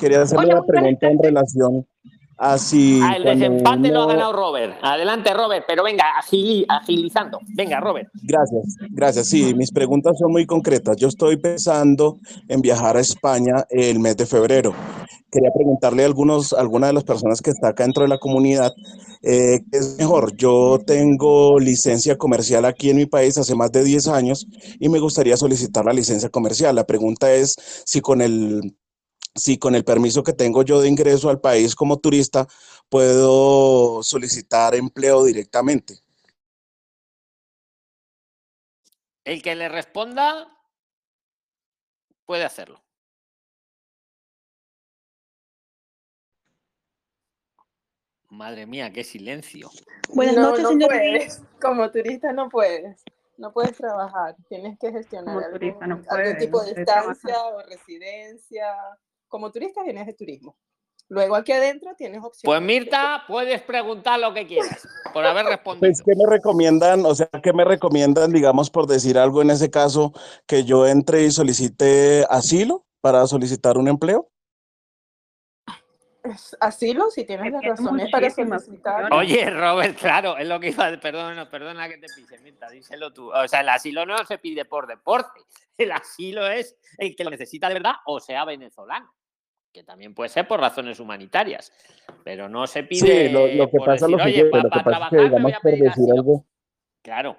Quería hacerle Hola, una pregunta en relación a si Ah, desempate lo ha ganado Robert. Adelante, Robert, pero venga, agili- agilizando. Venga, Robert. Gracias, gracias. Sí, mis preguntas son muy concretas. Yo estoy pensando en viajar a España el mes de febrero. Quería preguntarle a algunos, a alguna de las personas que está acá dentro de la comunidad, eh, ¿qué es mejor? Yo tengo licencia comercial aquí en mi país hace más de 10 años y me gustaría solicitar la licencia comercial. La pregunta es si con el, si con el permiso que tengo yo de ingreso al país como turista puedo solicitar empleo directamente. El que le responda puede hacerlo. Madre mía, qué silencio. Buenas no, noches, no señor puedes. Como turista no puedes. No puedes trabajar. Tienes que gestionar Como algún, turista no algún puede, tipo no de trabajar. estancia o residencia. Como turista vienes de turismo. Luego aquí adentro tienes opciones. Pues Mirta, puedes preguntar lo que quieras por haber respondido. Pues, ¿qué me recomiendan? O sea, ¿qué me recomiendan, digamos, por decir algo en ese caso, que yo entre y solicite asilo para solicitar un empleo? Asilo, si tienes las razones para solicitar. Oye, Robert, claro, es lo que iba. Perdona, perdona que te pise, Mirta, díselo tú. O sea, el asilo no se pide por deporte. El asilo es el que lo necesita de verdad o sea venezolano. Que también puede ser por razones humanitarias. Pero no se pide Sí, lo, lo que por pasa es decir, lo oye, siguiente, para lo que pasa es digamos, por decir algo, Claro.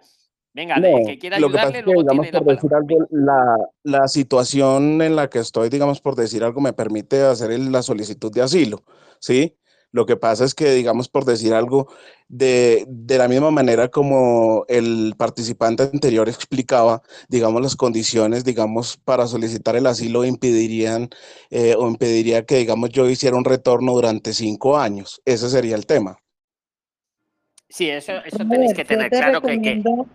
Venga, No, el que quiera lo que pasa ayudarle, es que, digamos, la por decir algo, la, la situación en la que estoy, digamos, por decir algo, me permite hacer la solicitud de asilo, ¿sí? Lo que pasa es que, digamos, por decir algo, de, de la misma manera como el participante anterior explicaba, digamos, las condiciones, digamos, para solicitar el asilo impedirían eh, o impediría que, digamos, yo hiciera un retorno durante cinco años. Ese sería el tema. Sí, eso, eso A tenéis que tener te claro que, que- recomiendo,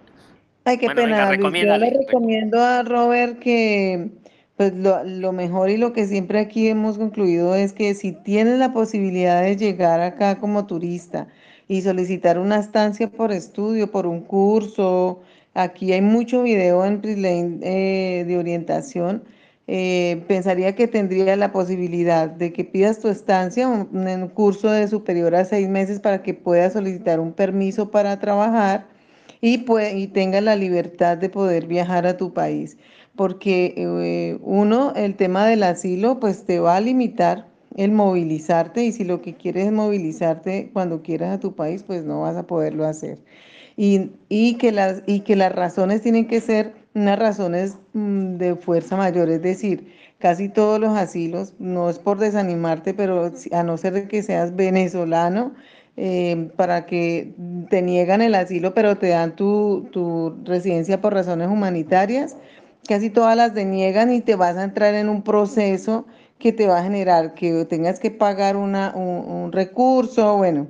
ay, qué Bueno, pena, yo le recomiendo a Robert que, pues lo, mejor y lo que siempre aquí hemos concluido es que si tienes la posibilidad de llegar acá como turista y solicitar una estancia por estudio, por un curso, aquí hay mucho video en Prislane eh, de orientación, eh, pensaría que tendría la posibilidad de que pidas tu estancia un- en un curso de superior a seis meses para que puedas solicitar un permiso para trabajar y, y tengas la libertad de poder viajar a tu país. Porque eh, uno, el tema del asilo, pues te va a limitar el movilizarte y si lo que quieres es movilizarte cuando quieras a tu país, pues no vas a poderlo hacer. Y, y que las, y que las razones tienen que ser unas razones mm, de fuerza mayor, es decir, casi todos los asilos, no es por desanimarte, pero a no ser que seas venezolano, eh, para que te niegan el asilo, pero te dan tu, tu residencia por razones humanitarias, casi todas las deniegan y te vas a entrar en un proceso que te va a generar que tengas que pagar una, un, recurso, bueno,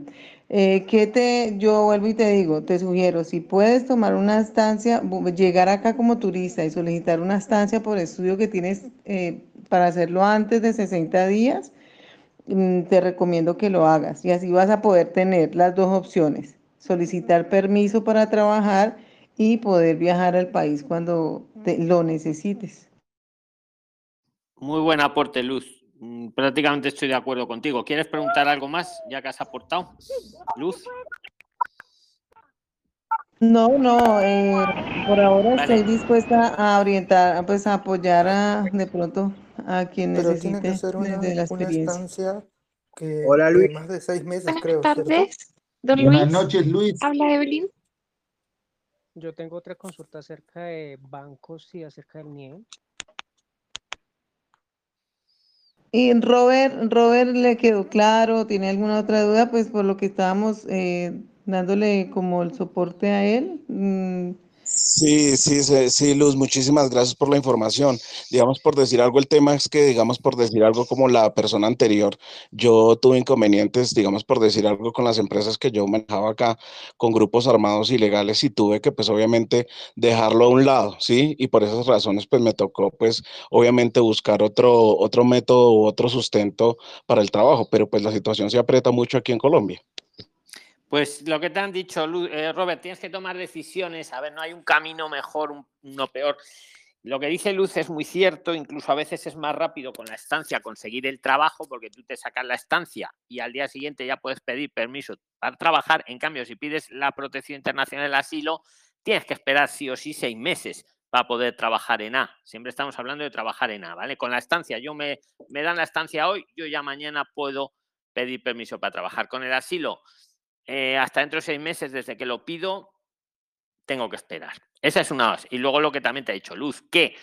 eh, que te, yo vuelvo y te digo, te sugiero, si puedes tomar una estancia, llegar acá como turista y solicitar una estancia por estudio que tienes eh, para hacerlo antes de 60 días, mm, te recomiendo que lo hagas. Y así vas a poder tener las dos opciones, solicitar permiso para trabajar y poder viajar al país cuando te- lo necesites. Muy buen aporte, Luz. Mm, Prácticamente estoy de acuerdo contigo. ¿Quieres preguntar algo más ya que has aportado? Luz. No, no, eh, por ahora Vale. estoy dispuesta a orientar, pues a apoyar a, de pronto a quien Pero tiene que necesite ser una, desde la una experiencia. estancia que Hola, Luis. más de seis meses, Buenas creo, tardes, don Buenas noches, Luis. Habla Evelyn. Yo tengo otra consulta acerca de bancos y acerca del NIE. Y Robert, Robert le quedó claro, ¿tiene alguna otra duda? Pues por lo que estábamos eh, dándole como el soporte a él. mm, Sí, sí, sí, Luz, muchísimas gracias por la información. Digamos, por decir algo, el tema es que, digamos, por decir algo como la persona anterior, yo tuve inconvenientes, digamos, por decir algo con las empresas que yo manejaba acá, con grupos armados ilegales y tuve que, pues, obviamente, dejarlo a un lado, ¿sí? Y por esas razones, pues, me tocó, pues, obviamente, buscar otro, otro método u otro sustento para el trabajo, pero, pues, la situación se aprieta mucho aquí en Colombia. Pues lo que te han dicho, eh, Robert, tienes que tomar decisiones. A ver, no hay un camino mejor, un- uno peor. Lo que dice Luz es muy cierto, incluso a veces es más rápido con la estancia conseguir el trabajo, porque tú te sacas la estancia y al día siguiente ya puedes pedir permiso para trabajar. En cambio, si pides la protección internacional del asilo, tienes que esperar sí o sí seis meses para poder trabajar en A. Siempre estamos hablando de trabajar en A, ¿vale? Con la estancia, yo me, me dan la estancia hoy, yo ya mañana puedo pedir permiso para trabajar. Con el asilo, eh, hasta dentro de seis meses desde que lo pido, tengo que esperar. Esa es una base. Y luego lo que también te ha dicho Luz, que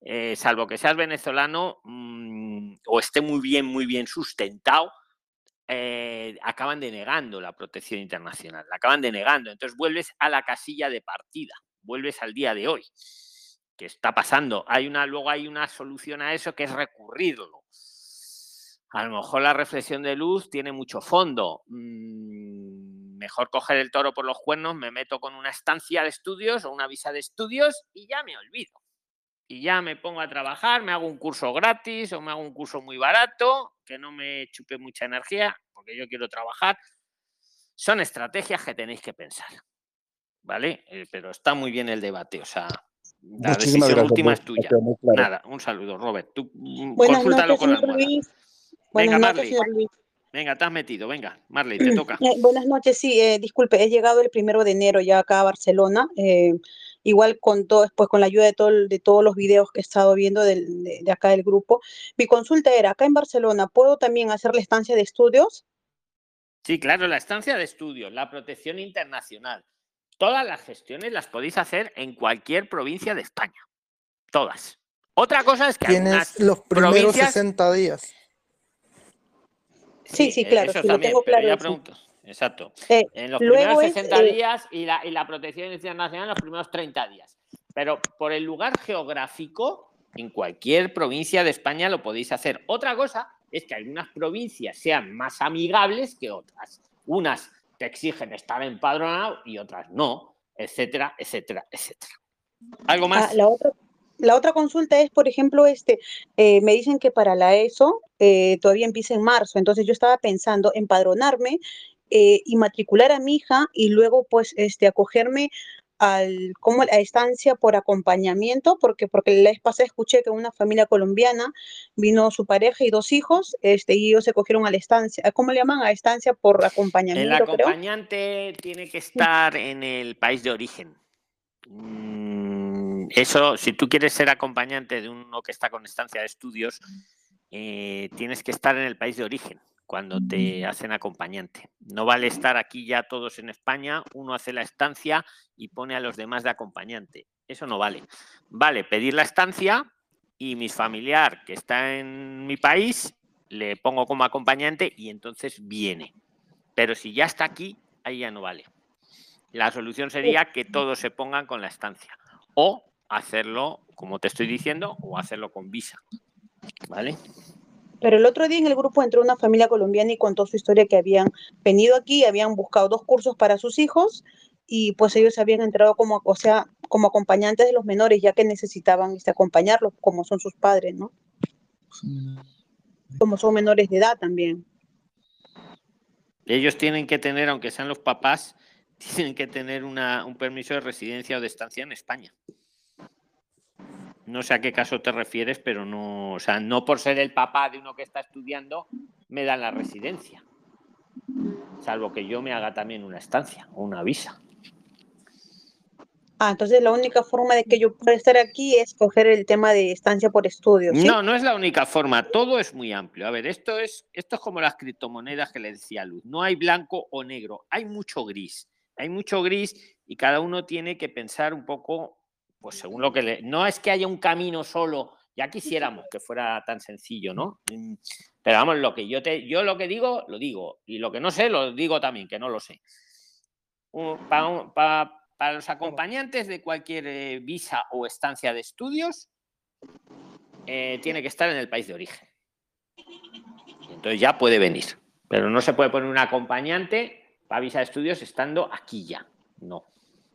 eh, salvo que seas venezolano mm, o esté muy bien, muy bien sustentado, eh, acaban denegando la protección internacional, la acaban denegando. Entonces vuelves a la casilla de partida, vuelves al día de hoy. que está pasando? Hay una, luego hay una solución a eso que es recurrirlo. A lo mejor la reflexión de luz tiene mucho fondo. Mm, mejor coger el toro por los cuernos, me meto con una estancia de estudios o una visa de estudios y ya me olvido. Y ya me pongo a trabajar, me hago un curso gratis o me hago un curso muy barato, que no me chupe mucha energía, porque yo quiero trabajar. Son estrategias que tenéis que pensar. ¿Vale? Eh, pero está muy bien el debate. O sea, la Muchísimas decisión gracias, última es tuya. claro. Nada, un saludo, Robert. Tú mm, Buenas consúltalo noches, con la. Venga, Buenas noches, Marley. señor Luis. Venga, te has metido. Venga, Marley, te toca. Eh, buenas noches, sí, eh, disculpe, he llegado el primero de enero ya acá a Barcelona. eh, igual con todo, pues con la ayuda de, todo, de todos los videos que he estado viendo del- de, de acá del grupo. Mi consulta era, acá en Barcelona, ¿puedo también hacer la estancia de estudios? Sí, claro, la estancia de estudios, la protección internacional. Todas las gestiones las podéis hacer en cualquier provincia de España. Todas. Otra cosa es que Tienes los primeros provincias 60 días. Sí, sí, claro, eso sí, lo tengo claro ya eso. pregunto. Exacto. Eh, En los luego primeros es, 60 eh, días y la, y la protección internacional en los primeros 30 días. Pero por el lugar geográfico, en cualquier provincia de España lo podéis hacer. Otra cosa es que algunas provincias sean más amigables que otras. Unas te exigen estar empadronado y otras no, etcétera, etcétera, etcétera. ¿Algo Ah, más? la otra, la otra consulta es, por ejemplo, este, eh, me dicen que para la ESO eh, todavía empieza en marzo, entonces yo estaba pensando empadronarme eh, y matricular a mi hija y luego pues este, acogerme al, como a estancia por acompañamiento, porque, porque la vez pasada escuché que una familia colombiana vino su pareja y dos hijos, este, y ellos se cogieron a la estancia, ¿cómo le llaman? A estancia por El acompañamiento, creo. acompañante tiene que estar en el país de origen. Mm, Eso, si tú quieres ser acompañante de uno que está con estancia de estudios, eh, tienes que estar en el país de origen cuando te hacen acompañante. No vale estar aquí ya todos en España, uno hace la estancia y pone a los demás de acompañante. Eso no vale. Vale pedir la estancia y mi familiar que está en mi país le pongo como acompañante y entonces viene. Pero si ya está aquí, ahí ya no vale. La solución sería que todos se pongan con la estancia. O hacerlo, como te estoy diciendo, o hacerlo con visa. ¿Vale? Pero el otro día en el grupo entró una familia colombiana y contó su historia que habían venido aquí, habían buscado dos cursos para sus hijos y pues ellos habían entrado como, o sea, como acompañantes de los menores, ya que necesitaban este, acompañarlos, como son sus padres, ¿no? Como son menores de edad también. Ellos tienen que tener, aunque sean los papás, tienen que tener una- un permiso de residencia o de estancia en España. No sé a qué caso te refieres, pero no, o sea, no por ser el papá de uno que está estudiando, me dan la residencia. Salvo que yo me haga también una estancia o una visa. Ah, entonces la única forma de que yo pueda estar aquí es coger el tema de estancia por estudio, ¿sí? No, no es la única forma, todo es muy amplio. A ver, esto es, esto es como las criptomonedas que le decía Luz. No hay blanco o negro, hay mucho gris. Hay mucho gris y cada uno tiene que pensar un poco, pues según lo que le. No es que haya un camino solo, ya quisiéramos que fuera tan sencillo, ¿no? Mm, Pero vamos, lo que yo te, yo lo que digo, lo digo. Y lo que no sé, lo digo también, que no lo sé. Para, para los acompañantes de cualquier eh, visa o estancia de estudios, eh, tiene que estar en el país de origen. Entonces ya puede venir. Pero no se puede poner un acompañante para visa de estudios estando aquí ya. No.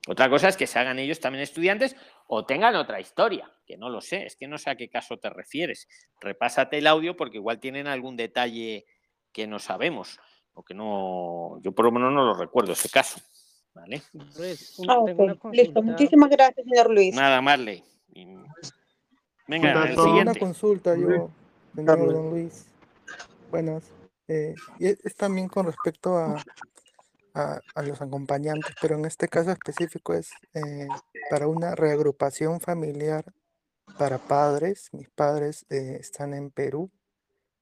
Otra cosa es que se hagan ellos también estudiantes o tengan otra historia, que no lo sé, es que no sé a qué caso te refieres. Repásate el audio porque igual tienen algún detalle que no sabemos o que no, yo por lo menos no lo recuerdo ese caso. ¿Vale? Un- Ah, tengo una ok, listo. Muchísimas gracias, señor Luis. Nada, Marley. Venga, el Tengo una siguiente. consulta yo, señor Don Luis. Buenas. Eh, es también con respecto a, a, a los acompañantes, pero en este caso específico es eh, para una reagrupación familiar para padres. Mis padres eh, están en Perú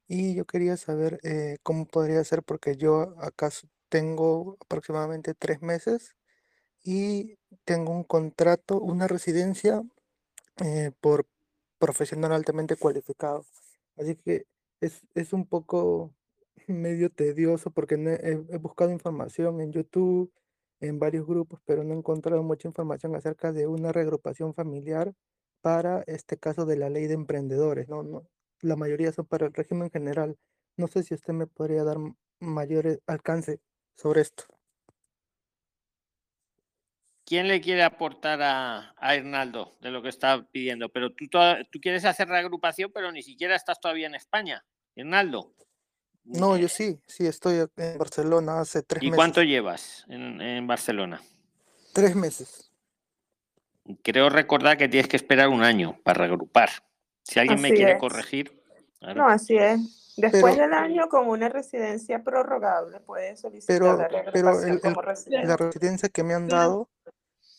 y yo quería saber eh, cómo podría ser porque yo acaso tengo aproximadamente tres meses y tengo un contrato, una residencia eh, por profesional altamente cualificado. Así que es, es un poco medio tedioso porque he, buscado información en YouTube, en varios grupos, pero no he encontrado mucha información acerca de una reagrupación familiar para este caso de la ley de emprendedores. No, no, la mayoría son para el régimen general. No sé si usted me podría dar mayor alcance sobre esto. ¿quién le quiere aportar a, a Hernaldo de lo que está pidiendo? Pero tú, tú quieres hacer reagrupación, pero ni siquiera estás todavía en España. Hernaldo, No, yo sí, sí, estoy en Barcelona hace tres ¿y meses. cuánto llevas en, en Barcelona? Tres meses. Creo recordar que tienes que esperar un año para reagrupar. Si alguien me quiere es. corregir. claro. No, así es. Después Pero- del año, con una residencia prorrogable, puedes solicitar Pero, la pero el- el- la residencia que me han dado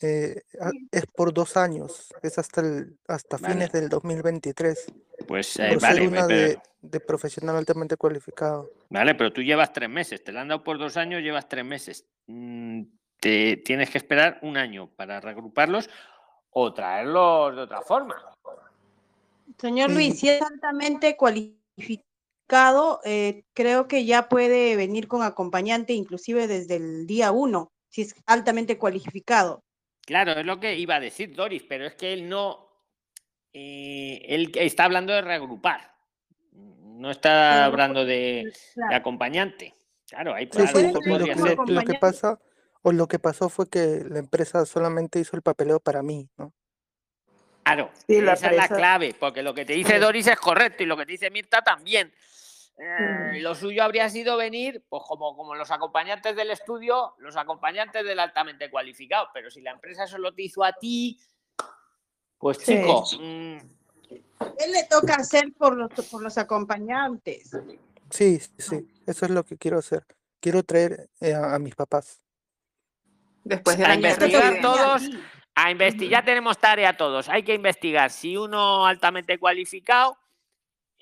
eh, a- es por dos años, es hasta, el, hasta Vale. fines del 2023, Pues eh, por vale, ser una pero- de, de profesional altamente cualificado. Vale, pero tú llevas tres meses, te la han dado por dos años, llevas tres meses. Mm, Te tienes que esperar un año para reagruparlos o traerlos de otra forma. Señor Luis, si es altamente cualificado, eh, creo que ya puede venir con acompañante inclusive desde el día uno, si es altamente cualificado. Claro, es lo que iba a decir Doris, pero es que él no. eh, él está hablando de reagrupar. No está hablando de, acompañante. Claro, ahí Sí, sí, lo, lo podría que, ser. lo que pasa, o lo que pasó fue que la empresa solamente hizo el papeleo para mí, ¿no? Claro, Sí, la esa es la clave, porque lo que te dice. Doris es correcto y lo que te dice Mirta también. Eh, lo suyo habría sido venir, pues como, como los acompañantes del estudio, los acompañantes del altamente cualificado, pero si la empresa solo te hizo a ti, pues Sí. chico, mm, Él le toca hacer por los, por los acompañantes. Sí, sí, sí, eso es lo que quiero hacer. Quiero traer eh, a, a mis papás. Después del a de investigar todos, a investigar, ya tenemos tarea todos, hay que investigar si uno altamente cualificado,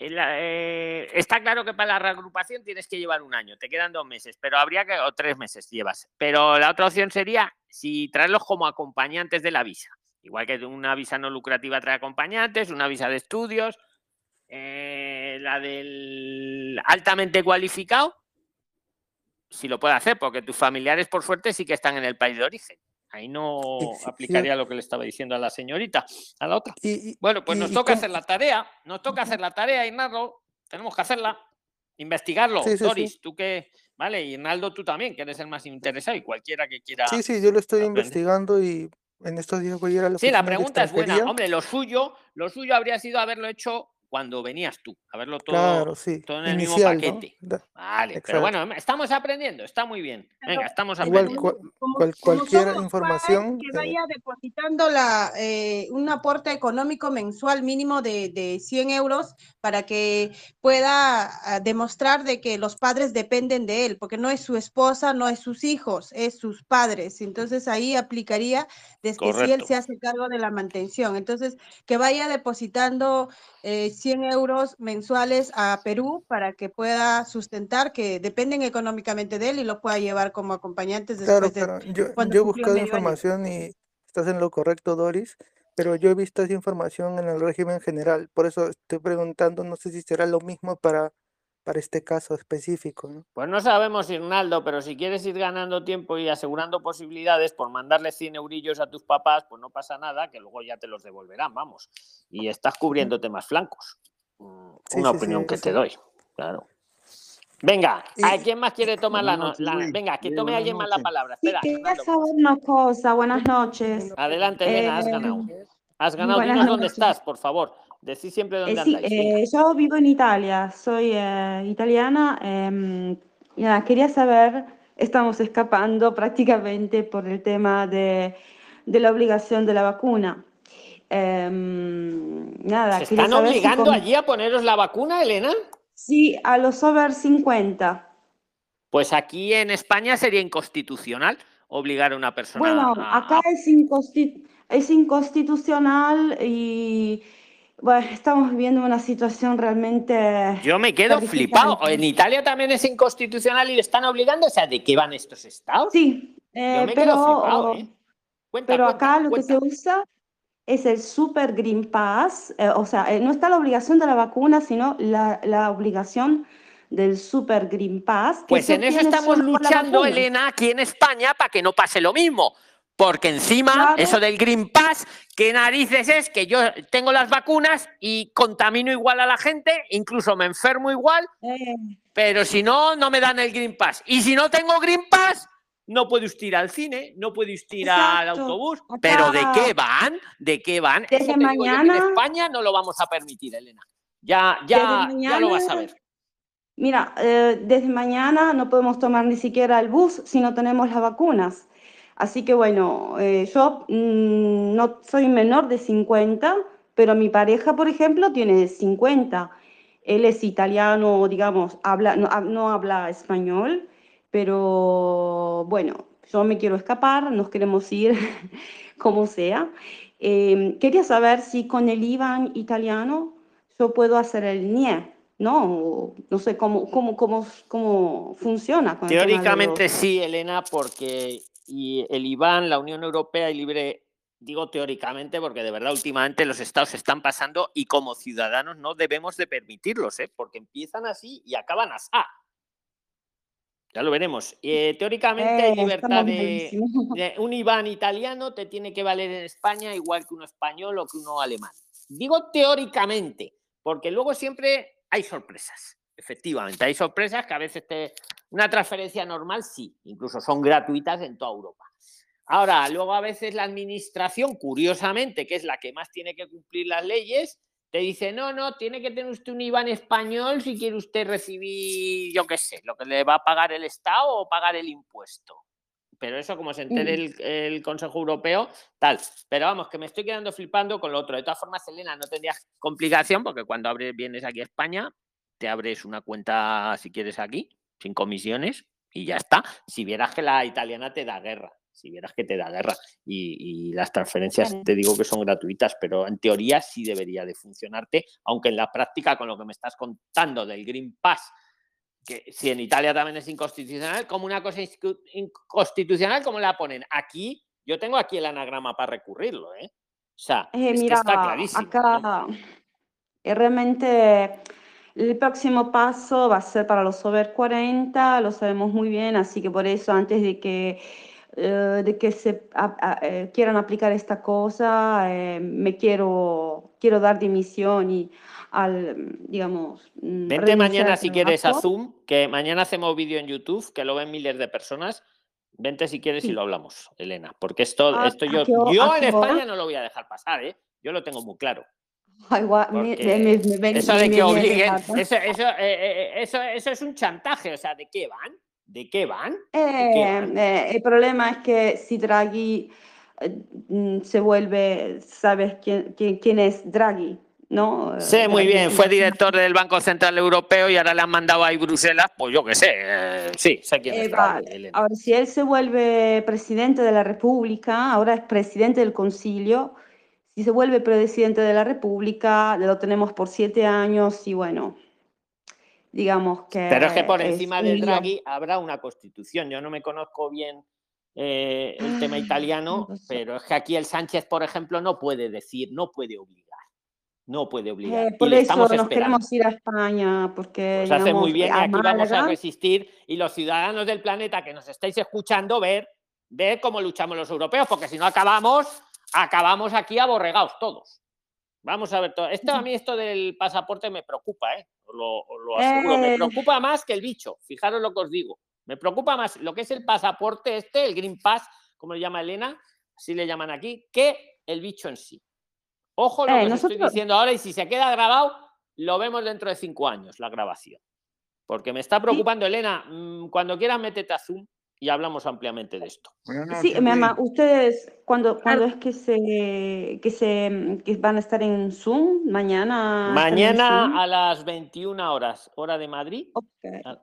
el, eh, está claro que para la reagrupación tienes que llevar un año, te quedan dos meses, pero habría que, o tres meses llevas, pero la otra opción sería si traerlos como acompañantes de la visa, igual que una visa no lucrativa trae acompañantes, una visa de estudios, eh, la del altamente cualificado, si lo puede hacer, porque tus familiares, por suerte, sí que están en el país de origen. Ahí no aplicaría lo que le estaba diciendo a la señorita, a la otra. Y, Bueno, pues y- nos y toca hacer la tarea, nos toca hacer la tarea, Inaldo, tenemos que hacerla, investigarlo. Sí, sí, sí. Doris, tú que, vale, y Inaldo tú también, que eres el más interesado y cualquiera que quiera. Sí, sí, yo lo estoy aprender. investigando y en estos días voy a ir a la Sí, la pregunta es buena. Hombre, lo suyo, lo suyo habría sido haberlo hecho cuando venías tú, haberlo todo, Claro, sí, todo en el mismo inicial, ¿no? paquete. Da- Vale, Exacto. pero bueno, estamos aprendiendo, está muy bien. Venga, estamos Igual aprendiendo. cual- Como- cual- como cualquier somos información, padres, eh, que vaya depositando la, eh, un aporte económico mensual mínimo de, de 100 euros para que pueda ah, demostrar de que los padres dependen de él, porque no es su esposa, no es sus hijos, es sus padres. Entonces ahí aplicaría desde si él Correcto. se hace cargo de la mantención. Entonces, que vaya depositando eh, 100 euros mensuales a Perú para que pueda sustentar, que dependen económicamente de él y lo pueda llevar como acompañantes Claro, después de claro. Yo, cuando yo he buscado medio año. información y estás en lo correcto, Doris, pero yo he visto esa información en el régimen general. Por eso estoy preguntando, no sé si será lo mismo para, para este caso específico, ¿no? Pues no sabemos, Irnaldo, pero si quieres ir ganando tiempo y asegurando posibilidades por mandarle 100 eurillos a tus papás, pues no pasa nada, que luego ya te los devolverán, vamos. Y estás cubriendo temas flancos. Mm, Sí, Una sí, opinión sí, que sí. te doy, claro. Venga, ¿a quién más quiere tomar la, no- la- Venga, que tome alguien más la palabra. Sí, Espera, quería saber una cosa. Buenas noches. Adelante, Elena, has Eh, ganado. Has ganado, dinos dónde noches. estás, por favor. Decid siempre dónde andáis. eh, yo vivo en Italia, soy eh, italiana. em, y nada, quería saber, estamos escapando prácticamente por el tema de, de la obligación de la vacuna. Em, nada, ¿Se están si obligando con- allí a poneros la vacuna, Elena? Sí, a los over 50. Pues aquí en España sería inconstitucional obligar a una persona Bueno, a... acá es, inconsti- es inconstitucional y bueno, estamos viviendo una situación realmente Yo me quedo flipado. En Italia también es inconstitucional y le están obligando. O sea, ¿de qué van estos estados? Sí, Yo eh, me pero, quedo flipado, ¿eh? Cuenta, pero cuenta, acá lo que cuenta. se usa es el Super Green Pass, eh, o sea, eh, no está la obligación de la vacuna, sino la, la obligación del Super Green Pass. que Pues en eso estamos luchando. Elena, aquí en España, para que no pase lo mismo. Porque encima, Claro. eso del Green Pass, ¿qué narices es? Que yo tengo las vacunas y contamino igual a la gente, incluso me enfermo igual, Eh, pero si no, no me dan el Green Pass. Y si no tengo Green Pass, no puede usted ir al cine, no puede usted ir al autobús. ¿Pero de qué van? ¿De qué van? Desde que en mañana- España no lo vamos a permitir, Elena. Ya, ya, ya lo vas a mañana- ver. Mira, eh, desde mañana no podemos tomar ni siquiera el bus si no tenemos las vacunas. Así que bueno, eh, yo mm, no soy menor de 50, pero mi pareja, por ejemplo, tiene 50. Él es italiano, digamos, habla, no, no habla español, pero bueno, yo me quiero escapar, nos queremos ir como sea. Eh, quería saber si con el IBAN italiano yo puedo hacer el NIE, ¿no? No sé cómo, cómo, cómo, cómo funciona. con el Teóricamente los- sí, Elena, porque y el IBAN, la Unión Europea y Libre, digo teóricamente porque de verdad últimamente los estados están pasando y como ciudadanos no debemos de permitirlos, ¿eh? porque empiezan así y acaban así. Ya lo veremos. Eh, teóricamente hay Eh, libertad de, un IBAN italiano te tiene que valer en España igual que uno español o que uno alemán. Digo teóricamente, porque luego siempre hay sorpresas. Efectivamente, hay sorpresas que a veces te... Una transferencia normal sí, incluso son gratuitas en toda Europa. Ahora, luego a veces la administración, curiosamente, que es la que más tiene que cumplir las leyes, te dice, no, no, tiene que tener usted un IBAN español si quiere usted recibir, yo qué sé, lo que le va a pagar el Estado o pagar el impuesto. Pero eso, como se entere el, Consejo Europeo, tal. Pero vamos, que me estoy quedando flipando con lo otro. De todas formas, Elena, no tendrías complicación porque cuando abres, vienes aquí a España, te abres una cuenta, si quieres, aquí, sin comisiones, y ya está. Si vieras que la italiana te da guerra, si vieras que te da guerra. Y, y las transferencias te digo que son gratuitas, pero en teoría sí debería de funcionarte, aunque en la práctica, con lo que me estás contando del Green Pass, que si en Italia también es inconstitucional, como una cosa inconstitucional, como la ponen? Aquí, yo tengo aquí el anagrama para recurrirlo, ¿eh? O sea, Eh, es que mira, está clarísimo. acá eh, realmente el próximo paso va a ser para los over 40, lo sabemos muy bien, así que por eso antes de que, eh, de que se a- a- eh, quieran aplicar esta cosa, eh, me quiero, quiero dar dimisión y al, digamos, mm, Vente mañana si quieres a. Zoom, que mañana hacemos vídeo en YouTube, que lo ven miles de personas. Vente si quieres y Sí. lo hablamos, Elena, porque esto, ¿A- esto a yo, yo a en? España no lo voy a dejar pasar, ¿eh? Yo lo tengo muy claro. Ay, me- me- me- eso de que obliguen, eso, eso, eh, eh, eso, eso es un chantaje, o sea, ¿de qué van? ¿De qué van? ¿De qué Eh, van? eh, el problema es que si Draghi eh, mm, se vuelve, ¿sabes quién, quién, quién es Draghi? ¿No? Eh, Sé muy bien, fue director del Banco Central Europeo y ahora le han mandado ahí Bruselas, pues yo qué sé, eh, sí, sé quién Eh, es Draghi, vale. Ahora, si él se vuelve presidente de la República, ahora es presidente del Concilio, si se vuelve presidente de la República, lo tenemos por siete años y bueno, digamos que Pero es que por encima lío. Draghi habrá una constitución. Yo no me conozco bien eh, el tema italiano, pero es que aquí el Sánchez, por ejemplo, no puede decir, no puede obligar. No puede obligar. Eh, y por le eso estamos nos esperando. queremos ir a España, porque Pues hace muy bien y aquí vamos a resistir y los ciudadanos del planeta que nos estáis escuchando ver, ver cómo luchamos los europeos, porque si no acabamos, acabamos aquí aborregados todos. Vamos a ver todo. Esto a mí esto del pasaporte me preocupa, ¿eh? Lo, lo aseguro. Me Eh. preocupa más que el bicho. Fijaros lo que os digo. Me preocupa más lo que es el pasaporte este, el Green Pass, como le llama Elena, así le llaman aquí, que el bicho en sí. Ojo lo Eh, que os estoy nosotros- diciendo ahora y si se queda grabado, lo vemos dentro de cinco años, la grabación. Porque me está preocupando, Elena, mm, cuando quieras métete a Zoom y hablamos ampliamente de esto. Sí, mi mamá, ustedes, cuando, cuando es que se, que se, que van a estar en Zoom? Mañana. Mañana Zoom? a las 21 horas, hora de Madrid. Ok. Ah,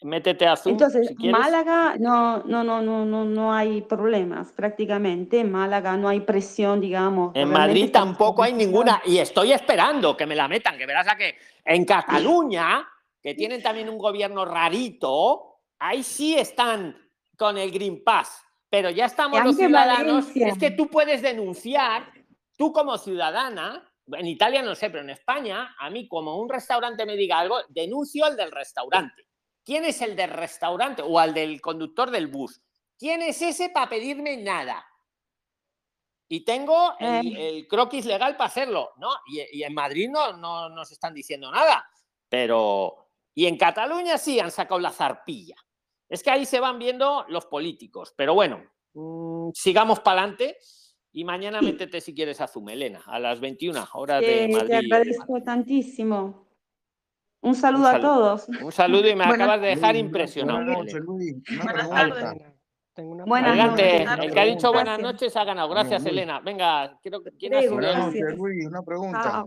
Métete a Zoom Entonces, si quieres. Málaga no, no, no, no, no, no hay problemas prácticamente. En Málaga no hay presión, digamos. En realmente Madrid tampoco hay ninguna. Y estoy esperando que me la metan, que verás a que en Cataluña, que tienen también un gobierno rarito, ahí sí están con el Green Pass. Pero ya estamos los ciudadanos. Valencia. Es que tú puedes denunciar, tú como ciudadana, en Italia no sé, pero en España, a mí como un restaurante me diga algo, denuncio al del restaurante. ¿Quién es el del restaurante o al del conductor del bus? ¿Quién es ese para pedirme nada? Y tengo el, el croquis legal para hacerlo, ¿no? Y, y en Madrid no, no nos están diciendo nada. Pero. Y en Cataluña sí han sacado la zarpilla. Es que ahí se van viendo los políticos. Pero bueno, mm, sigamos para adelante. Y mañana métete si quieres a Zoom, Elena, a las 21 horas de Eh, te Madrid. agradezco tantísimo. Un saludo Un a todos. Un saludo y me Buenas- acabas de dejar impresionado. Buenas noches. Luis. Una Buenas pregunta. tardes. Buenas Adelante, noches. el que ha dicho buenas noches ha ganado. Gracias. Elena. Venga, quiero que quién ha Diego, sido Buenas noches, Luis. Una pregunta.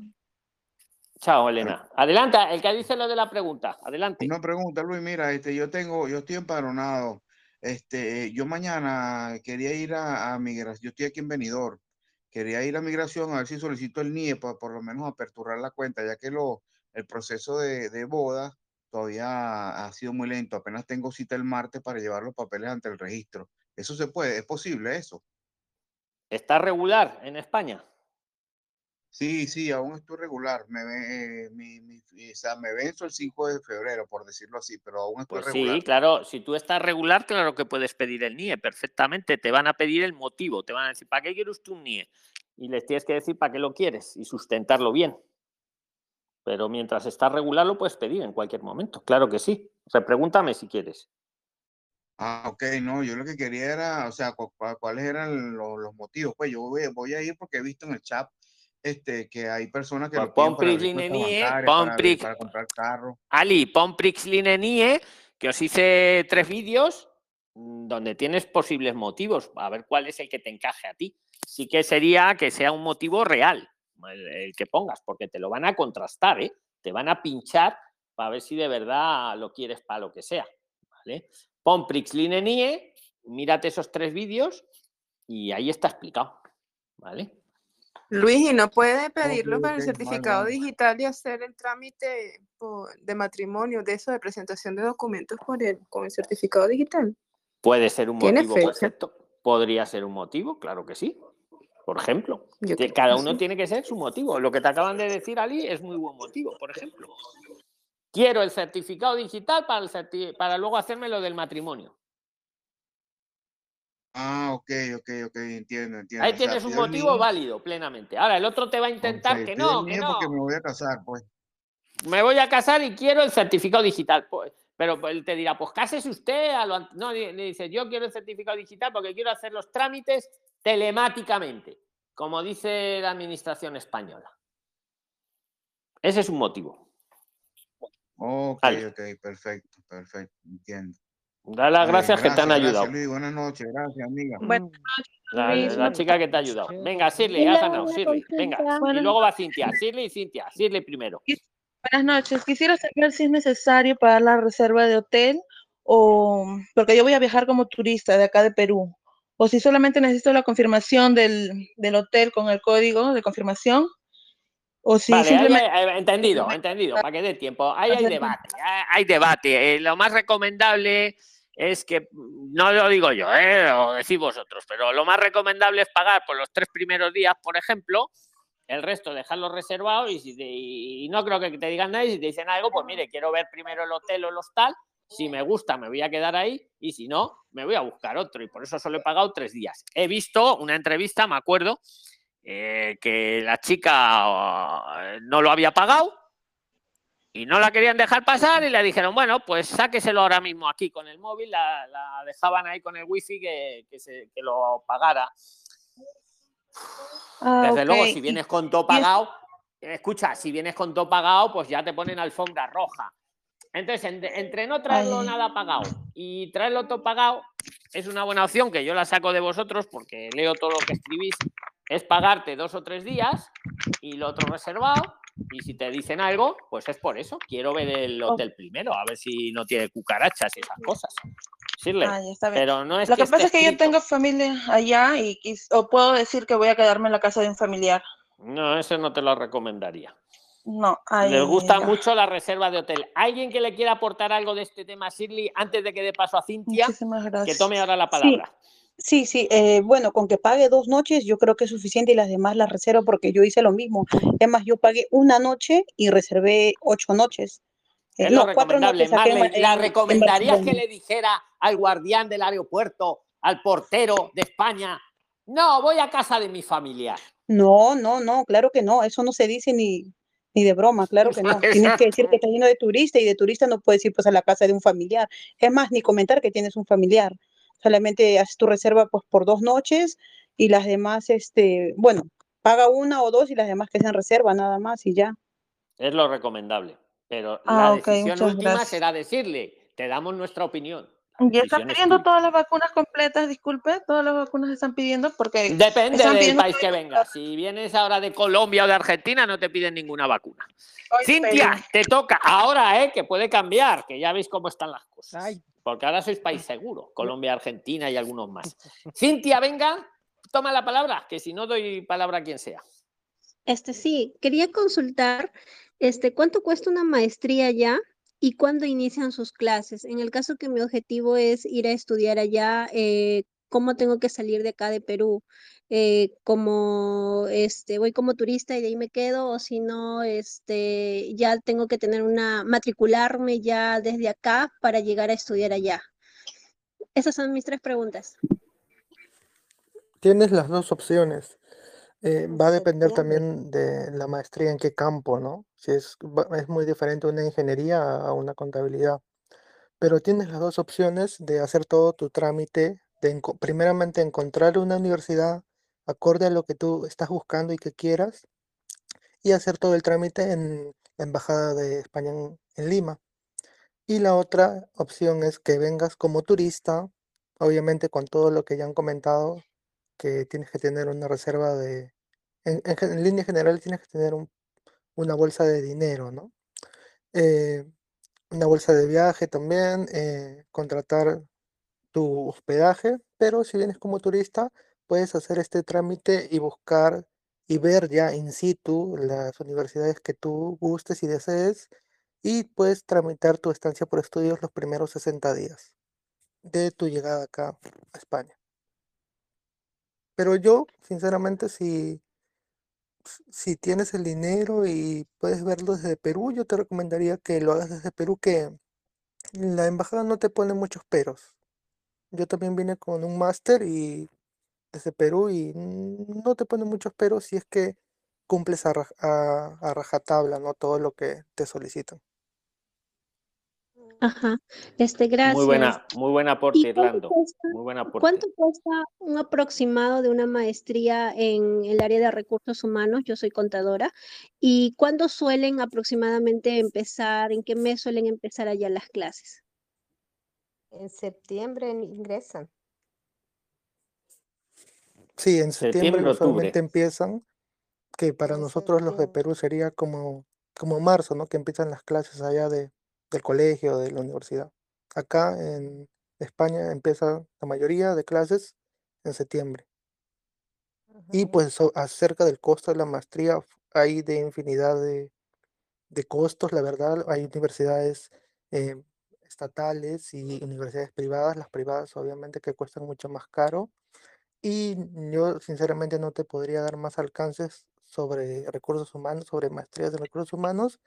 Chao. Elena. Adelante, el que dice lo de la pregunta. Adelante. Una pregunta, Luis. Mira, este, yo tengo, yo estoy empadronado. Este, yo mañana quería ir a, a migración. Yo estoy aquí en Benidorm. Quería ir a migración a ver si solicito el NIE para por lo menos aperturar la cuenta, ya que lo, el proceso de, de boda todavía ha sido muy lento. Apenas tengo cita el martes para llevar los papeles ante el registro. ¿Eso se puede? ¿Es posible eso? ¿Está regular en España? Sí, sí, aún estoy regular. Me, ve- eh, mi, mi- o sea, me venzo el 5 de febrero, por decirlo así, pero aún estoy Pues regular. sí, claro, si tú estás regular, claro que puedes pedir el NIE perfectamente. Te van a pedir el motivo, te van a decir, ¿para qué quiere usted un NIE? Y les tienes que decir para qué lo quieres y sustentarlo bien. Pero mientras estás regular, lo puedes pedir en cualquier momento. Claro que sí. O sea, pregúntame si quieres. Ah, ok, no, yo lo que quería era, o sea, cu- cuáles eran lo- los, motivos. Pues yo voy, voy a ir porque he visto en el chat este, que hay personas que Pues pon Linenie, pon para, comprar carro. Ali, pon Linenie, que os hice tres vídeos mm, donde tienes posibles motivos, a ver cuál es el que te encaje a ti. Sí que sería que sea un motivo real, el, que pongas, porque te lo van a contrastar, ¿eh? te van a pinchar para ver si de verdad lo quieres para lo que sea. ¿vale? Pon Prix Linenie, mírate esos tres vídeos y ahí está explicado. ¿vale? Luis, ¿y no puede pedirlo para el certificado digital y hacer el trámite por- de matrimonio, de eso, de presentación de documentos por el, con el certificado digital? Puede ser un ¿Tiene motivo perfecto. Podría ser un motivo, claro que sí. Por ejemplo, Yo cada uno sí. tiene que ser su motivo. Lo que te acaban de decir, Ali, es muy buen motivo, por ejemplo. Quiero el certificado digital para, el certi- para luego hacerme lo del matrimonio. Ah, ok, ok, ok, entiendo, entiendo. Ahí O sea, tienes un motivo válido, plenamente. Ahora, el otro te va a intentar que no, que no. porque me voy a casar, pues. Me voy a casar y quiero el certificado digital. Pues, pero pues, él te dirá, pues cásese usted. A lo, no, le le dice, yo quiero el certificado digital porque quiero hacer los trámites telemáticamente, como dice la administración española. Ese es un motivo. Ok, Vale. ok, perfecto, perfecto, entiendo. Da las bien, gracias que te han gracias, ayudado. Gracias, Luis, buenas noches, gracias, amiga. La, Luis, la una chica que te ha ayudado. Venga, Shirley, has ganado. Shirley, venga. Y Buenas luego va Cintia. Shirley y Cintia. Shirley primero. Buenas noches. Quisiera saber si es necesario pagar la reserva de hotel o porque yo voy a viajar como turista de acá de Perú. O si solamente necesito la confirmación del, del hotel con el código de confirmación. O si Vale, simplemente hay- hay- entendido, entendido, para que dé tiempo. Ahí hay debate, hay, hay debate. Eh, lo más recomendable es que, mm, no lo digo yo, eh, lo decís vosotros, pero lo más recomendable es pagar por los tres primeros días, por ejemplo, el resto dejarlo reservado y, si te- y no creo que te digan nada y si te dicen algo, pues mire, quiero ver primero el hotel o el hostal, si me gusta me voy a quedar ahí y si no, me voy a buscar otro y por eso solo he pagado tres días. He visto una entrevista, me acuerdo, eh, que la chica eh, no lo había pagado y no la querían dejar pasar y le dijeron, bueno, pues sáqueselo ahora mismo aquí con el móvil, la, la dejaban ahí con el wifi que, que, se, que lo pagara. Ah, Desde luego, si vienes con todo pagado, escucha, si vienes con todo pagado, pues ya te ponen alfombra roja. Entonces, en- entre no traerlo nada pagado y traerlo todo pagado, es una buena opción que yo la saco de vosotros porque leo todo lo que escribís. Es pagarte dos o tres días y lo otro reservado. Y si te dicen algo, pues es por eso. Quiero ver el hotel primero, a ver si no tiene cucarachas y esas cosas. Ah, bien. pero no es Lo que que pasa es que yo tengo familia allá y, quis- o puedo decir que voy a quedarme en la casa de un familiar. No, eso no te lo recomendaría. No, ay, Les gusta mucho la reserva de hotel. ¿Alguien que le quiera aportar algo de este tema, Shirley, antes de que dé paso a Cintia? Muchísimas Que tome ahora la palabra. sí, sí. eh, bueno, con que pague dos noches, yo creo que es suficiente y las demás las reservo porque yo hice lo mismo. Es más, yo pagué una noche y reservé ocho noches. Eh, Es lo no, cuatro recomendable. noches en, Marley, Ba- ¿la en- en recomendarías que le dijera al guardián del aeropuerto, al portero de España, no, voy a casa de mi familiar? No, no, no, claro que no. Eso no se dice ni, Ni de broma, claro que no. Tienes que decir que estás lleno de turista y de turista no puedes ir pues a la casa de un familiar. Es más, ni comentar que tienes un familiar. Solamente haces tu reserva pues por dos noches y las demás, este, bueno, paga una o dos y las demás que sean reserva nada más y ya. Es lo recomendable. Pero Ah, la ok, decisión última gracias. será decirle, te damos nuestra opinión. ¿Ya están es pidiendo tuya. todas las vacunas completas? Disculpe, todas las vacunas están pidiendo porque Depende están del pidiendo país que vengas. Si vienes ahora de Colombia o de Argentina, no te piden ninguna vacuna. Ay, Cintia, te toca. Ahora, ¿eh? Que puede cambiar, que ya veis cómo están las cosas. Porque ahora sois país seguro. Colombia, Argentina y algunos más. Cintia, venga, toma la palabra, que si no doy palabra a quien sea. Este sí, quería consultar, este, ¿cuánto cuesta una maestría allá y cuándo inician sus clases? En el caso que mi objetivo es ir a estudiar allá, eh, ¿cómo tengo que salir de acá de Perú? Eh, como este, voy como turista y de ahí me quedo, o si no, este, ya tengo que tener una, matricularme ya desde acá para llegar a estudiar allá. Esas son mis tres preguntas. Tienes las dos opciones. Eh, va a depender también de la maestría en qué campo, ¿no? Si es, es muy diferente una ingeniería a una contabilidad. Pero tienes las dos opciones de hacer todo tu trámite, de primeramente encontrar una universidad acorde a lo que tú estás buscando y que quieras, y hacer todo el trámite en la Embajada de España en, Lima. Y la otra opción es que vengas como turista, obviamente con todo lo que ya han comentado, que tienes que tener una reserva de, en, línea general tienes que tener un- una bolsa de dinero, ¿no? Eh, una bolsa de viaje también, eh, contratar tu hospedaje, pero si vienes como turista, puedes hacer este trámite y buscar y ver ya in situ las universidades que tú gustes y desees y puedes tramitar tu estancia por estudios los primeros 60 días de tu llegada acá a España. Pero yo, sinceramente, si, si tienes el dinero y puedes verlo desde Perú, yo te recomendaría que lo hagas desde Perú, que la embajada no te pone muchos peros. Yo también vine con un máster y desde Perú y no te pone muchos peros si es que cumples a, raj- a, a rajatabla, ¿no? Todo lo que te solicitan. Ajá, este, Muy gracias. buena, muy buen aporte, ¿Y cuánto Irlando. cuesta, Muy buen aporte. cuánto cuesta un aproximado de una maestría en el área de recursos humanos? Yo soy contadora. ¿Y cuándo suelen aproximadamente empezar? ¿En qué mes suelen empezar allá las clases? En septiembre ingresan. Sí, en septiembre Septiembre, usualmente octubre. empiezan, que para nosotros los de. Perú sería como, como marzo, ¿no? Que empiezan las clases allá de, del colegio, de la universidad. Acá en España empieza la mayoría de clases en septiembre. Y pues acerca del costo de la maestría hay de infinidad de, de costos, la verdad. Hay universidades eh, estatales y universidades privadas. Las privadas obviamente que cuestan mucho más caro. Y yo sinceramente no te podría dar más alcances sobre recursos humanos, sobre maestrías de recursos humanos,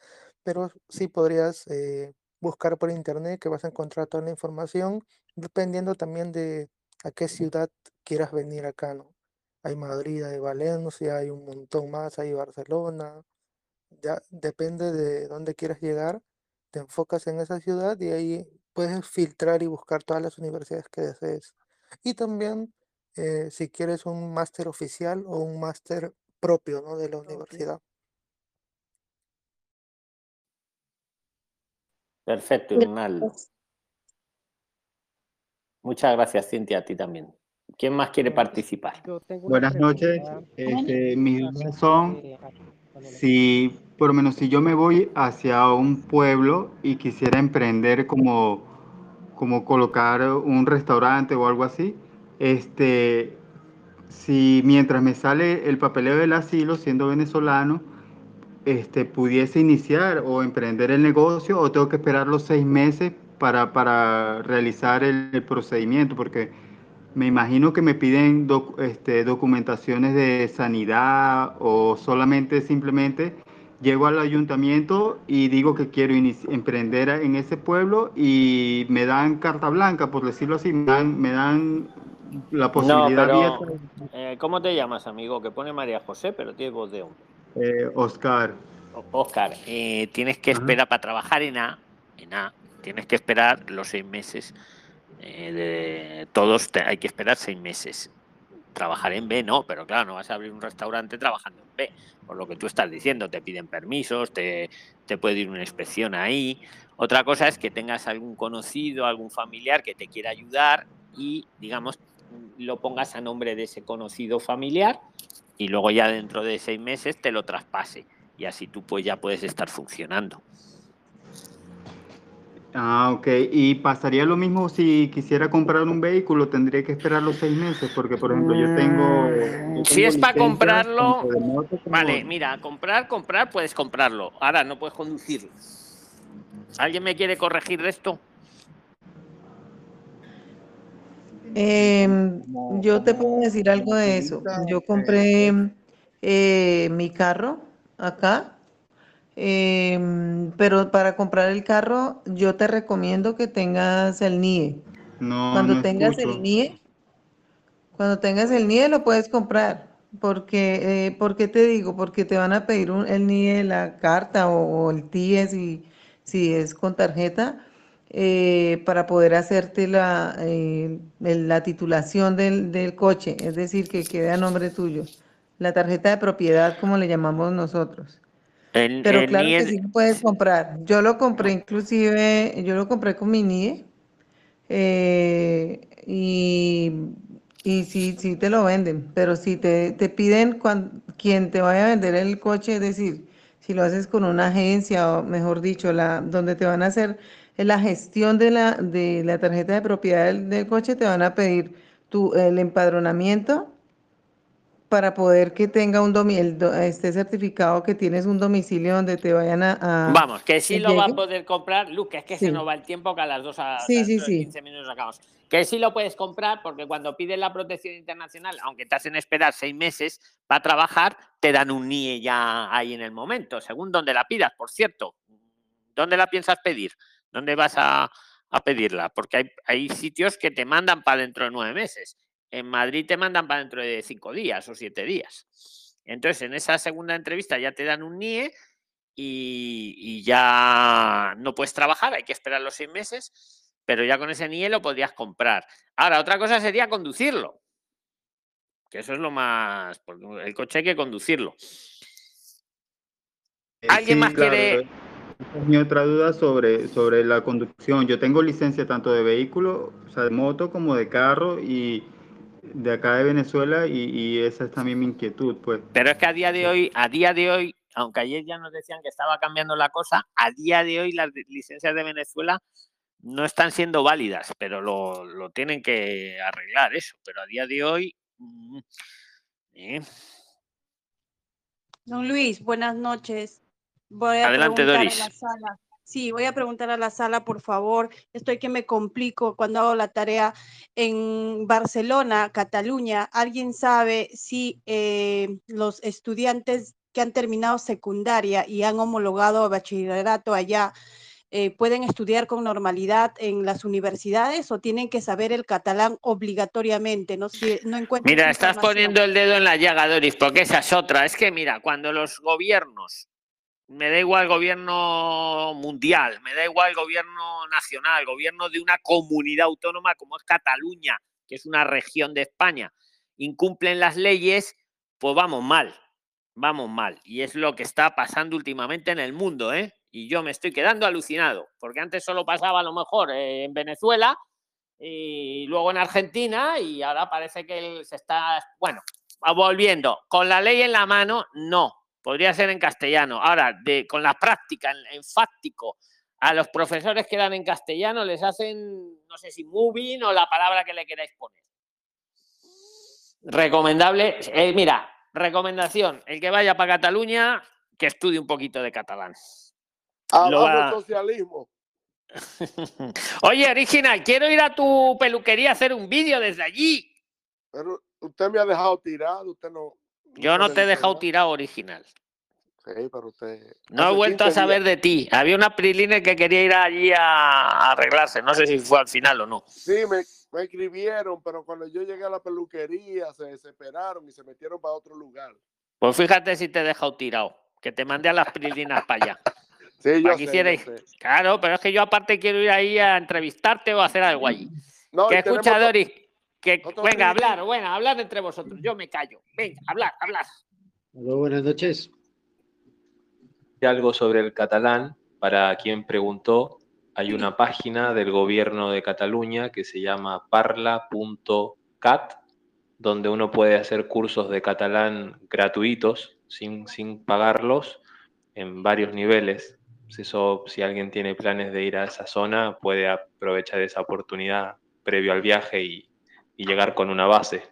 pero sí podrías eh, buscar por internet que vas a encontrar toda la información, dependiendo también de a qué ciudad quieras venir acá, ¿no? Hay Madrid, hay Valencia, hay un montón más, hay Barcelona, ya depende de dónde quieras llegar, te enfocas en esa ciudad y ahí puedes filtrar y buscar todas las universidades que desees. Y también eh, si quieres un máster oficial o un máster propio, ¿no? de la universidad. Perfecto, Irnaldo. Muchas gracias, Cintia, a ti también. ¿Quién más quiere participar? Tengo una Buenas noches. Este, mis dudas son de... ah, si, por lo menos, si yo me voy hacia un pueblo y quisiera emprender como, como colocar un restaurante o algo así, este, si mientras me sale el papeleo del asilo, siendo venezolano, este, pudiese iniciar o emprender el negocio o tengo que esperar los seis meses para, para realizar el, procedimiento, porque me imagino que me piden este, documentaciones de sanidad o solamente simplemente llego al ayuntamiento y digo que quiero emprender en ese pueblo y me dan carta blanca, por decirlo así, me dan, me dan la No, posibilidad pero abierta. eh, ¿cómo te llamas, amigo? Que pone María José, pero tiene voz de hombre. Eh, Oscar, Oscar, eh, tienes que esperar para trabajar en A, en A, tienes que esperar los seis meses. eh, de, todos te- hay que esperar seis meses. Trabajar en B no, pero claro, no vas a abrir un restaurante trabajando en B. Por lo que tú estás diciendo, te piden permisos, te, te puede ir una inspección ahí. Otra cosa es que tengas algún conocido, algún familiar que te quiera ayudar y, digamos, lo pongas a nombre de ese conocido familiar y luego ya dentro de seis meses te lo traspase y así tú pues ya puedes estar funcionando. Ah, ok. ¿Y pasaría lo mismo si quisiera comprar un vehículo? Tendría que esperar los seis meses, porque por ejemplo yo tengo... yo Si tengo es para comprarlo, como- vale, mira, comprar, comprar, puedes comprarlo. Ahora no puedes conducirlo. ¿Alguien me quiere corregir de esto? Em, yo te puedo decir algo de eso. Yo compré eh, mi carro acá, em, pero para comprar el carro yo te recomiendo que tengas el NIE. No, Cuando no tengas escucho. el NIE, cuando tengas el NIE lo puedes comprar. Porque, eh, ¿por qué te digo? Porque te van a pedir un- el NIE, la carta o, o el TIE si, si es con tarjeta, eh, para poder hacerte la, eh, la titulación del, del coche, es decir, que quede a nombre tuyo. La tarjeta de propiedad, como le llamamos nosotros. El, Pero el claro que NIE sí lo puedes comprar. Yo lo compré inclusive, yo lo compré con mi NIE eh, y, y sí, sí te lo venden, pero si te, te piden cuan- quien te vaya a vender el coche, es decir, si lo haces con una agencia o mejor dicho, la, donde te van a hacer la gestión de la, de la tarjeta de propiedad del, del coche, te van a pedir tu, el empadronamiento para poder que tenga un domi- el do- esté certificado que tienes un domicilio donde te vayan a, a- Vamos, que sí que lo va a llegue. poder comprar. Luke, es que Sí. se nos va el tiempo que a las dos a Sí, de sí. 15 minutos acabamos. Que sí lo puedes comprar porque cuando pides la protección internacional, aunque te hacen esperar seis meses para trabajar, te dan un NIE ya ahí en el momento, según donde la pidas, por cierto. ¿Dónde la piensas pedir? ¿Dónde vas a, a pedirla? Porque hay, hay sitios que te mandan para dentro de nueve meses. En Madrid te mandan para dentro de cinco días o siete días. Entonces, en esa segunda entrevista ya te dan un NIE y, y ya no puedes trabajar, hay que esperar los seis meses, pero ya con ese NIE lo podrías comprar. Ahora, otra cosa sería conducirlo, que eso es lo más, el coche hay que conducirlo. Eh, ¿Alguien más quiere? Mi otra duda sobre, sobre la conducción. Yo tengo licencia tanto de vehículo, o sea, de moto como de carro y de acá de Venezuela y, y esa es también mi inquietud, pues. Pero es que a día de hoy, a día de hoy, aunque ayer ya nos decían que estaba cambiando la cosa, a día de hoy las licencias de Venezuela no están siendo válidas, pero lo, lo tienen que arreglar eso. Pero a día de hoy, mm, eh, Don Luis, buenas noches. Voy a Adelante, preguntar Doris. a la sala. Sí, voy a preguntar a la sala, por favor. Estoy que me complico cuando hago la tarea en Barcelona, Cataluña. ¿Alguien sabe si eh, los estudiantes que han terminado secundaria y han homologado bachillerato allá eh, pueden estudiar con normalidad en las universidades o tienen que saber el catalán obligatoriamente? No, sé, no encuentro Mira, estás poniendo el dedo en la llaga, Doris, porque esa es otra. Es que, mira, cuando los gobiernos, me da igual gobierno mundial, me da igual gobierno nacional, gobierno de una comunidad autónoma como es Cataluña, que es una región de España, incumplen las leyes, pues vamos mal, vamos mal. Y es lo que está pasando últimamente en el mundo, ¿eh? Y yo me estoy quedando alucinado, porque antes solo pasaba a lo mejor eh, en Venezuela y luego en Argentina y ahora parece que se está, bueno, volviendo, con la ley en la mano, no, podría ser en castellano. Ahora, de, con la práctica, en, en fáctico, a los profesores que dan en castellano les hacen, no sé si moving o la palabra que le queráis poner. Recomendable, eh, mira, recomendación, el que vaya para Cataluña, que estudie un poquito de catalán. Abajo socialismo. Oye, original, quiero ir a tu peluquería a hacer un vídeo desde allí. Pero usted me ha dejado tirado, usted no. Yo no puede te he dejado tirado original. Sí, pero usted. No he vuelto a 15 saber días- de ti. Había una Priline que quería ir allí a, arreglarse. No sé si fue al final o no. Sí, me, me escribieron, pero cuando yo llegué a la peluquería se desesperaron y se metieron para otro lugar. Pues fíjate si te he dejado tirado. que te mandé a las prilinas para allá. Sí, yo sé, hicierais- yo sé. Claro, pero es que yo aparte quiero ir ahí a entrevistarte o a hacer algo allí. No, que tenemos escucha, otro- Doris, que otro venga, hablar, bueno, hablar entre vosotros. Yo me callo. Venga, hablar, hablar. Hola, buenas noches. algo sobre el catalán, para quien preguntó, hay una página del gobierno de Cataluña que se llama parla.cat, donde uno puede hacer cursos de catalán gratuitos, sin, sin pagarlos, en varios niveles. Eso, si alguien tiene planes de ir a esa zona, puede aprovechar esa oportunidad previo al viaje y, y llegar con una base.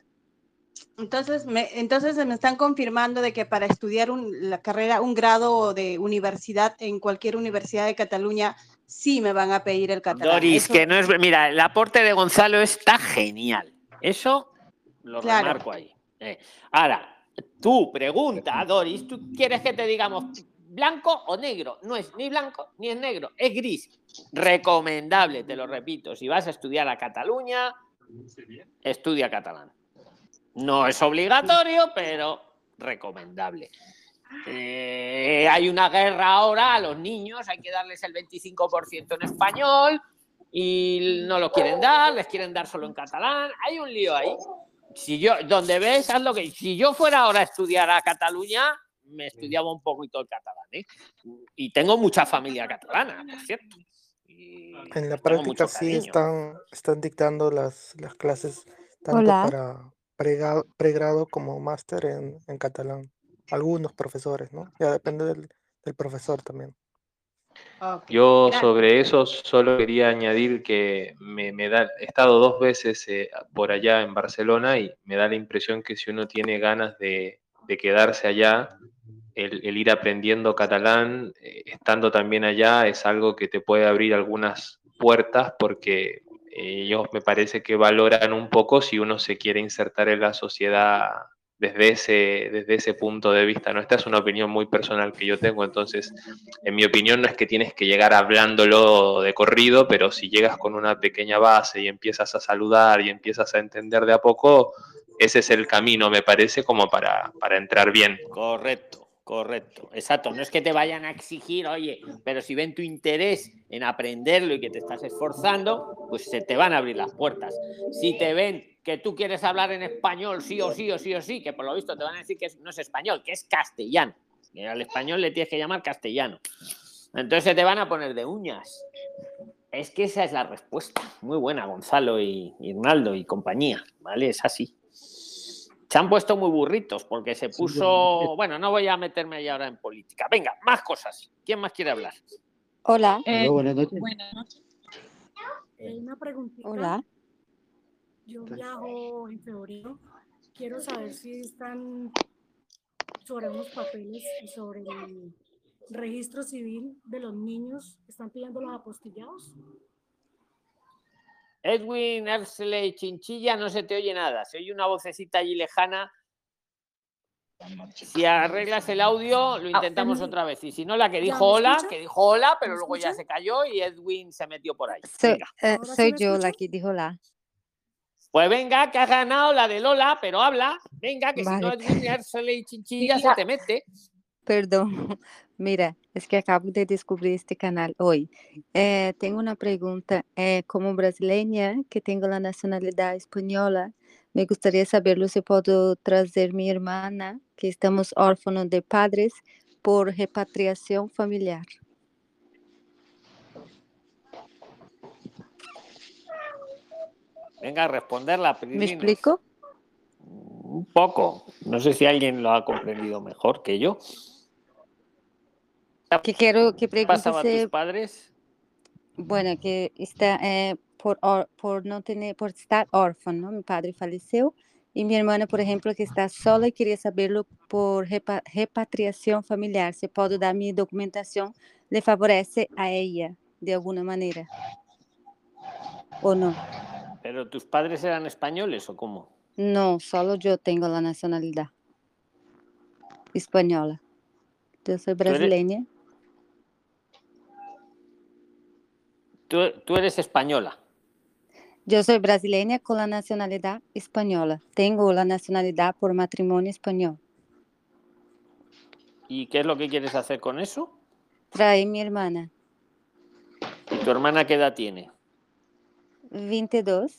Entonces me, entonces me están confirmando de que para estudiar un- la carrera, un grado de universidad en cualquier universidad de Cataluña, sí me van a pedir el catalán. Doris, Eso- que no es. Mira, el aporte de Gonzalo está genial. Eso lo Claro. remarco ahí. Eh, Ahora, tú pregunta, Doris, ¿tú quieres que te digamos blanco o negro? No es ni blanco ni es negro, es gris. Recomendable, te lo repito. Si vas a estudiar a Cataluña, estudia catalán. No es obligatorio, pero recomendable. Eh, hay una guerra ahora a los niños, hay que darles el 25% en español y no lo quieren dar, les quieren dar solo en catalán. Hay un lío ahí. Si yo, donde ves, haz lo que. Si yo fuera ahora a estudiar a Cataluña, me estudiaba un poquito el catalán, ¿eh? Y tengo mucha familia catalana, por cierto. Y En la práctica sí están, están dictando las, las clases tanto Hola. para pregrado, pregrado como máster en, en catalán. Algunos profesores, ¿no? Ya depende del, del profesor también. Yo sobre eso solo quería añadir que me, me da, he estado dos veces eh, por allá en Barcelona y me da la impresión que si uno tiene ganas de, de quedarse allá, el, ir aprendiendo catalán, eh, estando también allá, es algo que te puede abrir algunas puertas porque eh, ellos me parece que valoran un poco si uno se quiere insertar en la sociedad desde ese, desde ese punto de vista. ¿no? Esta es una opinión muy personal que yo tengo, entonces, en mi opinión, no es que tienes que llegar hablándolo de corrido, pero si llegas con una pequeña base y empiezas a saludar y empiezas a entender de a poco, ese es el camino, me parece, como para, para entrar bien. Correcto, correcto, exacto. No es que te vayan a exigir, oye, pero si ven tu interés en aprenderlo y que te estás esforzando, pues se te van a abrir las puertas. Si te ven que tú quieres hablar en español, sí o sí o sí o sí, que por lo visto te van a decir que no es español, que es castellano. Y al español le tienes que llamar castellano. Entonces se te van a poner de uñas. Es que esa es la respuesta. Muy buena, Gonzalo y y Hernaldo y compañía, ¿vale? Es así. Se han puesto muy burritos porque se puso. Bueno, no voy a meterme ahí ahora en política. Venga, más cosas. ¿Quién más quiere hablar? Hola. Eh, buenas noches. Eh, una preguntita. Hola. Yo viajo en febrero. Quiero saber si están sobre unos papeles y sobre el registro civil de los niños. ¿Están pidiendo los apostillados? Edwin Ersley Chinchilla, no se te oye nada. Se oye una vocecita allí lejana. Si arreglas el audio, lo intentamos em, otra vez. Y si no, la que ¿Ya dijo hola, escucha? que dijo hola, pero ¿Me luego ya se cayó y Edwin se metió por ahí. Soy, eh, ¿Ahora sí soy yo la que dijo la. Pues venga, que has ganado la de Lola, pero habla. Venga, que si no. Edwin Ersley Chinchilla se te mete. Perdón, mira, es que acabo de descubrir este canal hoy. Eh, tengo una pregunta. Eh, como brasileña que tengo la nacionalidad española, me gustaría saberlo si puedo traer mi hermana, que estamos órfanos de padres, por repatriación familiar. Venga a responderla, ¿Me Prilines. explico? Un poco. No sé si alguien lo ha comprendido mejor que yo. Que quiero que ¿Qué pregunte pasaba a tus padres? Bueno, que está eh, por, or- por no tener, por estar órfano, mi padre falleció y mi hermana, por ejemplo, que está sola y quería saberlo por repa- repatriación familiar. Se puedo dar mi documentación, le favorece a ella de alguna manera o no. ¿Pero tus padres eran españoles o cómo? No, solo yo tengo la nacionalidad española. Yo soy brasileña. Tú, tú eres española. Yo soy brasileña con la nacionalidad española. Tengo la nacionalidad por matrimonio español. ¿Y qué es lo que quieres hacer con eso? Trae mi hermana. ¿Y tu hermana qué edad tiene? 22.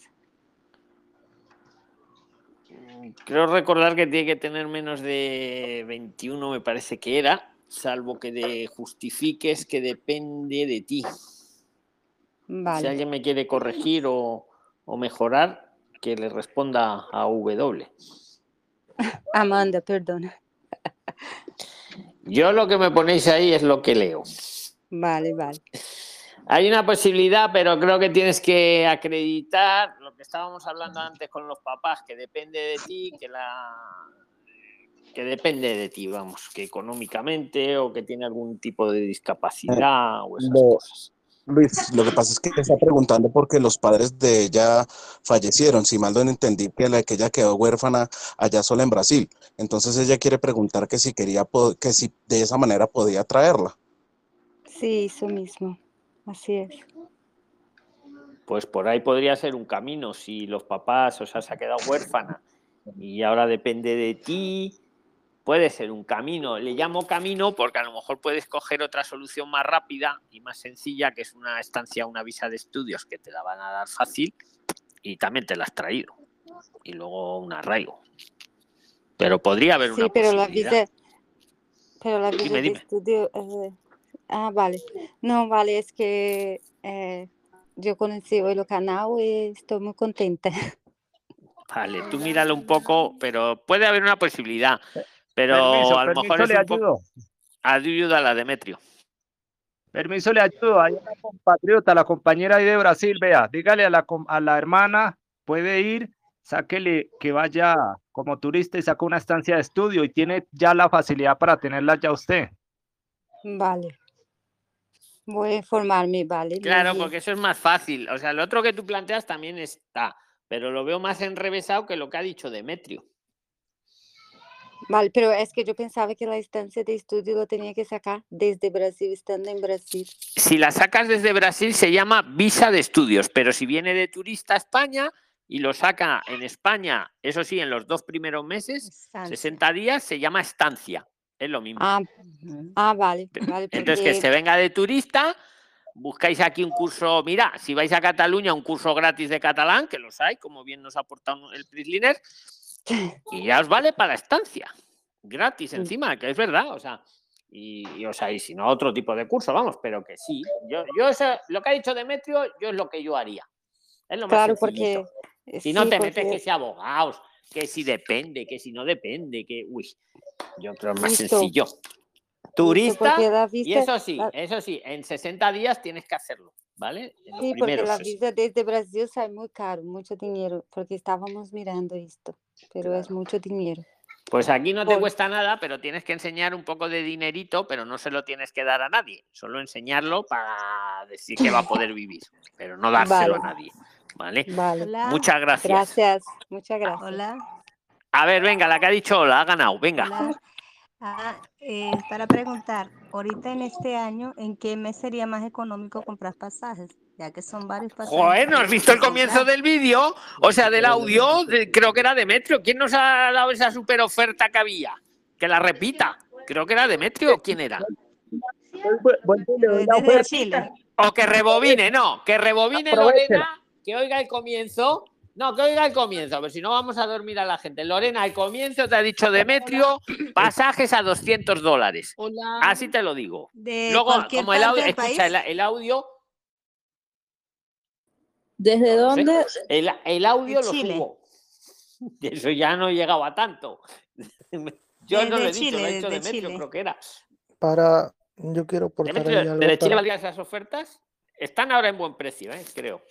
Creo recordar que tiene que tener menos de 21, me parece que era, salvo que de justifiques que depende de ti. Si alguien me quiere corregir o, o mejorar, que le responda a W. Amanda, perdona. Yo lo que me ponéis ahí es lo que leo. Vale, vale. Hay una posibilidad, pero creo que tienes que acreditar lo que estábamos hablando antes con los papás, que depende de ti, que la que depende de ti, vamos, que económicamente o que tiene algún tipo de discapacidad o esas Lo- cosas. Luis, lo que pasa es que está preguntando porque los padres de ella fallecieron. Si mal no entendí que, la, que ella quedó huérfana allá sola en Brasil. Entonces ella quiere preguntar que si quería, que si de esa manera podía traerla. Sí, eso mismo. Así es. Pues por ahí podría ser un camino. Si los papás, o sea, se ha quedado huérfana y ahora depende de ti, puede ser un camino. Le llamo camino porque a lo mejor puedes coger otra solución más rápida y más sencilla, que es una estancia, una visa de estudios que te la van a dar fácil y también te la has traído. Y luego un arraigo. Pero podría haber Sí, una pero la posibilidad. visa, pero la visa Dime, de estudio, eh, ah, vale. No, vale, es que eh, yo conocí hoy el canal y estoy muy contenta. Vale, tú míralo un poco, pero puede haber una posibilidad. Pero Permiso, a lo mejor permiso, es le un poco... ayudo. Ayuda a Demetrio. Permiso, le ayudo. Hay una compatriota, la compañera ahí de Brasil, vea, dígale a la, a la hermana, puede ir, sáquele que vaya como turista y saca una estancia de estudio y tiene ya la facilidad para tenerla ya usted. Vale. Voy a informarme, vale. Claro, porque eso es más fácil. O sea, lo otro que tú planteas también está, pero lo veo más enrevesado que lo que ha dicho Demetrio. Vale, pero es que yo pensaba que la estancia de estudio lo tenía que sacar desde Brasil, estando en Brasil. Si la sacas desde Brasil se llama visa de estudios, pero si viene de turista a España y lo saca en España, eso sí, en los dos primeros meses, Estancia. 60 días, se llama estancia. Es lo mismo. Ah, ah, vale, vale, Entonces, que porque se venga de turista, buscáis aquí un curso, mira, si vais a Cataluña, un curso gratis de catalán, que los hay, como bien nos ha aportado el Prisliner, y ya os vale para estancia, gratis encima, que es verdad, o sea, y, y, o sea, y si no, otro tipo de curso, vamos, pero que sí. Yo, yo eso, lo que ha dicho Demetrio, yo es lo que yo haría. Es lo más Claro, porque Si no te metes que si abogados, que si depende, que si no depende, que, uy, yo creo más Listo. sencillo. Turista, la y eso sí, la- eso sí, en 60 días tienes que hacerlo, ¿vale? En Sí, porque la 60. visa desde Brasil sale muy caro, mucho dinero, porque estábamos mirando esto, pero es mucho dinero. Pues aquí no te Por- cuesta nada, pero tienes que enseñar un poco de dinerito, pero no se lo tienes que dar a nadie, solo enseñarlo para decir que va a poder vivir, pero no dárselo Vale. a nadie, ¿vale? Vale. Muchas gracias. Gracias, muchas gracias. Hola. A ver, venga, la que ha dicho hola, ha ganado, venga. Hola. Ah, eh, para preguntar, ahorita en este año, ¿en qué mes sería más económico comprar pasajes? Ya que son varios pasajes. Joder, ¿no has visto el comienzo del vídeo? O sea, del audio, de- creo que era Demetrio. ¿Quién nos ha dado esa super oferta que había? Que la repita. Creo que era Demetrio. ¿Quién era? Desde Chile. O que rebobine, no, que rebobine. Lorena, que oiga el comienzo. No, que oiga el comienzo, pero si no vamos a dormir a la gente. Lorena, el comienzo te ha dicho Demetrio, pasajes a 200 dólares. Hola. Así te lo digo. De Luego, como el audio, escucha, el, el audio, ¿Desde no sé, dónde? el, el audio De lo Chile. subo. Eso ya no he llegado a tanto. Yo no lo he dicho, lo ha Chile, dicho Demetrio, Chile. creo que era. Para, yo quiero algo ¿desde Chile para- valían esas ofertas? Están ahora en buen precio, ¿eh? creo.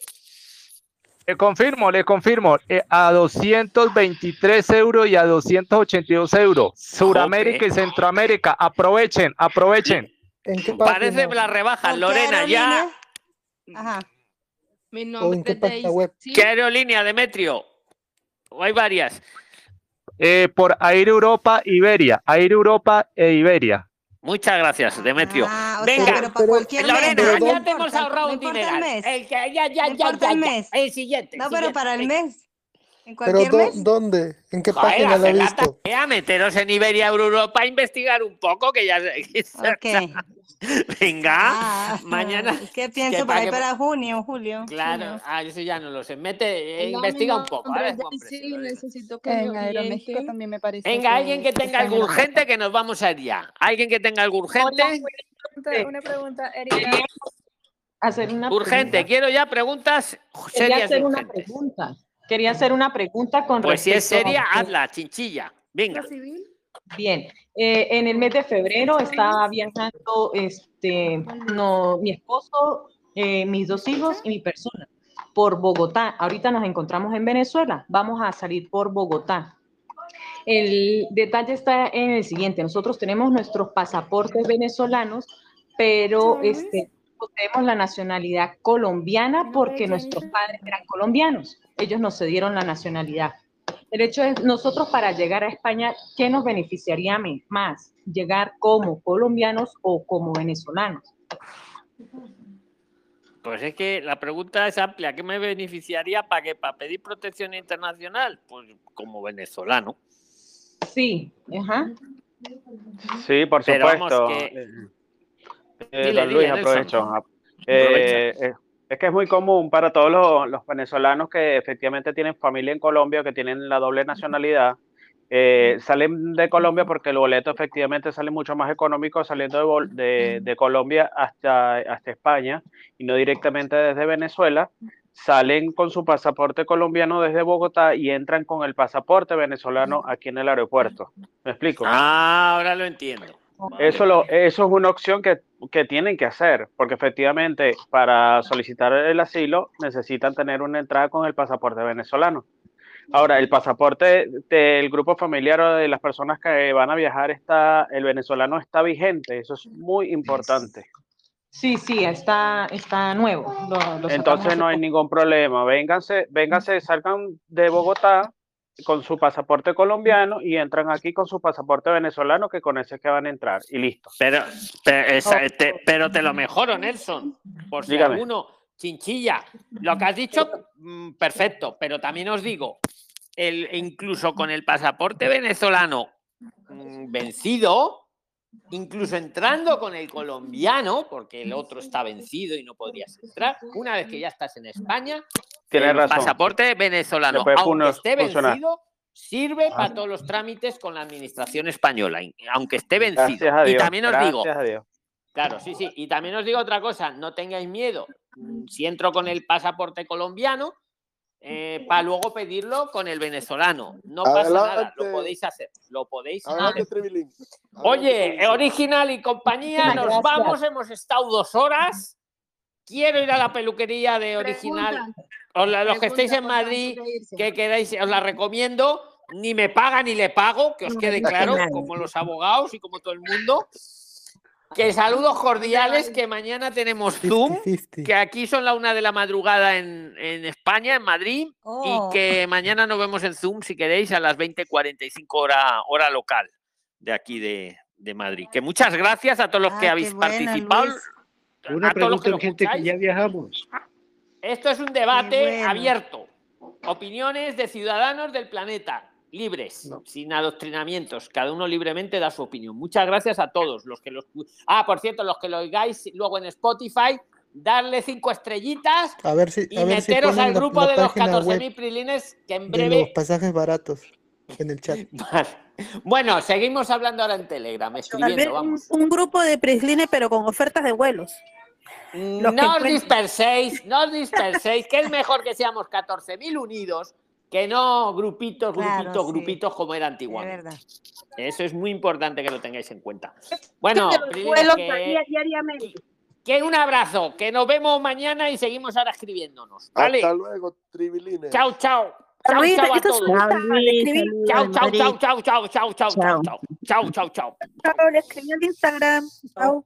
Le confirmo, le confirmo, eh, a 223 euros y a 282 euros. Suramérica y Centroamérica, aprovechen, aprovechen. ¿En qué Parece la rebaja, ¿Con qué Lorena, ya. Ajá. Mi ¿O en nombre qué es web? ¿Qué aerolínea, Demetrio? ¿O hay varias? Eh, por Air Europa, Iberia, Air Europa e Iberia. Muchas gracias, Demetrio. Ah, o sea, Venga, pero para cualquier mes. Lorena, no ya te hemos ahorrado un el dineral. mes. El que ya, ya, ya, el mes. Siguiente. No, pero siguiente, para el mes. ¿En Pero cualquier do- mes? ¿dónde? ¿En qué Joder, página la visto? tarea, meteros en Iberia Europa a investigar un poco, que ya que se- Venga, Ah, mañana. Es que pienso que para ahí que- para junio, julio. Claro, junio. ah, eso ya no lo sé. Mete, eh, investiga un poco. nombre, a ver, Juan venga. necesito que En me Aeroméxico también me parece Venga, alguien que tenga algo urgente, que nos vamos a ir ya. Alguien que tenga algo urgente. Una pregunta, Erika. Hacer una Urgente, pregunta. quiero ya preguntas serias hacer una pregunta. Quería hacer una pregunta con Pues si es respecto seria, a- hazla, chinchilla. Venga. Bien, eh, en el mes de febrero estaba viajando este, no, mi esposo, eh, mis dos hijos y mi persona por Bogotá. Ahorita nos encontramos en Venezuela. Vamos a salir por Bogotá. El detalle está en el siguiente. Nosotros tenemos nuestros pasaportes venezolanos, pero este, poseemos la nacionalidad colombiana porque nuestros padres eran colombianos. Ellos nos cedieron la nacionalidad. El hecho es, nosotros para llegar a España, ¿qué nos beneficiaría más? ¿Llegar como colombianos o como venezolanos? Pues es que la pregunta es amplia. ¿Qué me beneficiaría para que para pedir protección internacional? Pues como venezolano. Sí, ajá. Sí, por Pero supuesto. vamos, que- Eh, Dile, don dile, Luis, Nelson. aprovecho. Eh, eh, es que es muy común para todos los, los venezolanos que efectivamente tienen familia en Colombia, que tienen la doble nacionalidad, eh, salen de Colombia porque el boleto efectivamente sale mucho más económico saliendo de, de- de Colombia hasta, hasta España y no directamente desde Venezuela. Salen con su pasaporte colombiano desde Bogotá y entran con el pasaporte venezolano aquí en el aeropuerto. ¿Me explico? Ah, ahora lo entiendo. Eso, lo, eso es una opción que, que tienen que hacer, porque efectivamente para solicitar el asilo necesitan tener una entrada con el pasaporte venezolano. Ahora, el pasaporte del grupo familiar o de las personas que van a viajar, está, el venezolano está vigente, eso es muy importante. Sí, sí, está, está nuevo. Lo- lo sacamos Entonces no hay ningún problema. Vénganse, vénganse, salgan de Bogotá con su pasaporte colombiano y entran aquí con su pasaporte venezolano, que con ese es que van a entrar y listo. Pero, pero, esa- te, pero te lo mejoro, Nelson. Por si Dígame. alguno, chinchilla. Lo que has dicho, mm, perfecto. Pero también os digo, el, incluso con el pasaporte venezolano mm, vencido, incluso entrando con el colombiano, porque el otro está vencido y no podrías entrar, una vez que ya estás en España, Tienes el razón. pasaporte venezolano, aunque esté funcionar. vencido, sirve Ah. para todos los trámites con la administración española, aunque esté vencido. Y también os digo. Claro, sí, sí. Y también os digo otra cosa, no tengáis miedo. Si entro con el pasaporte colombiano, para luego pedirlo con el venezolano. No pasa nada, lo podéis hacer. Lo podéis Adelante, hacer. Tribilín. Oye, original y compañía, nos gracias. vamos, hemos estado dos horas. Quiero ir a la peluquería de original. Os la- los que estéis en Madrid, que queráis, os la recomiendo. Ni me paga ni le pago, que os quede claro, como los abogados y como todo el mundo. Que saludos cordiales, que mañana tenemos Zoom, que aquí son la una de la madrugada en, en España, en Madrid, Oh. y que mañana nos vemos en Zoom, si queréis, a las 20.45 hora, hora local de aquí de, de Madrid. Que muchas gracias a todos los que Ah, habéis buena, participado. Luis. Una a todos los pregunta que lo urgente que ya viajamos. Esto es un debate bueno. abierto. Opiniones de ciudadanos del planeta, libres, sin adoctrinamientos. Cada uno libremente da su opinión. Muchas gracias a todos los que los. Ah, por cierto, los que lo oigáis luego en Spotify, darle cinco estrellitas A ver si, y a ver si meteros al grupo la de los página web 14.000 prilines que en de los breve. pasajes baratos en el chat. Bueno, seguimos hablando ahora en Telegram, Tal escribiendo, vez un, vamos. un grupo de Prisline, pero con ofertas de vuelos. Los que No os disperséis, no os disperséis, que es mejor que seamos 14.000 unidos que no grupitos, Claro, grupitos, sí. grupitos como era Es antiguamente. verdad. Eso es muy importante que lo tengáis en cuenta. Bueno, que, que un abrazo, que nos vemos mañana y seguimos ahora escribiéndonos. ¿Vale? Hasta luego, Tribilines. Chao, chao. Chao, chao a todos. Chao, chao, chao, chao, chao, chao, chao, chao, chao, chao, chao, chao, chao. Chao, le escribí en Instagram. Chao.